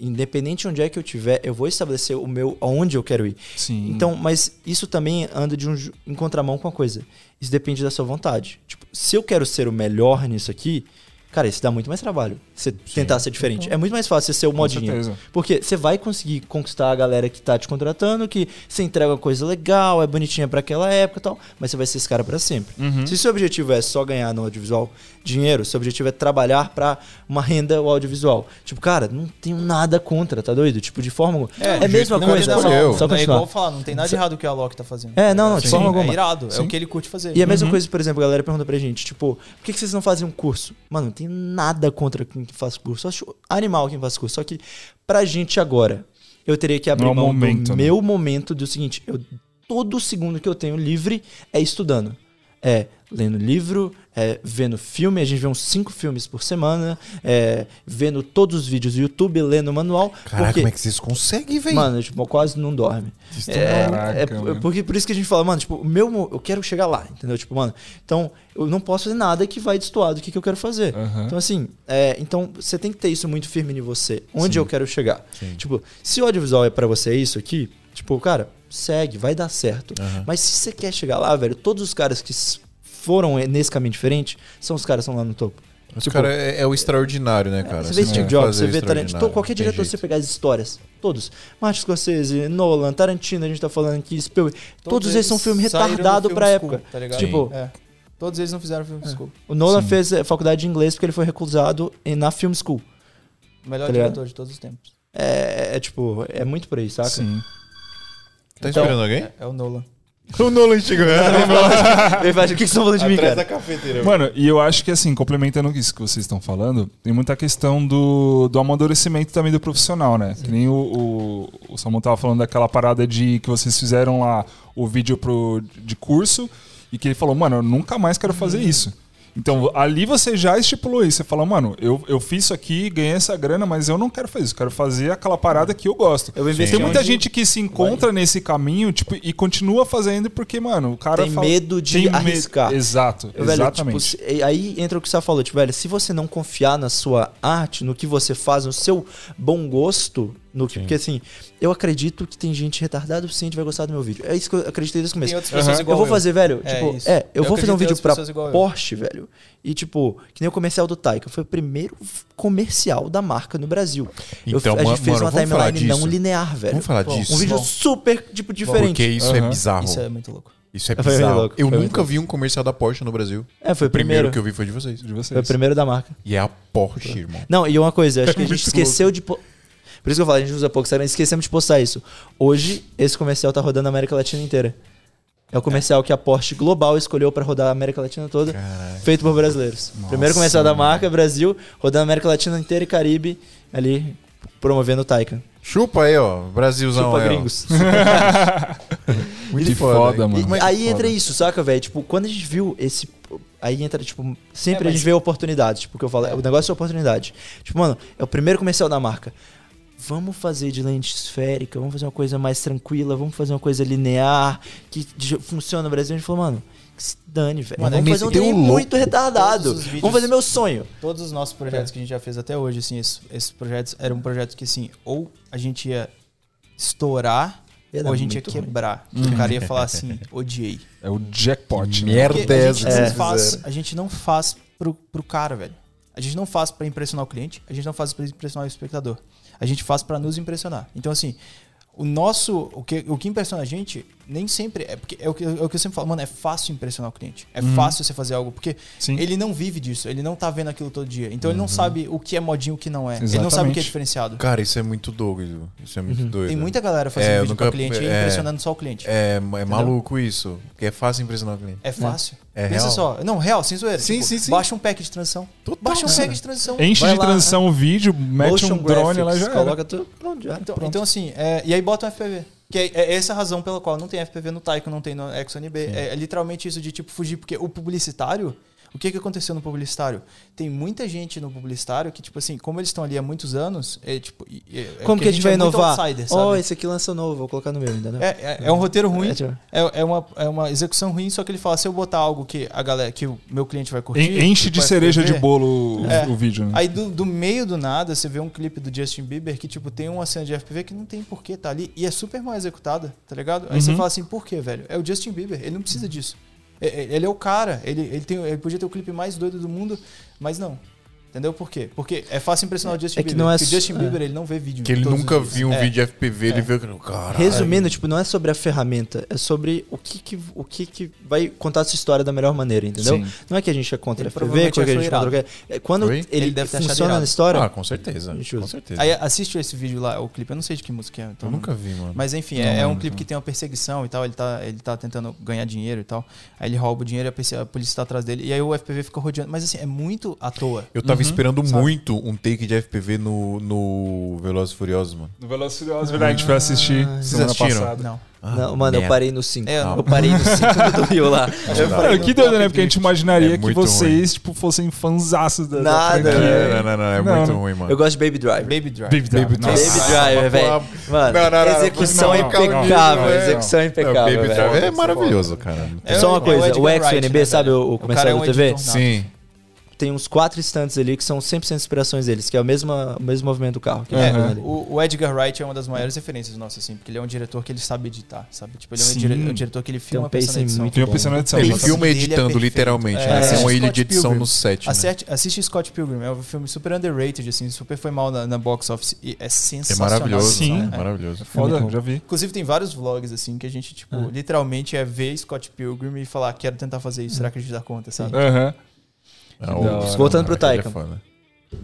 independente de onde é que eu tiver, eu vou estabelecer o meu aonde eu quero ir. Sim. Então, mas isso também anda de um em contramão com a coisa. Isso depende da sua vontade. Tipo, se eu quero ser o melhor nisso aqui, cara, isso dá muito mais trabalho. Você tentar ser diferente. É muito mais fácil você ser o modinha. certeza. Porque você vai conseguir conquistar a galera que tá te contratando, que você entrega uma coisa legal, é bonitinha pra aquela época e tal, mas você vai ser esse cara pra sempre. Uhum. Se seu objetivo é só ganhar no audiovisual dinheiro, seu objetivo é trabalhar pra uma renda audiovisual. Tipo, cara, não tenho nada contra, tá doido? Tipo, de forma alguma. É, a jeito mesma coisa. ele Só, escolheu. só não é continuar. igual falar, não tem nada de errado o que o Alok tá fazendo. É, não, não, de Sim, forma alguma. É irado, é Sim. o que ele curte fazer. E a mesma Uhum. coisa, por exemplo, a galera pergunta pra gente, tipo, por que, que vocês não fazem um curso? Mano, não tem nada contra quem faz curso. Eu acho animal quem faz curso. Só que pra gente agora, eu teria que abrir Não é o mão momento, do né? meu momento do seguinte, eu, todo segundo que eu tenho livre é estudando. É lendo livro, é, vendo filme, a gente vê uns cinco filmes por semana, é, vendo todos os vídeos do YouTube, lendo o manual. Caraca, porque, como é que vocês conseguem, velho? Mano, tipo, quase não dorme. É, Caraca, é p- mano. porque por isso que a gente fala, mano, tipo, meu, eu quero chegar lá, entendeu? Tipo, mano, então eu não posso fazer nada que vai destoar do que, que eu quero fazer. Aham. Então, assim, é, então você tem que ter isso muito firme em você. Onde eu quero chegar? Tipo, se o audiovisual é pra você isso aqui, tipo, cara, segue, vai dar certo. Mas se você quer chegar lá, velho, todos os caras que foram nesse caminho diferente são os caras que estão lá no topo. Os tipo, cara é, é o extraordinário, né, cara? Você vê Steve Jobs, você vê Tarantino, qualquer diretor, você pegar as histórias, todos. Martin Scorsese, Nolan, Tarantino, a gente tá falando aqui, Spielberg, todos, eles são filme retardado pra school, época. Tá ligado? Tipo, É. Todos eles não fizeram filme school. o Nolan fez eh, faculdade de inglês porque ele foi recusado em- na film school. O melhor Tá diretor de todos os tempos. É, é, tipo, é muito por aí, saca? Sim. Tá Então- esperando alguém? É, é o Nolan. O Nolan chegou. Ele fala, o que vocês estão falando de mim, Atrás da cara? cafeteira. Mano, e eu acho que assim, complementando isso que vocês estão falando, tem muita questão do, do amadurecimento também do profissional, né? Que nem o, o, o Samuel tava falando daquela parada de que vocês fizeram lá o vídeo pro, de curso e que ele falou, mano, eu nunca mais quero fazer isso. Então, ali você já estipulou isso. Você fala, mano, eu, eu fiz isso aqui, ganhei essa grana, mas eu não quero fazer isso. Eu quero fazer aquela parada que eu gosto. Eu Tem muita gente que se encontra nesse caminho, tipo, e continua fazendo porque, mano, o cara Tem fala- medo de tem me- arriscar. Exato, Eu, velho, exatamente. tipo, aí entra o que você falou, tipo, velho, se você não confiar na sua arte, no que você faz, no seu bom gosto, no que, porque assim, eu acredito que tem gente retardada o suficiente vai gostar do meu vídeo. É isso que eu acreditei desde o começo. Tem outras pessoas Eu igual vou eu. fazer, velho, É tipo, isso. é, eu, Eu vou fazer um vídeo pra igual eu. Porsche, velho. E tipo, que nem o comercial do Taika, foi o primeiro comercial da marca no Brasil. Eu- Então, a gente mano, fez uma timeline não linear, velho. Vamos falar Bom, disso. Um vídeo Bom. super, tipo, diferente. Porque isso é Aham. bizarro. Isso é muito louco. Isso é bizarro. louco, Eu nunca vi um comercial da Porsche no Brasil. É, foi o primeiro primeiro. que eu vi foi de vocês. de vocês. Foi o primeiro da marca. E é a Porsche, irmão. Não, e uma coisa, acho que a gente Muito esqueceu de. Po- Por isso que eu falo, a gente usa pouco Instagram, esquecemos de postar isso. Hoje, esse comercial tá rodando a América Latina inteira. É o comercial que a Porsche Global escolheu pra rodar a América Latina toda, feito por brasileiros. Primeiro comercial da marca, Brasil, rodando a América Latina inteira e Caribe, ali promovendo o Taycan. Chupa aí, ó. Brasilzão Chupa aí, gringos. Muito Que foda, hein? mano. É- aí entra isso, saca, velho? Tipo, quando a gente viu esse. Aí entra, tipo, sempre É, a gente mas- vê oportunidades. Tipo, que eu falo, o negócio é oportunidade. Tipo, mano, é o primeiro comercial da marca. Vamos fazer de lente esférica, vamos fazer uma coisa mais tranquila, vamos fazer uma coisa linear, que funciona no Brasil. A gente falou, mano, que se dane, velho. Mano, Vamos é fazer um trem muito retardado. Vídeos- Vamos fazer meu sonho. Todos os nossos projetos que a gente já fez até hoje, assim, esses, esses projetos eram projetos que, assim, ou a gente ia estourar, ou a gente ia muito ruim. quebrar. O cara ia falar assim, odiei. É o jackpot. né? Merda Porque é a gente, faz, a gente não faz pro, pro cara, velho. A gente não faz pra impressionar o cliente, a gente não faz pra impressionar o espectador. A gente faz pra nos impressionar. Então, assim, o nosso. O que, o que impressiona a gente nem sempre. É, porque é, o que, é o que eu sempre falo, mano, é fácil impressionar o cliente. É fácil você fazer algo. Porque Sim. ele não vive disso, ele não tá vendo aquilo todo dia. Então ele não sabe o que é modinho e o que não é. Ele não sabe o que é Exatamente. diferenciado. Cara, isso é muito doido. Isso é muito doido. Tem muita galera fazendo É, vídeo nunca- pra cliente e é. impressionando só o cliente. É, é maluco isso. Porque é fácil impressionar o cliente. É fácil. É Pensa real? só. Não, real, sem zoeira. Sim, Tipo, sim, sim. Baixa um pack de transição. Total, Baixa um cara. pack de transição. Enche Vai de lá, transição o vídeo, mete Motion um drone lá graphics, já era. Coloca tudo. Pronto, já. Então, pronto. então assim, é, e aí bota um FPV. Que é, é essa a razão pela qual não tem FPV no Taiko, não tem no ExxonB. É, é literalmente isso de tipo fugir, porque o publicitário, o que, que aconteceu no publicitário? Tem muita gente no publicitário que, tipo assim, como eles estão ali há muitos anos, é tipo. é Como que a gente vai é inovar? outsider, Ó, sabe? esse aqui lançou novo, vou colocar no meu, entendeu? É, é, é um roteiro ruim, É, tipo- é, é, uma, é uma execução ruim, só que ele fala, se eu botar algo que a galera, que o meu cliente vai curtir. En- Enche de cereja de bolo o- É. o vídeo, né? Aí do, do meio do nada, você vê um clipe do Justin Bieber que, tipo, tem uma cena de FPV que não tem porquê tá ali e é super mal executada, tá ligado? Aí você Uhum. fala assim, por quê, velho? É o Justin Bieber, ele não precisa disso. É- é- Ele é o cara, ele, ele, tem, ele podia ter o clipe mais doido do mundo, mas não. Entendeu por quê? Porque é fácil impressionar o Justin É que Bieber. não é porque o Justin é. Bieber, ele não vê vídeo. Que ele nunca viu um É. vídeo de FPV, ele viu. Caralho. Resumindo, tipo, não é sobre a ferramenta, é sobre o que que, o que, que vai contar essa história da melhor maneira, entendeu? Sim. Não é que a gente é contra Ele FPV, que a gente é contra é Quando Oi? ele, Ele deve funciona na história, Ah, com certeza. Com certeza. Aí assiste esse vídeo lá, o clipe. Eu não sei de que música é. Então Eu nunca vi, mano. Mas enfim, Não é, é um clipe não. que tem uma perseguição e tal. Ele tá, ele tá tentando ganhar dinheiro e tal. Aí ele rouba o dinheiro e a polícia tá atrás dele. E aí o FPV fica rodeando. Mas assim, é muito à toa. Eu tava tava esperando muito um take de FPV no, no Velozes e Furiosos, mano. No Velozes e Furiosos, verdade, a gente foi assistir semana assistiram? passada. Não. não, mano, eu merda. parei no 5. É, eu eu, parei no 5 do Rio lá. Eu Não, que doido, né? Porque a gente 20. imaginaria É que vocês, tipo, fossem fanzaços da, da Nada, franquia. velho. Não, não, não, é Não, muito ruim, mano. Eu gosto de Baby Driver. Baby Drive. Baby Drive. Baby nossa. Baby Driver, velho. Mano, Não, não, não, execução não, é não, calma, impecável. não, não. execução é Não, impecável, Baby é maravilhoso, cara. É Só uma coisa, é o né, sabe velho? o, comercial é da TV? Sim. Tem uns quatro instantes ali que são 100% inspirações deles, que é o mesmo, o mesmo movimento do carro. que É, o, o Edgar Wright é uma das maiores referências nossas, assim, porque ele é um diretor que ele sabe editar, sabe? Tipo, ele é um, dire- um diretor que ele filma um pacing pensando edição. muito Tem uma bom. pensando na edição. Ele Nossa, filma é editando, perfeito. literalmente, É, né? Tem uma Scott ilha de edição Pilgrim. no set, né? Assiste, assiste Scott Pilgrim, é um filme super underrated, assim, super foi mal na, na box office e é É sensacional. maravilhoso, Sim. né? É. Maravilhoso. Foda, já vi. Inclusive tem vários vlogs, assim, que a gente, tipo, literalmente é ver Scott Pilgrim e falar, quero tentar fazer isso, será que a gente dá conta, sabe? Aham. Ah, o-. Voltando pro Taika.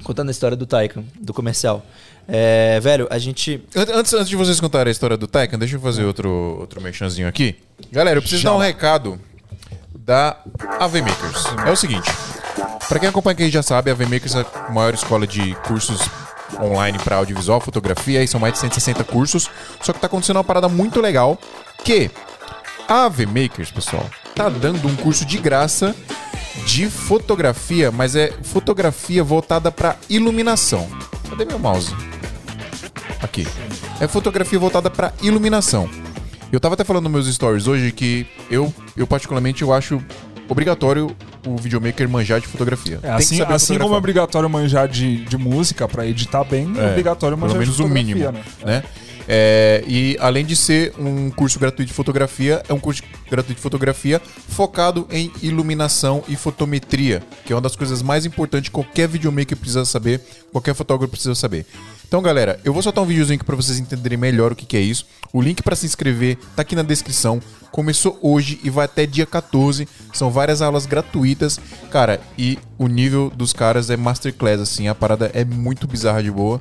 Contando a história do Taycan, do comercial. É, velho, a gente. An- Antes, antes de vocês contarem a história do Taycan, deixa eu fazer outro, outro merchanzinho aqui. Galera, eu preciso dar um recado da AV Makers. É o seguinte, pra quem acompanha aqui já sabe, a AV Makers é a maior escola de cursos online para audiovisual, fotografia, e são mais de 160 cursos. Só que tá acontecendo uma parada muito legal, que a AV Makers, pessoal, tá dando um curso de graça de fotografia, mas é fotografia voltada para iluminação. Cadê meu mouse? Aqui. É fotografia voltada para iluminação. Eu tava até falando nos meus stories hoje que eu, eu particularmente, eu acho obrigatório o videomaker manjar de fotografia. É, Tem que assim assim como é obrigatório manjar de, de música pra editar bem, é, É, obrigatório manjar pelo menos de o fotografia, mínimo, né? né? É, e além de ser um curso gratuito de fotografia, é um curso gratuito de fotografia focado em iluminação e fotometria, que é uma das coisas mais importantes que qualquer videomaker precisa saber, qualquer fotógrafo precisa saber. Então, galera, eu vou soltar um videozinho aqui para vocês entenderem melhor o que, que é isso. O link para se inscrever tá aqui na descrição. Começou hoje e vai até dia 14. São várias aulas gratuitas, cara. E o nível dos caras é masterclass, assim. A parada é muito bizarra de boa.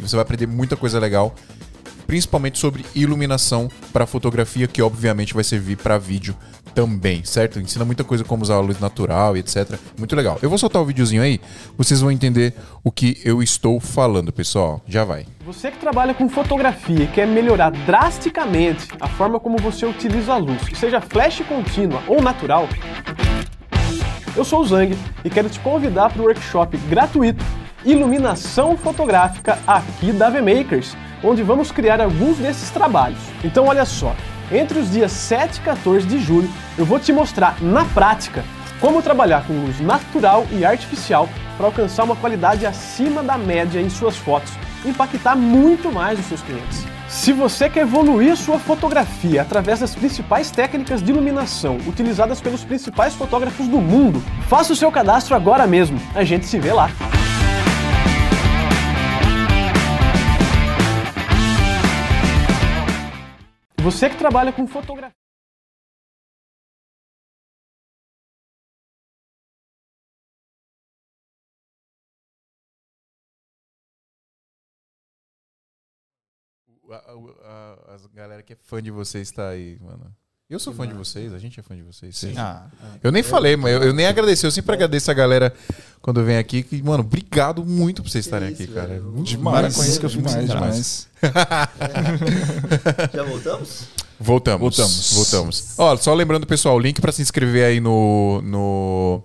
Você vai aprender muita coisa legal principalmente sobre iluminação para fotografia, que obviamente vai servir para vídeo também, certo? Ensina muita coisa como usar a luz natural e etc. Muito legal. Eu vou soltar o videozinho aí, vocês vão entender o que eu estou falando, pessoal. Já vai. Você que trabalha com fotografia e quer melhorar drasticamente a forma como você utiliza a luz, seja flash contínua ou natural, eu sou o Zang e quero te convidar para o workshop gratuito Iluminação Fotográfica aqui da VMakers, onde vamos criar alguns desses trabalhos. Então olha só, entre os dias 7 e 14 de julho eu vou te mostrar na prática como trabalhar com luz natural e artificial para alcançar uma qualidade acima da média em suas fotos e impactar muito mais os seus clientes. Se você quer evoluir sua fotografia através das principais técnicas de iluminação utilizadas pelos principais fotógrafos do mundo, faça o seu cadastro agora mesmo. A gente se vê lá. Você que trabalha com fotografia. A, a- a- a galera que é fã de vocês tá aí, mano. Eu sou fã de vocês, a gente é fã de vocês. Sim. Ah, Eu nem falei, mas eu, eu nem agradeci. Eu sempre agradeço a galera quando vem aqui. Que, mano, obrigado muito por vocês estarem aqui, cara. Muito Demais, com isso que eu demais, demais. Já voltamos? Voltamos. Voltamos. Voltamos. Ó, só lembrando, pessoal, o link pra se inscrever aí no, no,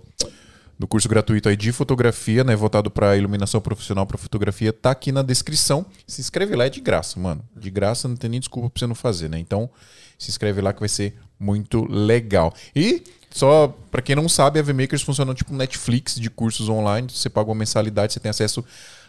no curso gratuito aí de fotografia, né? Voltado pra iluminação profissional pra fotografia, tá aqui na descrição. Se inscreve lá, é de graça, mano. De graça, não tem nem desculpa pra você não fazer, né? Então, se inscreve lá que vai ser muito legal. E. Só pra quem não sabe, a VMakers funciona tipo um Netflix de cursos online. Você paga uma mensalidade, você tem acesso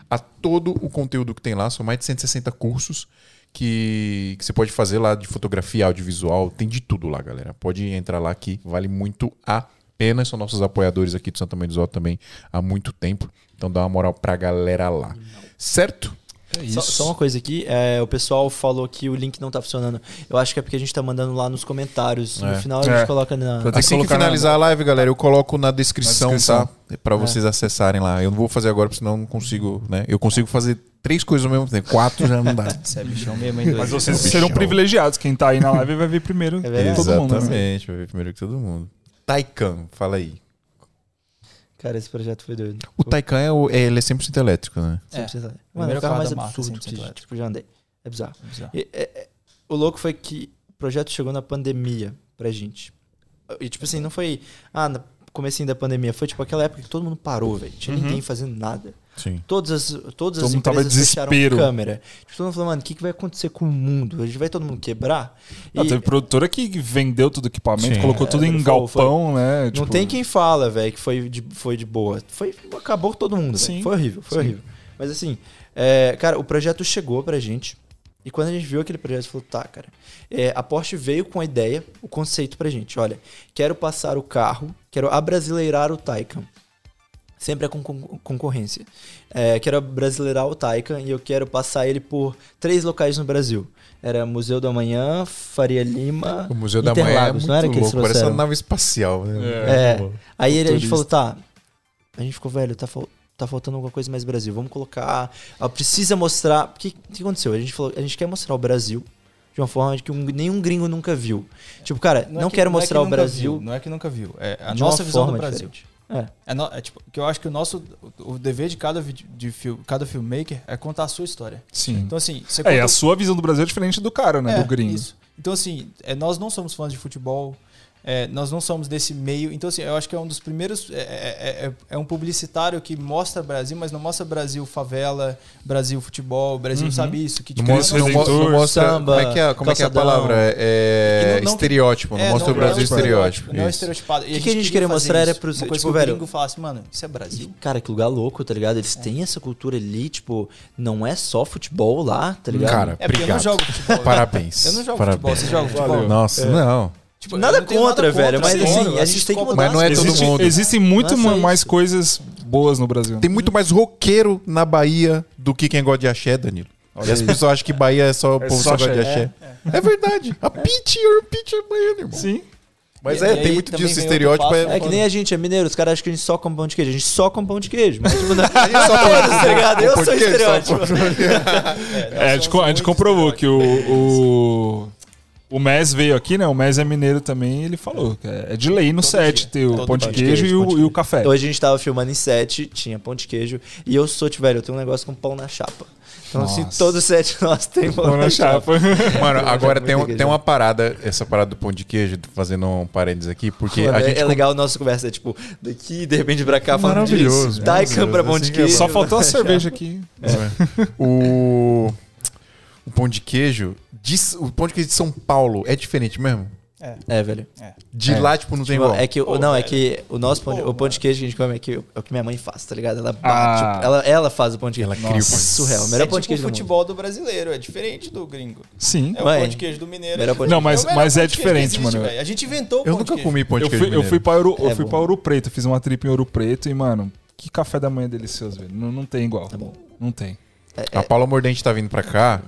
a todo o conteúdo que tem lá. São mais de 160 cursos que, que você pode fazer lá de fotografia, audiovisual, tem de tudo lá, galera. Pode entrar lá que vale muito a pena. São nossos apoiadores aqui do Santa Mãe do Zó também há muito tempo. Então dá uma moral pra galera lá. Certo? É Só, só uma coisa aqui, é, o pessoal falou que o link não tá funcionando. Eu acho que é porque a gente tá mandando lá nos comentários. É. No final a gente É. coloca na. Que Assim que colocar na- finalizar a live, galera, eu coloco na descrição, Na descrição. tá? Pra vocês acessarem lá. Eu não vou fazer agora, porque senão eu não consigo, né? Eu consigo fazer três coisas ao mesmo tempo. Quatro já não dá. você é bichão mesmo, hein? Mas vocês Bichão. serão privilegiados. Quem tá aí na live vai ver primeiro verdade. todo mundo. né? Exatamente, vai ver primeiro que todo mundo. Taikan, fala aí. Cara, esse projeto foi doido. O Taycan é, o- é- ele é 100% elétrico, né? É. 100% Mano, Primeiro o carro carro mais marca, absurdo 100% que elétrico. tipo, já andei. É bizarro. Bizarro. E, é, é, o louco foi que o projeto chegou na pandemia pra gente. E tipo assim, não foi. Ah, no comecinho da pandemia. Foi tipo aquela época que todo mundo parou, velho. Tinha ninguém fazendo nada. Sim. Todas as, todas. Todo as em empresas fecharam câmera. Tipo, todo mundo falou, mano, o que, que vai acontecer com o mundo? A gente vai todo mundo quebrar? Não, E teve produtora que vendeu todo o equipamento, Sim. colocou É, tudo em foi- galpão, né? não tipo- tem quem fala, velho, que foi de, foi de boa. Foi, acabou todo mundo. Sim. Foi horrível, foi Sim. horrível. Mas assim, é, cara, o projeto chegou pra gente. E quando a gente viu aquele projeto, falou, tá, cara. é, a Porsche veio com a ideia, o conceito pra gente. Olha, quero passar o carro, quero abrasileirar o Taycan. Sempre é com con- concorrência. É, quero abrasileirar o Taycan e eu quero passar ele por três locais no Brasil. Era Museu do Amanhã, Faria Lima. O Museu da Manhã é muito não era que eles louco, parece uma nave espacial, né? É. Aí ele, a gente falou, tá. A gente ficou, velho, tá, fal- tá faltando alguma coisa mais Brasil. Vamos colocar. ah, precisa mostrar. O que, o que aconteceu? A gente falou, a gente quer mostrar o Brasil de uma forma que um- nenhum gringo nunca viu. Tipo, cara, não, é que- quero não é que mostrar o nunca Brasil viu, não é que nunca viu. É a nossa visão do Brasil. diferente. É. É, no- é tipo, que eu acho que o nosso o, dever de cada de fil- cada filmmaker é contar a sua história. Sim. Então assim, você É, e conta a o- sua visão do Brasil é diferente do cara, né? É, do gringo. Isso. Então, assim, é, nós não somos fãs de futebol, é, nós não somos desse meio. Então, assim, eu acho que é um dos primeiros. É, é- é- é um publicitário que mostra Brasil, mas não mostra Brasil favela, Brasil futebol, Brasil sabe isso. Que, Não tipo, mostra, não- não, mo- não mostra samba, como é que é, como é, que é a palavra? É, não- não que- estereótipo, não é, mostra o Brasil é estereótipo. Não é estereotipado. que a gente queria mostrar era pros- Uma coisa tipo, que o velho- gringo falasse, mano, isso é Brasil. Cara, que lugar louco, tá ligado? Eles têm essa cultura ali, tipo, não é só futebol lá, tá ligado? Cara, É porque eu não obrigado. jogo futebol. né? Parabéns. Eu não jogo Parabéns. futebol. Você joga futebol? Nossa, não. Tipo, Nada não tenho contra, velho, mas assim, a gente tem que mudar Mas não é todo Existe- mundo. Existem muito Não é mais isso. coisas boas no Brasil. Tem muito mais roqueiro na Bahia do que quem gosta de axé, Danilo. e as pessoas acham que Bahia é só o É povo só gosta de axé. axé. É, verdade. A Pitch, a Pitch é baiana, irmão. Sim. Mas E- é, e tem muito disso. Estereótipo outro é. passo, É que nem a gente é mineiro, os caras acham que a gente só come pão de queijo. A gente só come pão de queijo. Mas, tipo, não, A gente só pode tá ligado? Eu sou estereótipo. É, a gente, co- a gente comprovou que o, o, o Mes veio aqui, né? O Mes é mineiro também e ele falou que é é de lei no set ter o pão de queijo, e, o, e o café. Hoje a gente tava filmando em set, tinha pão de queijo. E eu sou, tipo, velho, eu tenho um negócio com pão na chapa. Então, assim, Nossa. todo set nosso tem pão, Pão na, na chapa. chapa. Mano, agora tem, um- tem uma parada, essa parada do pão de queijo, fazendo um parênteses aqui, porque Mano, a é- gente. é legal a nossa conversa, é, tipo, daqui, de repente, pra cá, falando Maravilhoso, disso. Taycan pra pão de assim, queijo. Só faltou a cerveja aqui. O. O pão de queijo. De- o pão de queijo de São Paulo é diferente mesmo? É, velho. De lá, tipo, não tem Tipo, igual. é que, o- Pô, não, é velho. que o nosso pão de, Pô, o pão de queijo que a gente come é, que, é o que minha mãe faz, tá ligado? Ela bate, Ah. tipo, ela, ela faz o pão de queijo. Ela cria o pão de queijo. surreal. O É melhor pão de tipo queijo o do mundo. futebol do brasileiro, é diferente do gringo. Sim. É o Mãe, pão de queijo do mineiro. melhor é pão de Não, mas- É o melhor mas é diferente, existe, mano. velho. A gente inventou o Eu pão nunca de queijo. comi pão de Eu queijo. fui, eu fui pra Ouro, eu É fui pra Ouro Preto, fiz uma trip em Ouro Preto e, mano, que café da manhã delicioso, velho. Não, não tem igual. É bom. Não tem. A Paula Mordente tá vindo pra cá.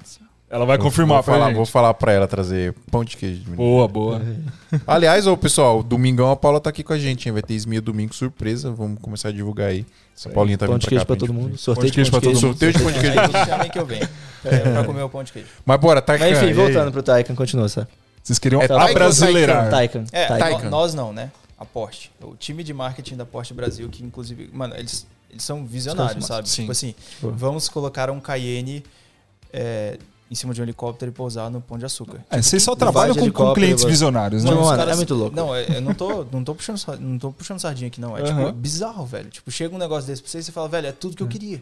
Ela vai confirmar vou pra falar, gente. Vou falar pra ela trazer pão de queijo. de. Boa, boa. Aliás, ô pessoal, domingão a Paula tá aqui com a gente, hein? Vai ter Esmia domingo surpresa. Vamos começar a divulgar aí. Essa Paulinha tá Pão vindo de pra queijo cá. pra pra todo mundo. Sorteio de queijo pão de pra todo queijo. Sorteio de pão de queijo. Sabem que eu venho. É, pra comer o pão de queijo. Mas bora, tá Mas enfim, voltando pro Taycan, continua, sabe? Vocês queriam É abrasileirar. Taycan. É, Taycan. no- nós não, né? A Porsche. O time de marketing da Porsche Brasil, que inclusive, mano, eles, eles são visionários, sabe? Sim. Tipo assim, vamos colocar um Cayenne é, em cima de um helicóptero e pousar no Pão de Açúcar. É, vocês só trabalham com, com clientes visionários, né? Não, os mano, é muito louco. Não, é- eu não tô, não tô, puxando, não tô puxando sardinha aqui, não. É Aham. tipo, é bizarro, velho. Tipo, chega um negócio desse pra você e você fala, velho, é tudo que eu queria.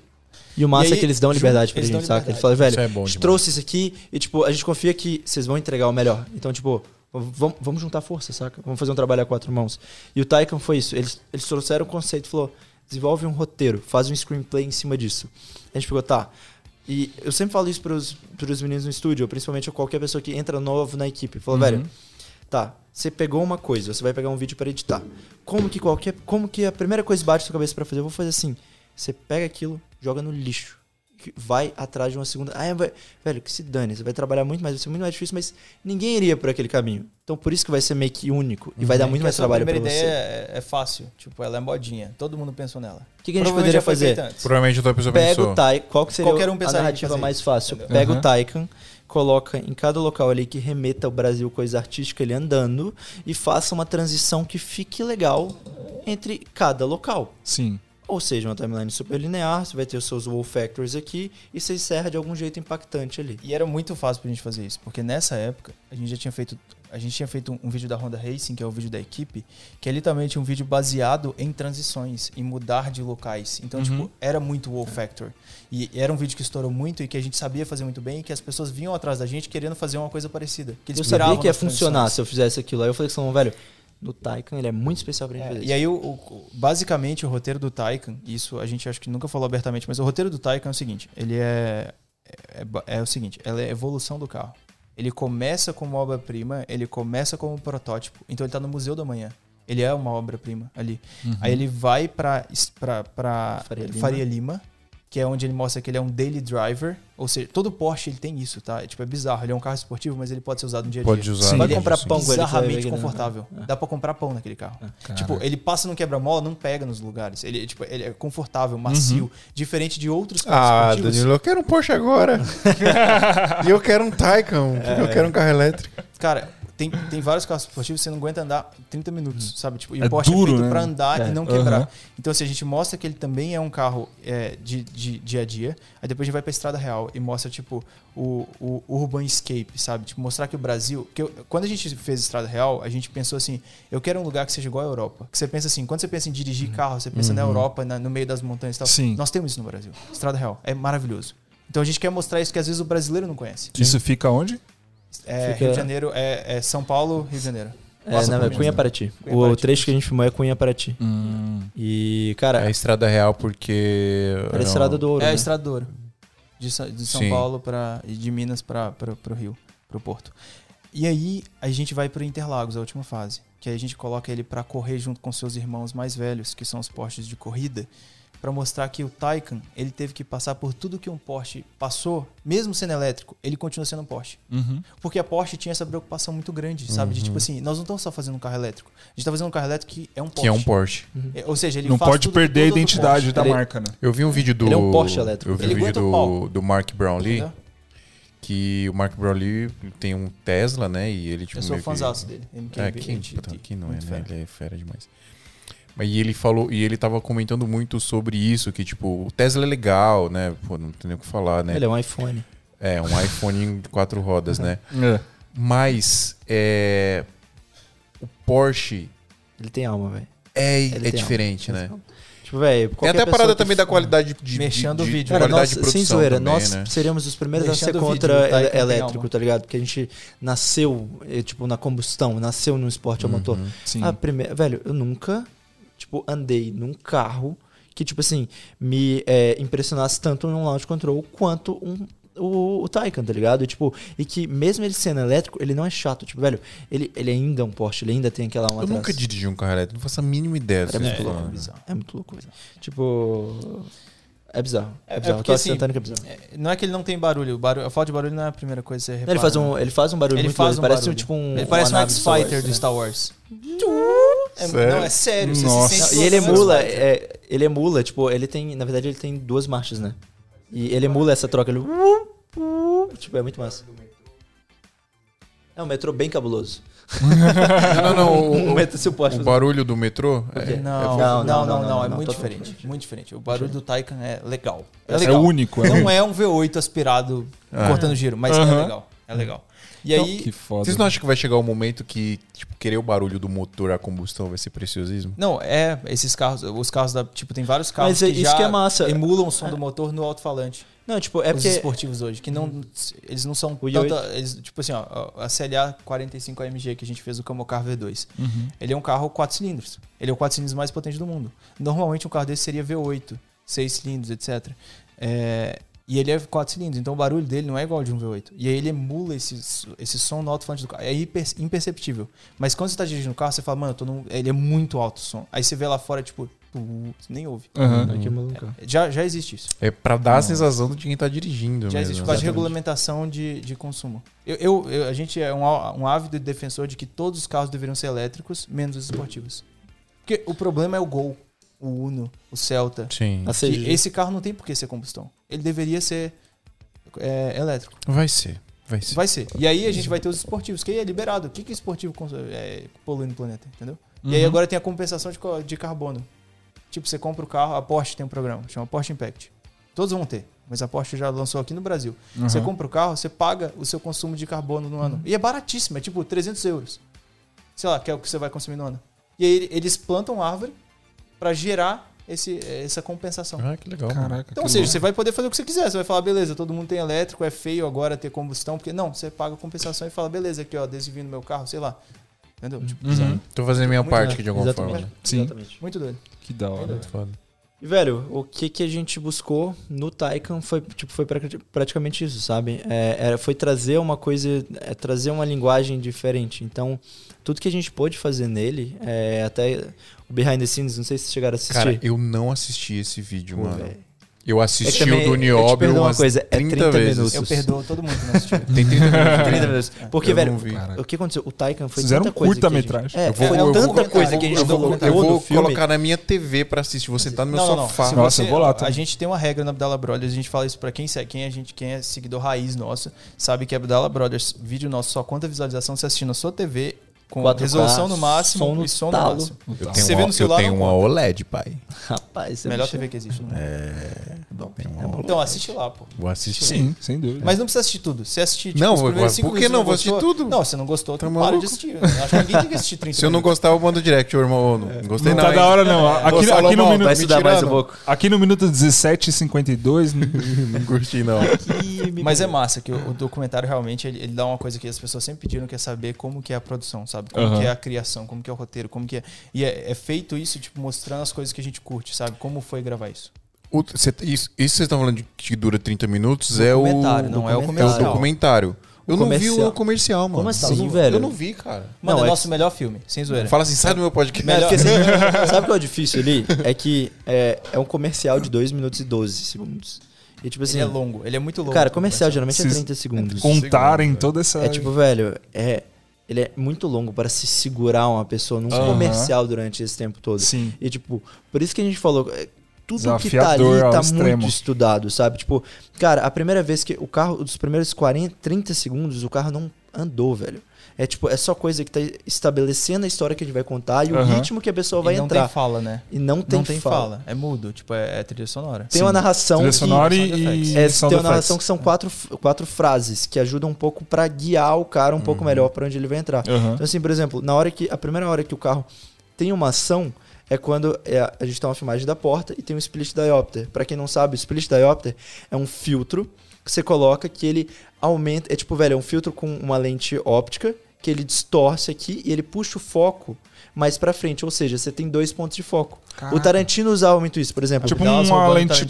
E o massa E aí, é que eles dão liberdade pra eles gente, saca? Eles falam, velho, Isso é bom a gente trouxe isso aqui e, tipo, a gente confia que vocês vão entregar o melhor. Então, tipo, vamos, vamos juntar força, saca? Vamos fazer um trabalho a quatro mãos. E o Taycan foi isso. Eles, eles trouxeram o conceito, falou, desenvolve um roteiro, faz um screenplay em cima disso. A gente pegou, tá. E eu sempre falo isso pros, pros meninos no estúdio, principalmente qualquer pessoa que entra novo na equipe. Falou, velho, tá, você pegou uma coisa, você vai pegar um vídeo para editar. Como que qualquer, como que a primeira coisa bate na sua cabeça para fazer? Eu vou fazer assim. Você pega aquilo, joga no lixo. Que Vai atrás de uma segunda. Ah, vai, velho, que se dane. Você vai trabalhar muito mais, vai ser muito mais difícil, mas ninguém iria por aquele caminho. Então por isso que vai ser meio que único e vai dar muito Porque mais a sua trabalho pra primeira você. ideia é, é fácil. Tipo, ela é modinha. Todo mundo pensou nela. O que, que a gente poderia fazer? Provavelmente outra pessoa Pega pensou. o Taycan. Qual que seria Qualquer um a narrativa mais fácil? entendeu? Pega Uhum. o Taycan, coloca em cada local ali que remeta ao Brasil coisa artística ele andando e faça uma transição que fique legal entre cada local. Sim. Ou seja, uma timeline super linear, você vai ter os seus wow factors aqui e você encerra de algum jeito impactante ali. E era muito fácil pra gente fazer isso, porque nessa época a gente já tinha feito. A gente tinha feito um, vídeo da Honda Racing, que é o vídeo da equipe, que é literalmente um vídeo baseado em transições, em mudar de locais. Então, tipo, era muito wow factor. E era um vídeo que estourou muito e que a gente sabia fazer muito bem e que as pessoas vinham atrás da gente querendo fazer uma coisa parecida. Que eles Eu sabia que ia funcionar se eu fizesse aquilo. Aí eu falei com o velho, no Taycan ele é muito especial pra gente É, fazer e isso. aí, o, o- basicamente, o roteiro do Taycan, isso a gente acho que nunca falou abertamente, mas o roteiro do Taycan é o seguinte: ele é, é, ba- é o seguinte, ela é a evolução do carro. Ele começa como obra-prima, ele começa como protótipo, então ele tá no Museu da Manhã. Ele é uma obra-prima ali. Aí ele vai pra, pra, pra Faria Faria, Lima. Lima. Que é onde ele mostra que ele é um daily driver. Ou seja, todo Porsche ele tem isso, tá? É, tipo, é bizarro. Ele é um carro esportivo, mas ele pode ser usado no dia a dia. Pode usar. Sim. é comprar pão com ele, ver bizarramente confortável. Dá pra comprar pão naquele carro. Tipo, ele passa no quebra-mola, não pega nos lugares. Ele, tipo, ele é confortável, macio, diferente de outros carros Ah, esportivos. Danilo, eu quero um Porsche agora. e eu quero um Taycan, porque eu quero um carro elétrico. Cara, tem, tem vários carros esportivos que você não aguenta andar 30 minutos, sabe? Tipo, e É o Porsche duro, é feito né? pra andar É. e não quebrar. Aham. Então, se a gente mostra que ele também é um carro é, de, de dia a dia, aí depois a gente vai pra estrada real e mostra, tipo, o, o Urban Escape, sabe? Tipo, mostrar que o Brasil. Que eu- quando a gente fez estrada real, a gente pensou assim: eu quero um lugar que seja igual à Europa. Que você pensa assim, quando você pensa em dirigir carro, você pensa na Europa, na- no meio das montanhas e tal. Sim. Nós temos isso no Brasil. Estrada real. É maravilhoso. Então a gente quer mostrar isso que às vezes o brasileiro não conhece. Isso fica onde? É, Fica- Rio de Janeiro, é, é São Paulo, Rio de Janeiro. É, Passa não, é Cunha? Paraty. Cunha O Paraty. trecho que a gente filmou é Cunha Paraty. E, cara, É a estrada real porque. era a Estrada do Ouro. É a né? Estrada do Ouro. De, de São Sim. Paulo para e de Minas para o Rio, para o Porto. E aí a gente vai para Interlagos, a última fase, que aí a gente coloca ele para correr junto com seus irmãos mais velhos, que são os Porsches de corrida, para mostrar que o Taycan, ele teve que passar por tudo que um Porsche passou, mesmo sendo elétrico, ele continua sendo um Porsche. Uhum. Porque a Porsche tinha essa preocupação muito grande, sabe? De tipo assim, nós não estamos só fazendo um carro elétrico. A gente tá fazendo um carro elétrico que é um Porsche. Que é um Porsche. É, Ou seja, ele Não faz pode perder a identidade Porsche. da Ele- marca, né? Eu vi um vídeo do. Ele é um Porsche elétrico. Eu vi Ele um vídeo do, do Mark Brownlee. Entendeu? Que o Mark Brownlee tem um Tesla, né? E ele tipo. Eu sou que- fãzaço dele. MQB, É, quem, puta, quem não é, né? fera. Ele é fera demais. Mas e ele falou, e ele tava comentando muito sobre isso, que tipo, o Tesla é legal, né? Pô, não tem nem o que falar, né? Ele é um iPhone. É, um iPhone em quatro rodas, né? É. Mas é, o Porsche Ele tem alma, velho. é, Ele é diferente, alma. né? Tipo, velho. Tem até a parada também da qualidade de, de, Mexendo o de, vídeo. de Cara, qualidade nós, de sem produção zoeira, também, nós né? seríamos os primeiros a ser o vídeo, contra tá? elétrico, tá ligado? Porque a gente nasceu, eh, tipo, na combustão, nasceu no esporte a motor. Sim. A primeira, velho, eu nunca, tipo, andei num carro que, tipo assim, me eh, impressionasse tanto num launch control quanto um, o, o Taycan, tá ligado? E, tipo, e que mesmo ele sendo elétrico, ele não é chato. Tipo, velho, ele, ele ainda é um Porsche, ele ainda tem aquela alma Eu atrás. nunca dirigi um carro elétrico, não faço a mínima ideia do É muito vocês louco, bizarro. É muito louco, velho. Tipo. É bizarro. É, É bizarro. porque, eu tô assim, que é bizarro. É, Não é que ele não tem barulho. O barulho a falta de barulho não é a primeira coisa que você repara. ele, faz né? um, ele faz um barulho Ele muito faz um parece barulho. tipo um. Ele parece um X-Fighter do né? Star Wars. É, Sério? Não, é sério. Você Nossa. se sente e ele emula, é, ele emula, tipo, ele tem, na verdade ele tem duas marchas, né? E ele emula essa troca, ele tipo, é muito massa. É um metrô bem cabuloso. Não, não, não. O, metrô se o o barulho do metrô é, Não, Não, não, não, não, não, não, é não, muito diferente. Muito diferente. O barulho do Taycan é legal. É, É legal. único, é Não único. é um V8 aspirado cortando giro, mas é legal. É legal. E aí, Que foda. Vocês não acham que vai chegar o momento que, tipo, querer o barulho do motor a combustão vai ser preciosismo? Não, é, esses carros, os carros da, tipo, tem vários carros Mas é que isso já que é massa. emulam o som do motor no alto-falante. Não, tipo, é os porque. esportivos hoje, que não, eles não são i8. eles, tipo assim, ó, a CLA 45 AMG que a gente fez o Camocar V2. Ele é um carro 4 cilindros. Ele é o 4 cilindros mais potente do mundo. Normalmente um carro desse seria V8, 6 cilindros, etc. É, e ele é 4 cilindros, então o barulho dele não é igual ao de um V8. E aí ele emula esse, esse som no alto-falante do carro. É hiper- imperceptível. Mas quando você tá dirigindo o carro, você fala, mano, eu tô num- ele é muito alto o som. Aí você vê lá fora, tipo, você nem ouve. Que maluco. Já, já existe isso. É pra dar a sensação de quem tá dirigindo Já mesmo. existe Exatamente. regulamentação de, de consumo. Eu, eu- eu- a gente é um, um ávido defensor de que todos os carros deveriam ser elétricos, menos os esportivos. Porque o problema é o Gol, o Uno, o Celta. Sim. Esse carro não tem por que ser combustão. Ele deveria ser é, elétrico. Vai ser. Vai ser. Vai ser. E aí a gente vai ter os esportivos, que aí é liberado. O que, que esportivo é, polui no planeta, entendeu? E aí agora tem a compensação de, de carbono. Tipo, você compra o carro, a Porsche tem um programa, chama Porsche Impact. Todos vão ter, mas a Porsche já lançou aqui no Brasil. Você compra o carro, você paga o seu consumo de carbono no ano. E é baratíssimo, é tipo 300 euros. Sei lá, que é o que você vai consumir no ano. E aí eles plantam árvore para gerar esse, essa compensação. Ah, que legal. Caraca. Então, que ou seja, louco. você vai poder fazer o que você quiser. Você vai falar, beleza, todo mundo tem elétrico, é feio agora ter combustão, porque não, você paga a compensação e fala, beleza, aqui ó, adesivinho no meu carro, sei lá. Entendeu? Tipo, Uhum. Tô fazendo minha Muito parte aqui de alguma Exatamente. forma. Sim. Exatamente. muito doido. Que da hora. Muito foda. E, velho, o que, que a gente buscou no Taycan foi, tipo, foi pra- praticamente isso, sabe? É, era, foi trazer uma coisa, é, trazer uma linguagem diferente. Então, tudo que a gente pôde fazer nele, é, até o Behind the Scenes, não sei se vocês chegaram a assistir. Cara, eu não assisti esse vídeo, Pô, mano. velho. Eu assisti É também, o do eu Nióbio perdoo uma umas coisa, é 30 30 vezes. minutos. Eu perdoo todo mundo que não assistiu. Tem 30 minutos. 30 minutos. Porque, Eu velho, não o que aconteceu? O Taycan foi Fizeram tanta coisa a curta-metragem. É, Eu vou, foi eu vou- tanta eu coisa vou- que a gente vou, colocou eu vou colocar na minha TV pra assistir. Vou sentar no meu não, não, não. sofá. Se Nossa, você- eu vou lá A também. gente tem uma regra na Abdala Brothers, a gente fala isso pra quem, quem, a gente, quem é seguidor raiz nosso, sabe que Abdala Brothers, vídeo nosso só conta visualização se assistir na sua TV com 4K, resolução no máximo som no e som no talo. máximo. Eu tenho, você vê uma, no celular, eu tenho uma. OLED, pai. Rapaz, você Melhor me TV que existe no mundo. Tenho uma OLED. Então assiste lá, pô. Vou assistir. Sim, sem dúvida. Mas não precisa assistir tudo. Se assistir tipo, Não, os primeiros cinco por que não? você Vou assistir tudo. Não, se não gostou, Tá para de assistir. Eu Acho que ninguém tem que assistir 30 Se eu não gostar, eu mando direct, irmão. Não, não gostei não não. tá da hora, não. Aqui, no Vai minuto, estudar mais um pouco. aqui no minuto 17h52. Não curti, não. Mas é massa, que o, documentário realmente ele, ele dá uma coisa que as pessoas sempre pediram, que é saber como que é a produção, sabe? Como Aham. que é a criação, como que é o roteiro, como que é... E é, é feito isso, tipo, mostrando as coisas que a gente curte, sabe? Como foi gravar isso. O- cê- isso, isso que vocês estão falando de que dura 30 minutos é o. Documentário, não é o É o comercial. documentário. Eu não vi comercial. o comercial, mano. Como assim, eu não, velho? Eu não vi, cara. Mano, Não, é é nosso melhor filme, sem zoeira. Fala assim, sai do meu podcast. Melhor- porque, assim, sabe o que é o difícil ali? É que é, é um comercial de 2 minutos e 12 segundos. E tipo assim, Ele é longo, ele é muito longo. cara, comercial geralmente é Esses- 30 segundos. contarem toda essa. É tipo, velho, é, ele é muito longo para se segurar uma pessoa num Aham. comercial durante esse tempo todo. Sim. E tipo, por isso que a gente falou, é, tudo que tá ali Desafiador tá extremo. muito estudado, sabe? Tipo, cara, a primeira vez que o carro, dos primeiros 40, 30 segundos, o carro não andou, velho. É tipo, é só coisa que tá estabelecendo a história que a gente vai contar e o Aham. ritmo que a pessoa E vai não entrar. tem fala, né? E não tem, não tem fala. fala. É mudo, tipo, é, é trilha sonora. Tem uma narração Trilha que- sonora sound e, e É, tem uma effects. narração que são quatro, quatro frases que ajudam um pouco pra guiar o cara um pouco melhor pra onde ele vai entrar. Aham. Então, assim, por exemplo, na hora que. A primeira hora que o carro tem uma ação é quando é, a gente tem uma filmagem da porta e tem um split diopter. Pra quem não sabe, o split diopter é um filtro que você coloca que ele aumenta. É tipo, velho, é um filtro com uma lente óptica que ele distorce aqui e ele puxa o foco mais pra frente. Ou seja, você tem dois pontos de foco. O Tarantino usava muito isso, por exemplo. Tipo uma lente.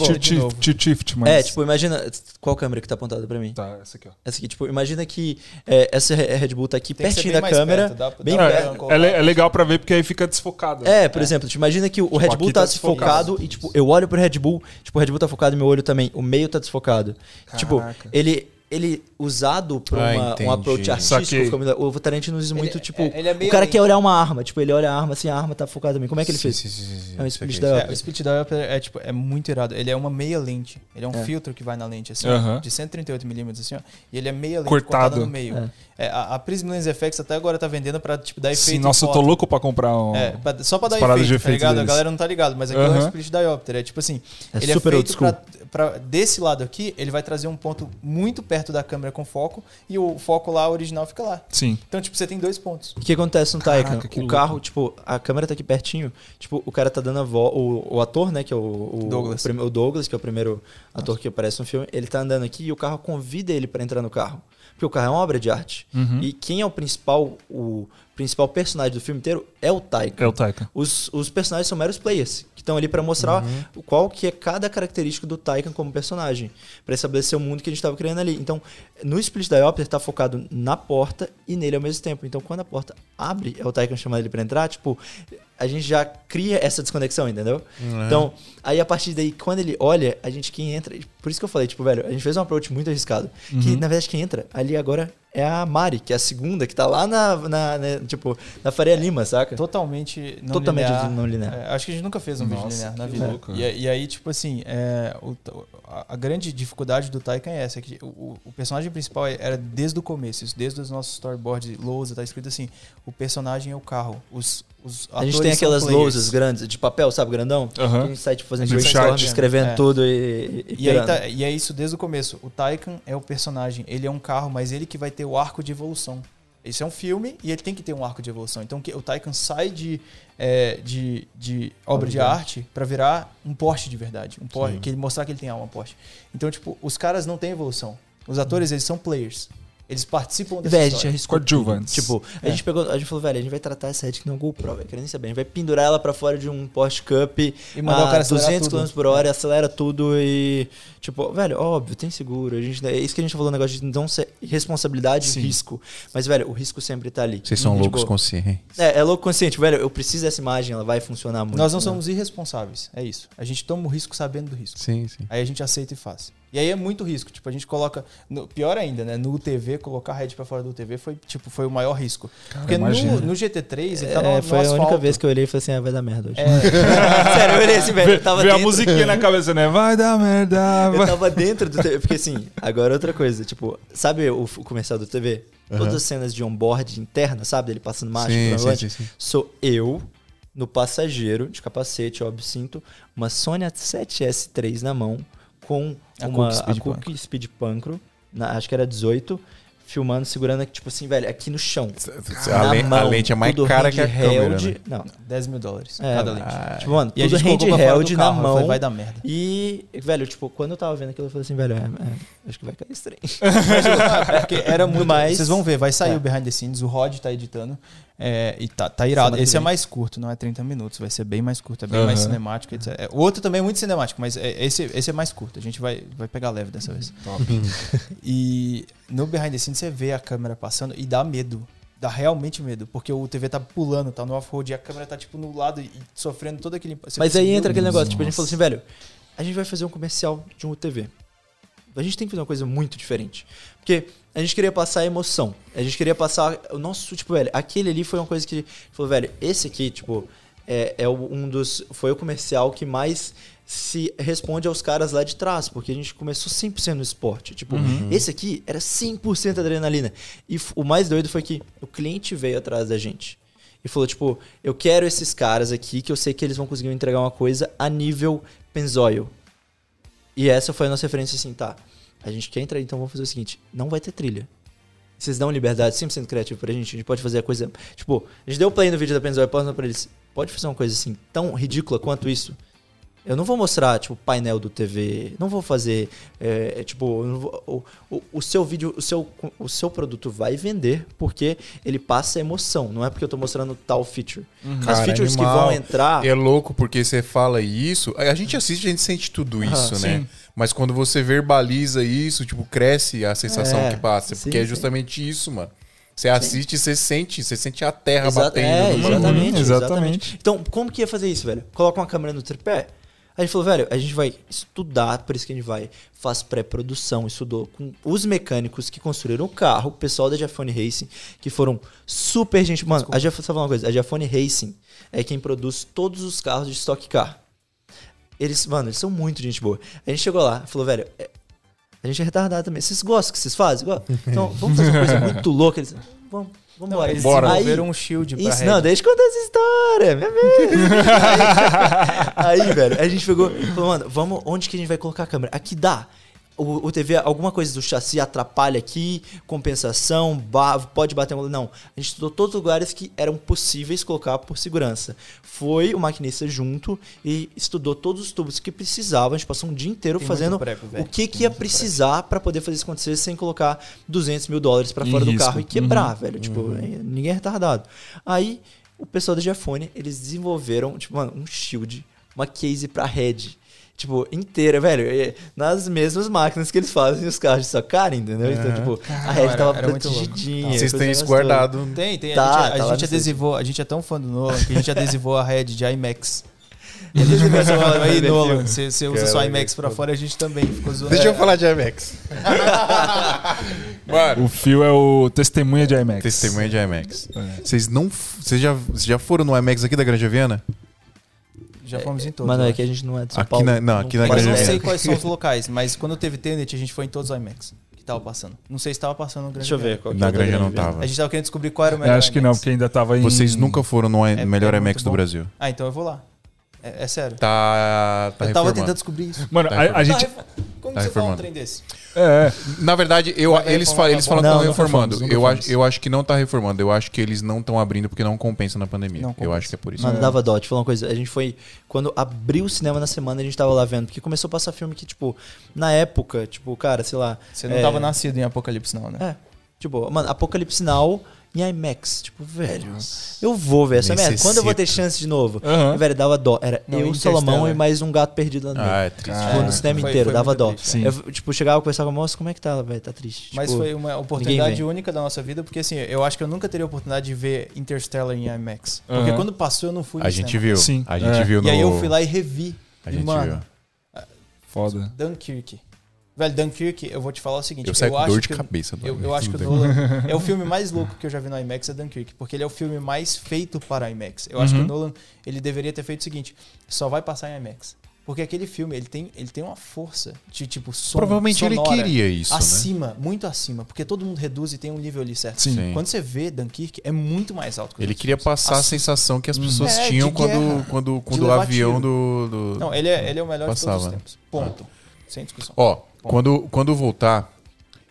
T-Tift, mas. É, tipo, imagina. Qual câmera que tá apontada pra mim? Tá, essa aqui, ó. Essa aqui, tipo, imagina que é, essa Re- Red Bull tá aqui Tem pertinho da câmera. perto, dá- bem dá perto. É, le- é legal pra ver porque aí fica desfocado. É, por exemplo, te imagina que o Red Bull tá, tá desfocado e, tipo, eu olho pro Red Bull, tipo, o Red Bull tá focado e meu olho também. O meio tá desfocado. Tipo, Caraca. ele, ele usado pra Ah, uma, um approach artístico, muito- o Tarantino usa muito, tipo, é- ele é o meio cara quer olhar uma arma, tipo, ele olha a arma assim, a arma tá focada também. Como é que ele Sim, fez? sim, sim, sim. É um split da- É, o Split Diopter é, tipo, é muito irado. Ele é uma meia lente. Ele é um É. filtro que vai na lente, assim, Aham. ó, de 138mm, assim, ó. E ele é meia lente Cortado. cortada no meio. É, a, a Prism Lens FX até agora tá vendendo pra, tipo, dar efeito Sim, em nossa, eu tô louco pra comprar um. É, pra- só pra dar efeito, de tá efeito ligado? deles. A galera não tá ligado, mas aqui é um split diopter. É tipo assim, É ele super é feito pra, pra- Desse lado aqui, ele vai trazer um ponto muito perto da câmera com foco e o foco lá original fica lá. Sim. Então, tipo, você tem dois pontos. O que acontece no Caraca, Taycan? que O louco. carro, tipo, a câmera tá aqui pertinho, tipo, o cara tá dando a volta, o, o ator, né, que é o, o Douglas. O, o Douglas, que é o primeiro ator que aparece no filme, ele tá andando aqui e o carro convida ele pra entrar no carro. Porque o carro é uma obra de arte. Uhum. E quem é o principal, o principal personagem do filme inteiro é o Taycan. É o Taika. Os, os personagens são meros players, que estão ali pra mostrar o qual que é cada característica do Taycan como personagem, Pra estabelecer o mundo que a gente tava criando ali. Então, no Split Diopter tá focado na porta e nele ao mesmo tempo. Então, quando a porta abre, é o Taycan chamando ele pra entrar, tipo, a gente já cria essa desconexão, entendeu? Então, aí a partir daí, quando ele olha, a gente quem entra. Por isso que eu falei, tipo, velho, a gente fez um approach muito arriscado. Que na verdade quem entra ali agora é a Mari, que é a segunda, que tá lá na, na, né, tipo, na Faria Lima, saca? Totalmente não Totalmente linear. não linear. É, acho que a gente nunca fez um vídeo Nossa, linear na vida. louco. E, e aí, tipo assim, é, o- a, grande dificuldade do Taikan é essa, que o, o personagem principal era desde o começo, isso, desde os nossos storyboards, lousa, tá escrito assim, o personagem é o carro, os, os A gente tem aquelas lousas grandes, de papel, sabe, grandão? Que a gente sai, tipo, fazendo Do brainstorm, escrevendo É. tudo e, e, E, aí tá- e é isso desde o começo. O Taycan é o personagem, ele é um carro, mas ele que vai ter o arco de evolução. Esse é um filme e ele tem que ter um arco de evolução. Então que- o Taycan sai de, é, de, de obra de arte pra virar um Porsche de verdade. Um Porsche, que ele mostrar que ele tem alma Porsche. Então, tipo, os caras não têm evolução. Os atores, eles são players. Eles participam dessa Velho, a gente história. arriscou Coadjuvantes. Tipo, a gente pegou, a gente falou, velho, a gente vai tratar essa Red que não é um GoPro, velho. Quero nem saber. A gente vai pendurar ela pra fora de um Porsche Cup E mandar o a cara acelerar 200 tudo. km por hora, acelera tudo e. Tipo, velho, óbvio, tem seguro. A gente, é isso que a gente falou, o negócio de não ser responsabilidade e risco. Mas, velho, o risco sempre tá ali. Vocês são Tipo, loucos conscientes. É, é louco consciente, velho. Eu preciso dessa imagem, ela vai funcionar muito. Nós não né? somos irresponsáveis. É isso. A gente toma o risco sabendo do risco. Sim, sim. Aí a gente aceita e faz. E aí é muito risco. Tipo, a gente coloca. no- pior ainda, né? No UTV, colocar a head pra fora do UTV foi, tipo, foi o maior risco. Porque no, no GT3, ele tá É, no foi a única asfalto. vez que eu olhei e falei assim, ah, vai dar merda hoje. É. Sério, eu olhei assim, velho. Eu tava Vê a dentro- musiquinha na cabeça, né? Vai dar merda. Eu vai- tava dentro do TV. Porque assim, agora outra coisa. Tipo, sabe o, o comercial do TV? Todas as cenas de onboard interna, sabe? Dele passando marcha Sim, sim, sim. Sou eu, no passageiro, de capacete, óbvio, cinto, uma Sony 7S3 na mão, com A uma Cook Speed a Cook Speed Pancro, na- acho que era 18, filmando, segurando, tipo assim, velho, aqui no chão. A, Na len- a mão, lente é mais cara que a câmera, né? Não, 10 mil dólares É, cada ah, lente. tipo, mano, E a tudo handheld na mão. falei, vai dar merda. E, velho, tipo, quando eu tava vendo aquilo, eu falei assim, velho, é, é, acho que vai cair esse trem. Porque era muito. Mas- Vocês vão ver, vai sair É. o behind the scenes, o Rod tá editando. É, e tá, tá irado. Esse é mais curto, não é 30 minutos, vai ser bem mais curto, é bem Aham. mais cinemático. etc. É, O outro também é muito cinemático, mas é- esse, esse é mais curto. A gente vai, vai pegar leve dessa vez. E no behind the scenes você vê a câmera passando e dá medo. Dá realmente medo, porque o TV tá pulando, tá no off-road e a câmera tá tipo no lado e sofrendo todo aquele. você Mas pensa, aí "Meu entra aquele Deus". negócio, tipo, a gente falou assim, velho, a gente vai fazer um comercial de um UTV. A gente tem que fazer uma coisa muito diferente. Porque a gente queria passar a emoção. A gente queria passar o nosso, tipo, velho, aquele ali foi uma coisa que falou, velho, esse aqui, tipo, é, é um dos. Foi o comercial que mais se responde aos caras lá de trás, porque a gente começou 100% no esporte. Tipo, esse aqui era 100% adrenalina. E o mais doido foi que o cliente veio atrás da gente e falou, tipo, eu quero esses caras aqui que eu sei que eles vão conseguir me entregar uma coisa a nível Pennzoil. E essa foi a nossa referência assim, tá, a gente quer entrar, então vamos fazer o seguinte, não vai ter trilha. Vocês dão liberdade 100% criativa pra gente, a gente pode fazer a coisa... Tipo, a gente deu play no vídeo da Pennzoil, passando pra eles, pode fazer uma coisa assim, tão ridícula quanto isso? Eu não vou mostrar, tipo, painel do TV. Não vou fazer, é, é, tipo, vou- o, o, o seu vídeo, o seu, o seu produto vai vender porque ele passa emoção. Não é porque eu tô mostrando tal feature. As Cara, features que animal. vão entrar... É louco porque você fala isso. A gente assiste, a gente sente tudo isso, né? sim. Mas quando você verbaliza isso, tipo, cresce a sensação É, que passa. sim, porque é sim. justamente isso, mano. Você assiste e você sente, você sente a terra Exa- batendo. é, exatamente, Uhum, exatamente. exatamente. Então, como que ia fazer isso, velho? Coloca uma câmera no tripé. A gente falou, velho, a gente vai estudar, por isso que a gente vai, faz pré-produção, estudou com os mecânicos que construíram o carro, o pessoal da Giafone Racing, que foram super gente. Mano, a Giafone, só falar uma coisa, a Giafone Racing é quem produz todos os carros de Stock Car. Eles, mano, eles são muito gente boa. A gente chegou lá, falou, velho, é- a gente é retardado também. Vocês gostam que vocês fazem? Então, vamos fazer uma coisa muito louca. Eles, vamos, vamos Não, embora. eles Bora. desenvolveram um shield pra Isso, não, deixa eu contar essa história, minha amiga. aí, aí, velho, a gente pegou, falou, mano, vamos, onde que a gente vai colocar a câmera? Aqui dá. O, o TV, alguma coisa do chassi atrapalha aqui, compensação, ba- pode bater. Não. A gente estudou todos os lugares que eram possíveis colocar por segurança. Foi o maquinista junto e estudou todos os tubos que precisava. A gente passou um dia inteiro Tem fazendo prep, o que, que ia precisar pra poder fazer isso acontecer sem colocar 200 mil dólares Em fora do risco. carro e quebrar, velho. Tipo, é, ninguém é retardado. Aí, o pessoal da Giafone, eles desenvolveram, tipo, mano, um shield, uma case pra head. Tipo, inteira, velho. e Nas mesmas máquinas que eles fazem os carros de sua cara, entendeu? Então, tipo, a Red era- tava era muito louco. protegidinha. Vocês têm isso guardado. Tem, tem. Tá, a gente, tá a gente adesivou, a gente é tão fã do Nolan que a gente adesivou a Red de IMAX. Aí. Nolan, você, você usa só Caraca, IMAX pra fora, a gente também ficou zoando. Deixa eu falar de IMAX. Mano, O Fio é o testemunha de IMAX. testemunha de IMAX. É. Vocês não. Vocês já, já foram no IMAX aqui da Grande Viana? Já fomos em todos. Mano, é que a gente não é de São Aqui Paulo. na- não, aqui na É que eu Grande não sei quais são os locais, mas quando teve Tenet, a gente foi em todos os IMAX que tava passando. Não sei se tava passando no Grande Deixa eu ver. Qual que Na é Grande não tava. A gente tava querendo descobrir qual era o Eu melhor acho que não, IMAX. porque ainda tava em. Vocês nunca foram no É- melhor é IMAX do. Brasil. Ah, então eu vou lá. É, é sério. Tá. Tá eu tava reformando. tentando descobrir isso. Mano, Tá a, a gente. Tá Como tá que você fala um trem desse? É, Na verdade, eu, Vai eles, reformar, falam, eles tá falam que Não, estão não reformando. reformamos, Eu não acho, eu acho que não tá reformando. Eu acho que eles não estão abrindo porque não compensa na pandemia. Não eu compensa. acho que é por isso. Mano, dava dó. Te falar uma coisa. A gente foi. Quando abriu o cinema na semana, a gente tava lá vendo. Porque começou a passar filme que, tipo, na época, tipo, cara, sei lá. Você não é, tava nascido em Apocalipse, não, né? É. Tipo, mano, Apocalipse Now em IMAX. Tipo, velho, eu vou ver essa merda. Quando eu vou ter chance de novo? Aham. Velho, dava dó. Era Não, eu. Salomão e mais um gato perdido lá no meio. Ah, é triste. Tipo, no cinema Foi- inteiro, foi dava dó. triste. Sim. Eu, tipo, chegava e conversava com moça, como é que tá, velho? Tá triste. Mas Tipo, foi uma oportunidade única da nossa vida, porque assim, eu acho que eu nunca teria a oportunidade de ver Interstellar em IMAX. Porque Aham. quando passou, eu não fui no A gente cinema. viu. Sim. A gente É. viu no. E aí eu fui lá e revi. A e, gente mano, viu. foda. Dunkirk. Velho, Dunkirk, eu vou te falar o seguinte. Eu saio com acho dor de que- cabeça. Eu, eu acho que o. Nolan é o filme mais louco que eu já vi no IMAX é Dunkirk, porque ele é o filme mais feito para IMAX. Eu acho que o Nolan ele deveria ter feito o seguinte: só vai passar em IMAX. Porque aquele filme, ele tem, ele tem uma força de tipo som, Provavelmente ele sonora queria isso, né? acima, muito acima, porque todo mundo reduz e tem um nível ali certo. Sim. Sim. Quando você vê Dunkirk, é muito mais alto que Ele queria filmes. passar a sensação que as pessoas É, tinham quando, guerra. quando, quando o levar avião do, do- Não, ele é, ele é o melhor de todos Passava. os tempos. Ponto. Sem discussão. Ó, quando, quando voltar,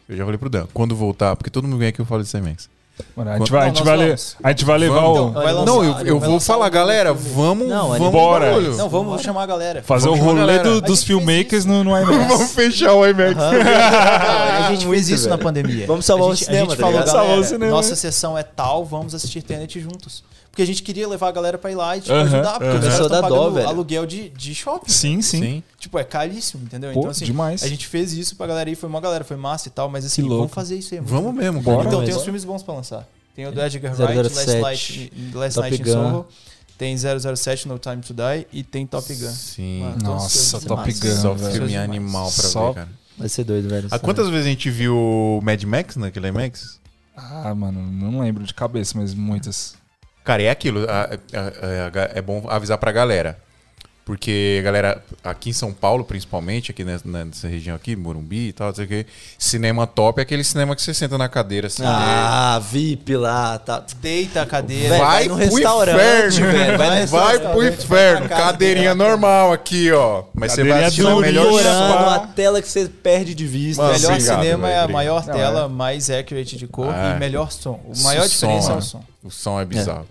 eu já falei pro Dan, quando voltar, porque todo mundo vem aqui eu falo desse IMAX. Mano, a gente vai, a Não, gente nós vai, le- a gente vai levar Vamos, o. então. Vai lançar- não, eu, eu vou falar, um galera, vamos, Não, vamos, Bora. Não, vamos chamar a galera. Fazer o Vamos a rolê do- A dos gente filmmakers no, no IMAX. Vamos fechar o IMAX. a gente fez isso velho. na pandemia. Vamos salvar a o gente, cinema, A gente tá falou, galera, Salvar o cinema. nossa sessão é tal, vamos assistir Tenet juntos. Porque a gente queria levar a galera pra ir lá e tipo, ajudar, porque os caras a estão dar dó, pagando velho. aluguel de, de shopping. Sim, sim. Sim. Tipo, é caríssimo, entendeu? Pô, então, assim, demais. a gente fez isso pra galera ir, foi uma galera, foi massa e tal, mas assim, vamos fazer isso aí. muito Vamos mesmo, Bora. Então, Mas- tem uns filmes bons pra lançar. Tem o do Edgar Wright, 007, Last Night, Last Top Night in. Soho, tem 007, No Time to Die e tem Top Gun. Sim. Mano, os Nossa, Top. Gun, Só velho. filme animal pra Só- ver, cara. Vai ser doido, velho. Há quantas vezes a gente viu o Mad Max naquele IMAX? Ah, mano, não lembro de cabeça, mas muitas. Cara, é aquilo. é bom avisar pra galera. Porque, galera, aqui em São Paulo, principalmente, aqui nessa, nessa região aqui, Morumbi e tal, não sei o quê, cinema top é aquele cinema que você senta na cadeira assim. Ah, VIP lá, tá. Deita a cadeira. Vai vai no pro restaurante, inferno, velho, vai no Vai, restaurante, pro vai inferno. casa Cadeirinha normal aqui, ó. Mas você vai assistir o melhor spa. uma tela que você perde de vista. Mano, melhor obrigado, cinema velho, é a maior Não, tela, mais accurate de cor É. e melhor som. O maior O diferença som, é né? o som. O som é bizarro.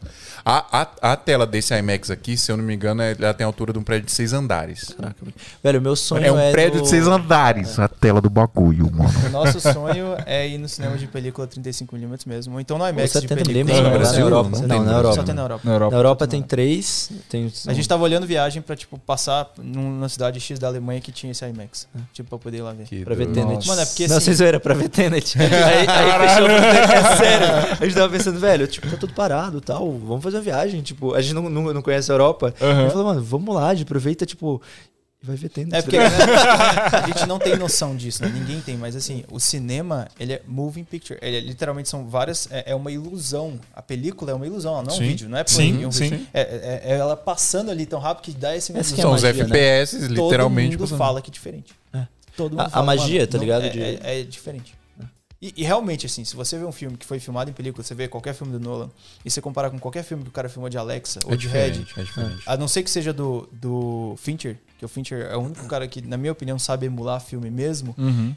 A, a, a tela desse IMAX aqui, se eu não me engano, é- ela tem a altura de um prédio de seis andares. Caraca, velho. meu sonho É um é prédio do- de seis andares, a tela do bagulho, mano. O nosso sonho é ir no cinema de película 35mm mesmo. Ou então no Ou IMAX de 70 película. milímetros No na Brasil? Europa. Não Não, tem na. Europa. Só tem na Europa. Na Europa. Na Europa tem três. Tem... A gente tava olhando viagem pra, tipo, passar numa cidade X da Alemanha que tinha esse IMAX. Tipo, pra poder ir lá ver. Que Pra ver. Tenet. Mano, é porque Não, assim- vocês viram, pra ver Tenet. aí aí fechou é sério. A gente tava pensando, velho, tipo, tá tudo parado e tal. Vamos fazer uma viagem. Tipo, a gente não, não, não conhece a Europa. A gente falou, mano, vamos lá, aproveita, tipo, e vai ver Tenet. É porque tá né, ligado? a gente não tem noção disso, né? Ninguém tem, mas assim, o cinema, ele é moving picture. Ele é, literalmente são várias. É, é uma ilusão. A película é uma ilusão, ela não é um Sim. vídeo, não é Sim, play, é um sim. vídeo. É, é- é ela passando ali tão rápido que dá esse é São os magia, né? FPS, literalmente. Todo mundo passando. fala que é diferente. É. Todo mundo A- a magia, mano, tá não- ligado? É, De- é- é diferente. E, e realmente, assim, se você vê um filme que foi filmado em película, você vê qualquer filme do Nolan, e você compara com qualquer filme que o cara filmou de Alexa ou É de Red, é diferente. a não ser que seja do, do Fincher, que o Fincher é o único cara que, na minha opinião, sabe emular filme mesmo, Uhum.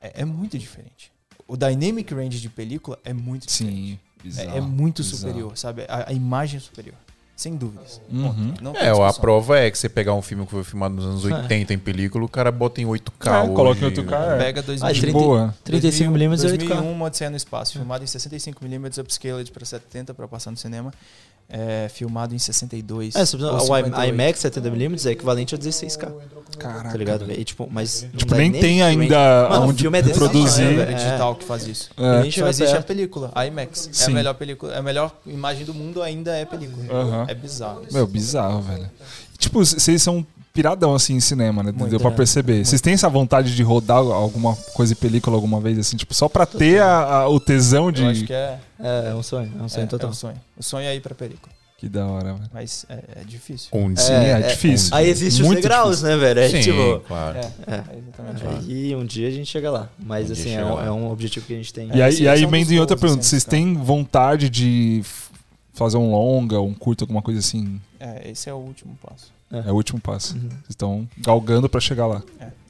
é, é muito diferente. O dynamic range de película é muito Sim. diferente. bizarro, É, é muito bizarro. superior, sabe? A, a imagem é superior. Sem dúvidas. Uhum. É, a prova é que você pegar um filme que foi filmado nos anos 80 em película, o cara bota em 8K. É, coloca em hoje. 8K, é. Pega 2000, Ah, De 30 boa. 35mm é 8K. 2001, Odisseia no Espaço, filmado em 65mm, upscaled para 70 para passar no cinema. É, filmado em 62. É, o 58. IMAX 70mm é equivalente a 16K. Caraca. Tá ligado? E, tipo, mas. Tipo, dá nem tem ainda Mano, onde filme é desse produzir. tamanho, É, digital que faz isso. É. Nem Só chega existe a perto. película, a IMAX. É Sim. a melhor película, é a melhor imagem do mundo ainda é película. É bizarro. isso. Meu, bizarro, velho. Tipo, vocês são piradão assim em cinema, né? Muito, Deu pra né? perceber. Vocês têm essa vontade de rodar alguma coisa em película alguma vez, assim, tipo, só pra ter a- a- o tesão de. Eu acho que é, É, é um sonho. É um é, sonho é total. um sonho. O sonho é ir pra película. Que da hora, velho. Mas é, é difícil. Onde? Sim, é, difícil. Aí existe Muito os degraus, né, velho? É Sim, tipo. claro. É, É. é exatamente. E um dia a gente chega lá. Mas Um assim, é um, lá. é um objetivo que a gente tem. E aí, e aí é emenda em outra pergunta. assim, Vocês cara. têm vontade de fazer um longa, um curto, alguma coisa assim? É, esse é o último passo. É o último passo. Uhum. Vocês estão galgando pra chegar lá.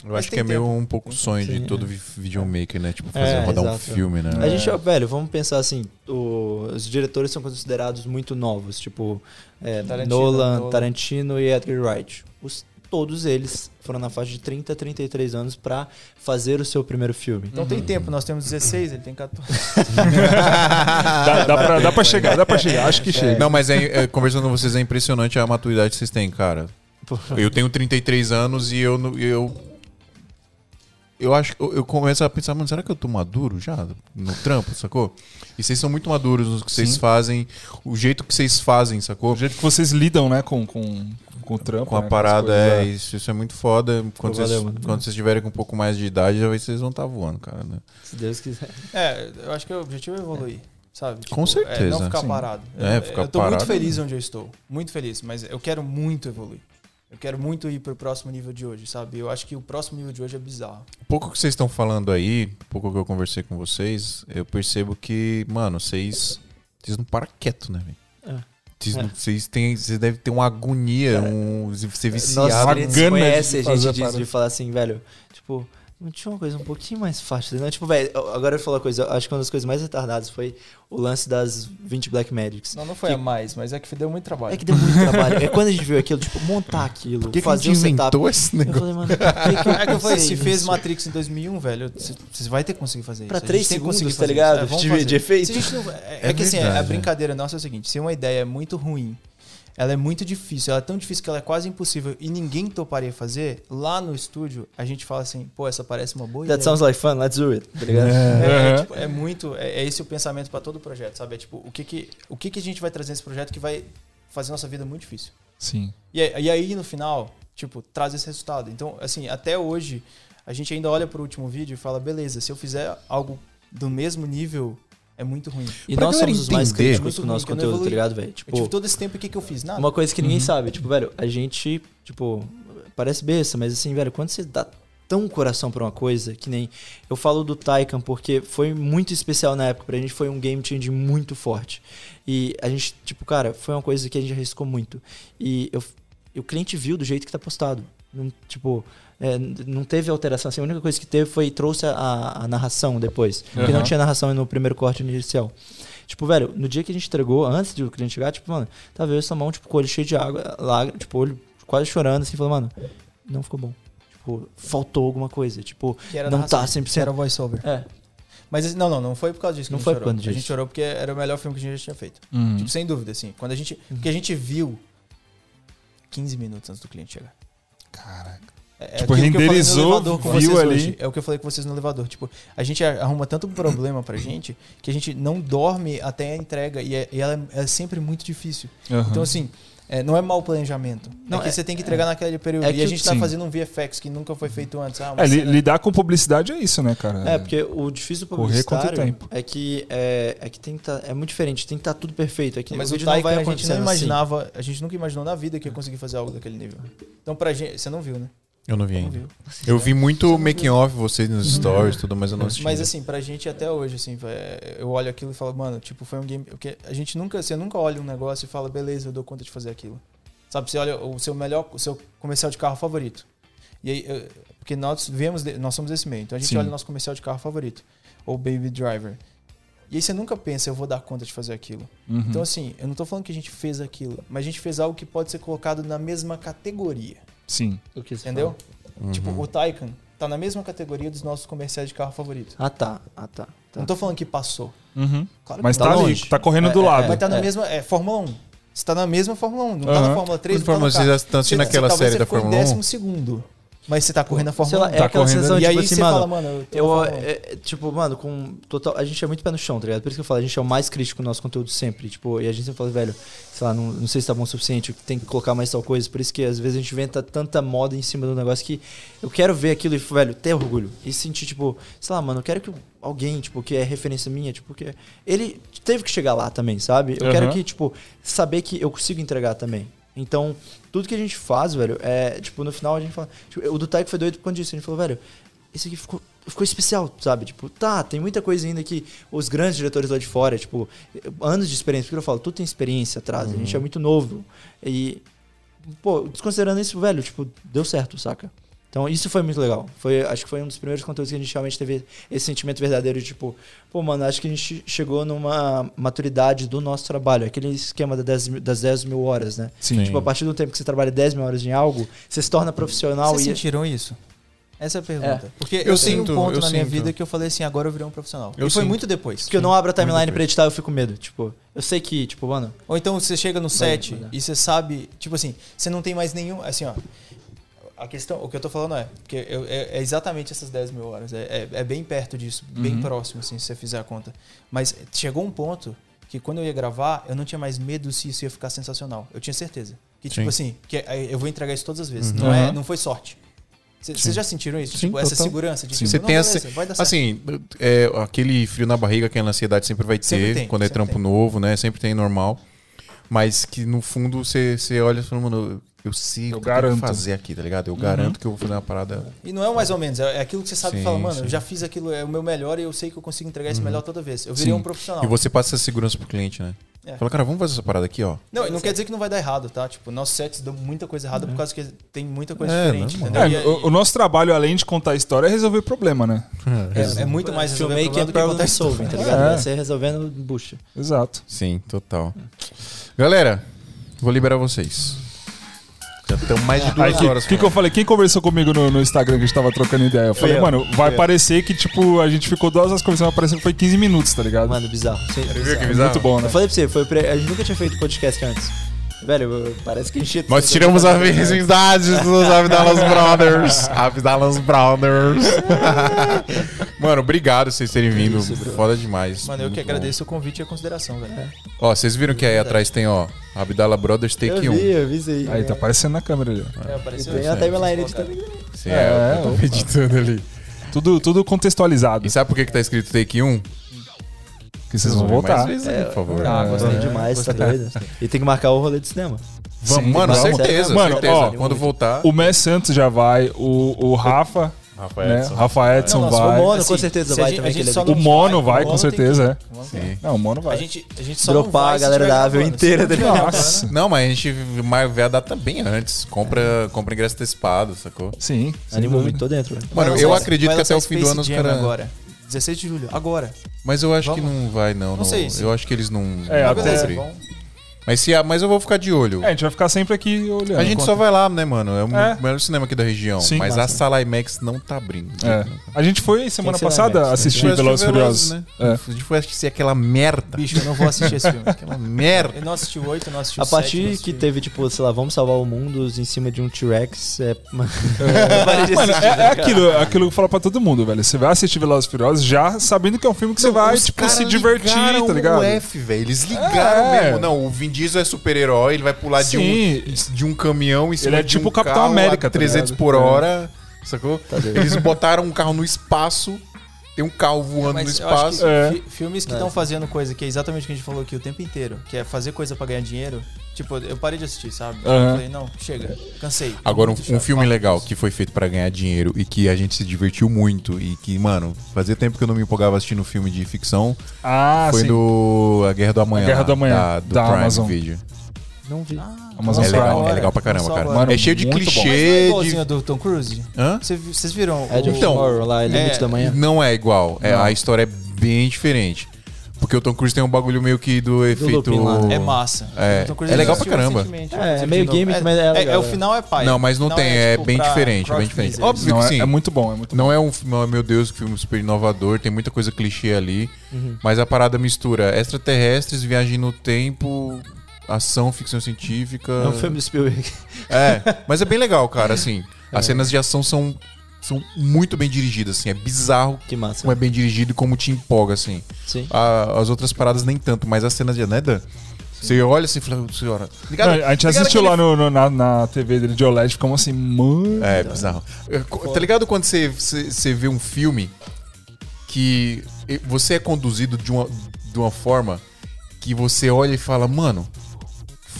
Eu Mas acho que é meio tempo. um pouco o sonho de Sim, todo é. vi- videomaker, né? Tipo, fazer É, rodar um exato. filme, né? A gente, ó, velho, vamos pensar assim: o- os diretores são considerados muito novos, tipo é, Tarantino, Nolan, Nolan. Tarantino e Edgar Wright. Os, todos eles foram na faixa de 30 a 33 anos pra fazer o seu primeiro filme. Então tem tempo, nós temos 16, ele tem 14. Dá, dá, pra, dá pra chegar, dá pra chegar. Acho que chega. Não, mas é, é, conversando com vocês, é impressionante a maturidade que vocês têm, cara. Eu tenho 33 anos e eu. não- eu eu acho que eu, eu começo a pensar, mano, será que eu tô maduro já no trampo, sacou? E vocês são muito maduros no que vocês Sim. fazem, o jeito que vocês fazem, sacou? O jeito que vocês lidam, né, com, com, com o trampo. Com a né, parada, as coisas, é, isso, isso é muito foda. Quando, Valeu, vocês, mano. quando vocês tiverem com um pouco mais de idade, já vai- vocês vão estar voando, cara. Né? Se Deus quiser. É, eu acho que o objetivo é evoluir, sabe? Tipo, Com certeza. É, não ficar Sim. parado. É, eu, ficar eu tô parado. muito feliz onde eu estou. Muito feliz, mas eu quero muito evoluir. Eu quero muito ir pro próximo nível de hoje, sabe? Eu acho que o próximo nível de hoje é bizarro. Um pouco que vocês estão falando aí, pouco que eu conversei com vocês, eu percebo que, mano, vocês. Vocês não param quieto, né, velho? É. Vocês, É. vocês, têm, vocês devem ter uma agonia, um, ser viciado. Nossa, a gente gana conhece de a gente a de, falar assim, velho, tipo, tinha uma coisa um pouquinho mais fácil. Não, tipo, velho, agora eu vou falar uma coisa, eu acho que uma das coisas mais retardadas foi o lance das 20 Black Magics. Não, não foi Que- a mais, mas é que deu muito trabalho. É que deu muito trabalho. É quando a gente viu aquilo, tipo, montar aquilo, Por que, que a fazer gente o setup. inventou esse Eu negócio? falei, mano, que, que eu, É que eu falei, se fez? Matrix em 2001, velho, você vai ter que conseguir fazer Pra isso. A três gente tem que conseguir segundos, tá fazer ligado? isso. É, vamos De- fazer. de efeito. Se a gente não- é, É é que assim, a é. brincadeira nossa é o seguinte: se uma ideia é muito ruim, ela é muito difícil, ela é tão difícil que ela é quase impossível e ninguém toparia fazer, lá no estúdio a gente fala assim, pô, essa parece uma boa That ideia. sounds like fun, let's do it, tá ligado? É, é, Aham. tipo, é muito, é, é esse o pensamento pra todo projeto, sabe? É tipo, o que que, o que que a gente vai trazer nesse projeto que vai fazer nossa vida muito difícil. Sim. E, aí- e aí, no final, tipo, traz esse resultado. Então, assim, até hoje, a gente ainda olha pro último vídeo e fala, beleza, se eu fizer algo do mesmo nível, é muito ruim. E Pra nós somos os mais críticos com o nosso conteúdo, tá ligado, velho? Eu Tipo, tive todo esse tempo, o que que eu fiz? Nada. Uma coisa que ninguém sabe, tipo, velho, a gente, tipo, parece besta, mas assim, velho, quando você dá tão coração pra uma coisa, que nem eu falo do Taycan porque foi muito especial na época pra gente, foi um game change muito forte. E a gente, tipo, cara, foi uma coisa que a gente arriscou muito. E eu, e o cliente viu do jeito que tá postado. Não, tipo, é, não teve alteração. Assim, a única coisa que teve foi trouxe a, a narração depois. Porque não tinha narração no primeiro corte inicial. Tipo, velho, no dia que a gente entregou, antes de o cliente chegar, tipo, mano, tava eu e Samão, tipo, com o olho cheio de água, lá, tipo, olho quase chorando, assim, falando, mano, não ficou bom. Tipo, faltou alguma coisa. Tipo, Que era não narração, tá 100%. que Era voice-over. é. Mas não, não, não foi por causa disso que Não a gente foi por chorou. conta A gente chorou porque era o melhor filme que a gente já tinha feito. Uhum. Tipo, sem dúvida, assim. Quando a gente, porque a gente viu 15 minutos antes do cliente chegar. Caraca. É, Tipo, falei no renderizou, viu vocês ali. hoje. É o que eu falei com vocês no elevador. Tipo, a gente arruma tanto problema pra gente que a gente não dorme até a entrega. E, é- e ela é, é sempre muito difícil. Aham. Então, assim, é, não é mau planejamento. Não, é que é- você tem que entregar naquele período. é e a gente tá sim. fazendo um VFX que nunca foi feito antes. Ah, É, cena- lidar com publicidade é isso, né, cara? É, porque o difícil do publicitário tempo. é que é, é que tem que tá, é muito diferente, tem que estar tudo perfeito. É que Mas o o vídeo não vai a gente acontecer não assim. imaginava, a gente nunca imaginou na vida que ia conseguir fazer algo daquele nível. Então pra gente, você não viu, né? Eu não vi Não ainda. viu. Eu vi muito making off vocês nos stories, tudo, mas eu não assisti. Mas assim, pra gente até hoje, assim, é, eu olho aquilo e falo, mano, tipo, foi um game. Porque a gente nunca, você nunca olha um negócio e fala, beleza, eu dou conta de fazer aquilo. Sabe, você olha o seu melhor, o seu comercial de carro favorito. E aí, porque nós vemos, nós somos desse meio. Então a gente Sim. olha o nosso comercial de carro favorito. Ou Baby Driver. E aí você nunca pensa, eu vou dar conta de fazer aquilo. Uhum. Então, assim, eu não tô falando que a gente fez aquilo, mas a gente fez algo que pode ser colocado na mesma categoria. Sim. O que você Entendeu? Uhum. Tipo, o Taycan tá na mesma categoria dos nossos comerciais de carro favorito. fala? Ah, tá. Ah, tá. tá. Não tô falando que passou. Uhum. Claro Mas que tá não. ali, longe. tá correndo É, do é, lado. Mas tá na É. mesma. É Fórmula 1. Você tá na mesma Fórmula 1, não tá Aham. na Fórmula 3, Por Fórmula, não tá no vocês carro. já estão assistindo Você- aquela série você da ficou em Fórmula 1? décimo segundo, mas você tá correndo a Fórmula lá, 1. é Tá aquela correndo. sensação, e tipo aí assim, você mano, fala, mano, eu tô Eu, na Fórmula 1. é, é, tipo, mano, com total. A gente é muito pé no chão, tá ligado? Por isso que eu falo, a gente é o mais crítico no nosso conteúdo sempre. Tipo, e a gente sempre fala, velho, sei lá, não, não sei se tá bom o suficiente, tem que colocar mais tal coisa. Por isso que às vezes a gente inventa tanta moda em cima do negócio que eu quero ver aquilo e, velho, ter orgulho. E sentir, tipo, sei lá, mano, eu quero que alguém, tipo, que é referência minha, tipo, que ele teve que chegar lá também, sabe? Eu quero Aham. que, tipo, saber que eu consigo entregar também. Então, tudo que a gente faz, velho, é, tipo, no final a gente fala. Tipo, o do Taiko foi doido por conta disso. A gente falou, velho, esse aqui ficou, ficou especial, sabe? Tipo, tá, tem muita coisa ainda que os grandes diretores lá de fora, tipo, anos de experiência, porque eu falo, tudo tem experiência atrás, a gente é muito novo. E, pô, desconsiderando isso, velho, tipo, deu certo, saca? Então, isso foi muito legal. Foi, acho que foi um dos primeiros conteúdos que a gente realmente teve esse sentimento verdadeiro de, tipo, pô, mano, acho que a gente chegou numa maturidade do nosso trabalho. Aquele esquema das 10 mil, das 10 mil horas, né? Sim. Tipo, a partir do tempo que você trabalha 10 mil horas em algo, você se torna profissional Vocês e. sentiram isso? Essa é a pergunta. Porque eu, Eu tenho sinto, um ponto eu na minha sinto. vida que eu falei assim, agora eu virei um profissional. Eu e foi sinto. muito depois. Porque eu não abro a timeline pra editar, eu fico com medo. Tipo, eu sei que, tipo, mano. Ou então você chega no set vai e você sabe, tipo assim, você não tem mais nenhum. Assim, ó. A questão, o que eu tô falando é, porque eu- é, é exatamente essas 10 mil horas. É, é, é bem perto disso, bem próximo, assim, se você fizer a conta. Mas chegou um ponto que quando eu ia gravar, eu não tinha mais medo se isso ia ficar sensacional. Eu tinha certeza. Que, tipo Sim. assim, que eu vou entregar isso todas as vezes. Não, é, Uhum. não foi sorte. Vocês já sentiram isso? Sim, tipo, essa segurança de Sim. tipo, Você não, tem beleza, essa- vai dar certo. Assim, é, aquele frio na barriga, aquela ansiedade sempre vai ter, Sempre tem, quando é trampo tem. novo, né? Sempre tem normal. Mas que no fundo você, você olha e fala, mano, eu sei Eu o que eu que fazer aqui, tá ligado? Eu garanto que eu vou fazer uma parada. E não é mais ou menos, é é aquilo que você sabe e Sim, fala, mano, sim. eu já fiz aquilo, é o meu melhor e eu sei que eu consigo entregar isso melhor toda vez. Eu virei Sim. um profissional. E você passa essa segurança pro cliente, né? É. Fala, cara, vamos fazer essa parada aqui, ó. Não, e não quer dizer que não vai dar errado, tá? Tipo, nossos sets dão muita coisa errada por causa que tem muita coisa É, diferente, não, entendeu? É, E é- o, o nosso trabalho, além de contar a história, é resolver problema, né? é, é muito mais resolver Filmmaking é problema do que contar solving, tá ligado? É. É. Você resolvendo bucha. Exato. Sim, total. Galera, vou liberar vocês. Já estamos mais de Aí, duas que, horas. que, que eu falei? Quem conversou comigo no, no Instagram que a gente tava trocando ideia? Eu falei, eu. mano, vai parecer que, tipo, a gente ficou duas horas conversando, vai parecer que foi 15 minutos, tá ligado? Mano, bizarro. Sim, viu que É bizarro? Muito bom, né? Eu falei pra você, foi o pre- a gente nunca tinha feito podcast antes. Velho, eu- parece que a gente. Nós tiramos a virgindade dos Abdalas Brothers. Abdalas Brothers. Mano, obrigado vocês terem vindo. Foda demais. Mano, eu que Muito agradeço o convite e a consideração, velho. Ó, vocês viram que aí atrás tem, ó, Abdala Brothers Eu Take 1. vi, eu vi isso aí. Aí tá aparecendo na câmera ali. É, apareceu Tem isso. a timeline também. Sim, É, é, eu tô opa. editando ali. Tudo, tudo contextualizado. E sabe por que, que tá escrito Take 1? Que vocês vão voltar. Mais vezes aí, por favor. Ah, Gostei É, demais, tá doido. E tem que marcar o rolê de cinema. Vamos, Sim, mano, vamos. certeza, Mano, certeza. ó, Quando voltar. O Mess Santos já vai, o, o Rafa, Rafael né? Edson. Rafa Edson Não, nossa, vai. o Mono Assim, com certeza vai gente- também. gente é O Mono vai, o com certeza, que- é. Não, o Mono vai. A gente, a gente só Dropar não vai a galera da Avel inteira, Se tá não mas a gente vai ver a data bem antes. Compra, compra ingresso antecipado, sacou? Sim. sem Animo dúvida. muito, tô dentro. velho. Mano, Vai eu acredito vai que até o fim do ano os caras. Agora. 16 de julho, agora. Mas eu acho que Vamos? não vai, não. Não sei, sim. Eu acho que eles não. É, não até- vão. Mas, se, a- mas eu vou ficar de olho. É, a gente vai ficar sempre aqui olhando. a gente só vai lá, né, mano? É o É. melhor cinema aqui da região. Sim, mas a massa. sala IMAX não tá abrindo. É. A gente foi semana passada IMAX, né? assistir Foi Velozes Furiosos. né? É. A gente foi assistir aquela merda. Bicho, eu não vou assistir esse filme. Aquela merda. Eu não assisti o 8, não assisti o A 7. partir não que assisti- teve, tipo, sei lá, vamos salvar o mundo em cima de um T-Rex, é. Mano, é, é aquilo, é aquilo que eu falo pra todo mundo, velho. Você vai assistir Velozes Furiosos já sabendo que é um filme que você vai, tipo, se divertir, tá ligado? O F, velho. Eles ligaram É. mesmo. Não, o Vin Diesel é super-herói, ele vai pular de Sim. um, de um caminhão em cima Ele é de tipo um o Capitão América, a tá 300 ligado? por É. hora, sacou? Eles botaram um carro no espaço, tem um carro voando Mas no eu espaço. que É. fi- filmes que estão fazendo coisa que é exatamente o que a gente falou aqui o tempo inteiro, que é fazer coisa pra ganhar dinheiro. Tipo, eu parei de assistir, sabe? Eu Aham. falei, não, chega, cansei. Agora, um, um filme legal que foi feito pra ganhar dinheiro e que a gente se divertiu muito e que, mano, fazia tempo que eu não me empolgava assistindo filme de ficção. Ah, foi sim. do A Guerra do Amanhã. A Guerra do Amanhã, Da, do da Prime Amazon. Video. Não vi. Amazon É Prime. legal, é agora. legal pra caramba, cara. Mano, é cheio de muito bom. Mas não é clichê. igualzinho de... do Tom Cruise? Hã? Vocês vi- Vocês viram? É de o- Então, Tomorrow lá, Limite é, da Manhã. Não é igual. É, a história é bem diferente. Porque o Tom Cruise tem um bagulho meio que do efeito. looping lá. É massa. É. É legal pra caramba. É, eu assisti é meio gimmick, mas é legal, o é. final é pai. Não, mas não tem, é bem pra diferente, crowd bem diferente. Óbvio Não, que é, sim. é muito bom, é muito bom. Não é um filme, meu Deus, que filme super inovador, tem muita coisa clichê ali, mas a parada mistura extraterrestres, viagem no tempo ação, ficção científica. É um filme do Spielberg. É, mas é bem legal, cara, assim. As cenas de ação são, são muito bem dirigidas, assim. É bizarro Que massa. como é bem dirigido e como te empolga, assim. Sim. A- as outras paradas nem tanto, mas as cenas de Aneda, você olha assim e fala, senhora. Ligado, Não, a gente assistiu lá no, no- na, na TV dele de OLED, ficamos assim, mano. É, bizarro. É, Tá ligado quando você, você, você vê um filme que você é conduzido de uma, de uma forma que você olha e fala, mano,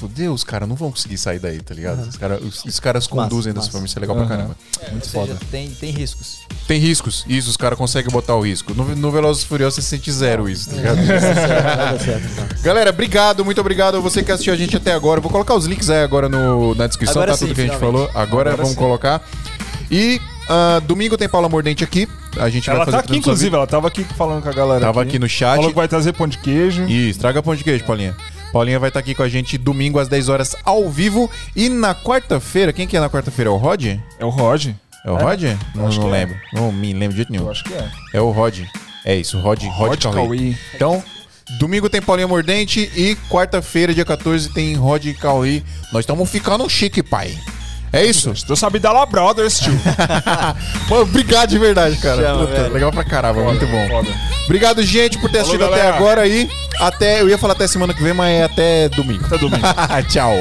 fodeu, os caras não vão conseguir sair daí, tá ligado? Os, cara, os, os caras conduzem dessa massa. forma, isso é legal pra caramba. Muito foda. Tem, tem riscos. Tem riscos, isso, os caras conseguem botar o risco. No, no Velozes e Furiosos você sente zero isso, tá ligado? Dar certo, então. Galera, obrigado, muito obrigado a você que assistiu a gente até agora. Vou colocar os links aí agora no, na descrição, Agora tá tudo sim, que a gente finalmente. falou. Agora, vamos colocar. E ah, domingo tem Paula Mordente aqui. A gente Ela vai fazer tá aqui, inclusive, ela tava aqui falando com a galera. Tava aqui no chat. Falou que vai trazer pão de queijo. Isso, traga pão de queijo, Paulinha. Paulinha vai estar aqui com a gente domingo às 10 horas ao vivo. E na quarta-feira, quem que é na quarta-feira? É o Rod? É o Rod. É o Rod? Não, acho não que é. lembro. Não me lembro de jeito nenhum. Eu acho que é. É o Rod. É isso, Rod, Rod, Rod Cauê. Cauê. Então, domingo tem Paulinha Mordente e quarta-feira, dia 14, tem Rod e Cauê. Nós estamos ficando chique, pai. É isso? Eu sabia da La Brothers, tio. Pô, obrigado de verdade, cara. Chama, Puta, legal pra caramba, muito bom. Foda. Obrigado, gente, por ter Falou, assistido até agora aí. Até, eu ia falar até semana que vem, mas é até domingo. Até domingo. Tchau.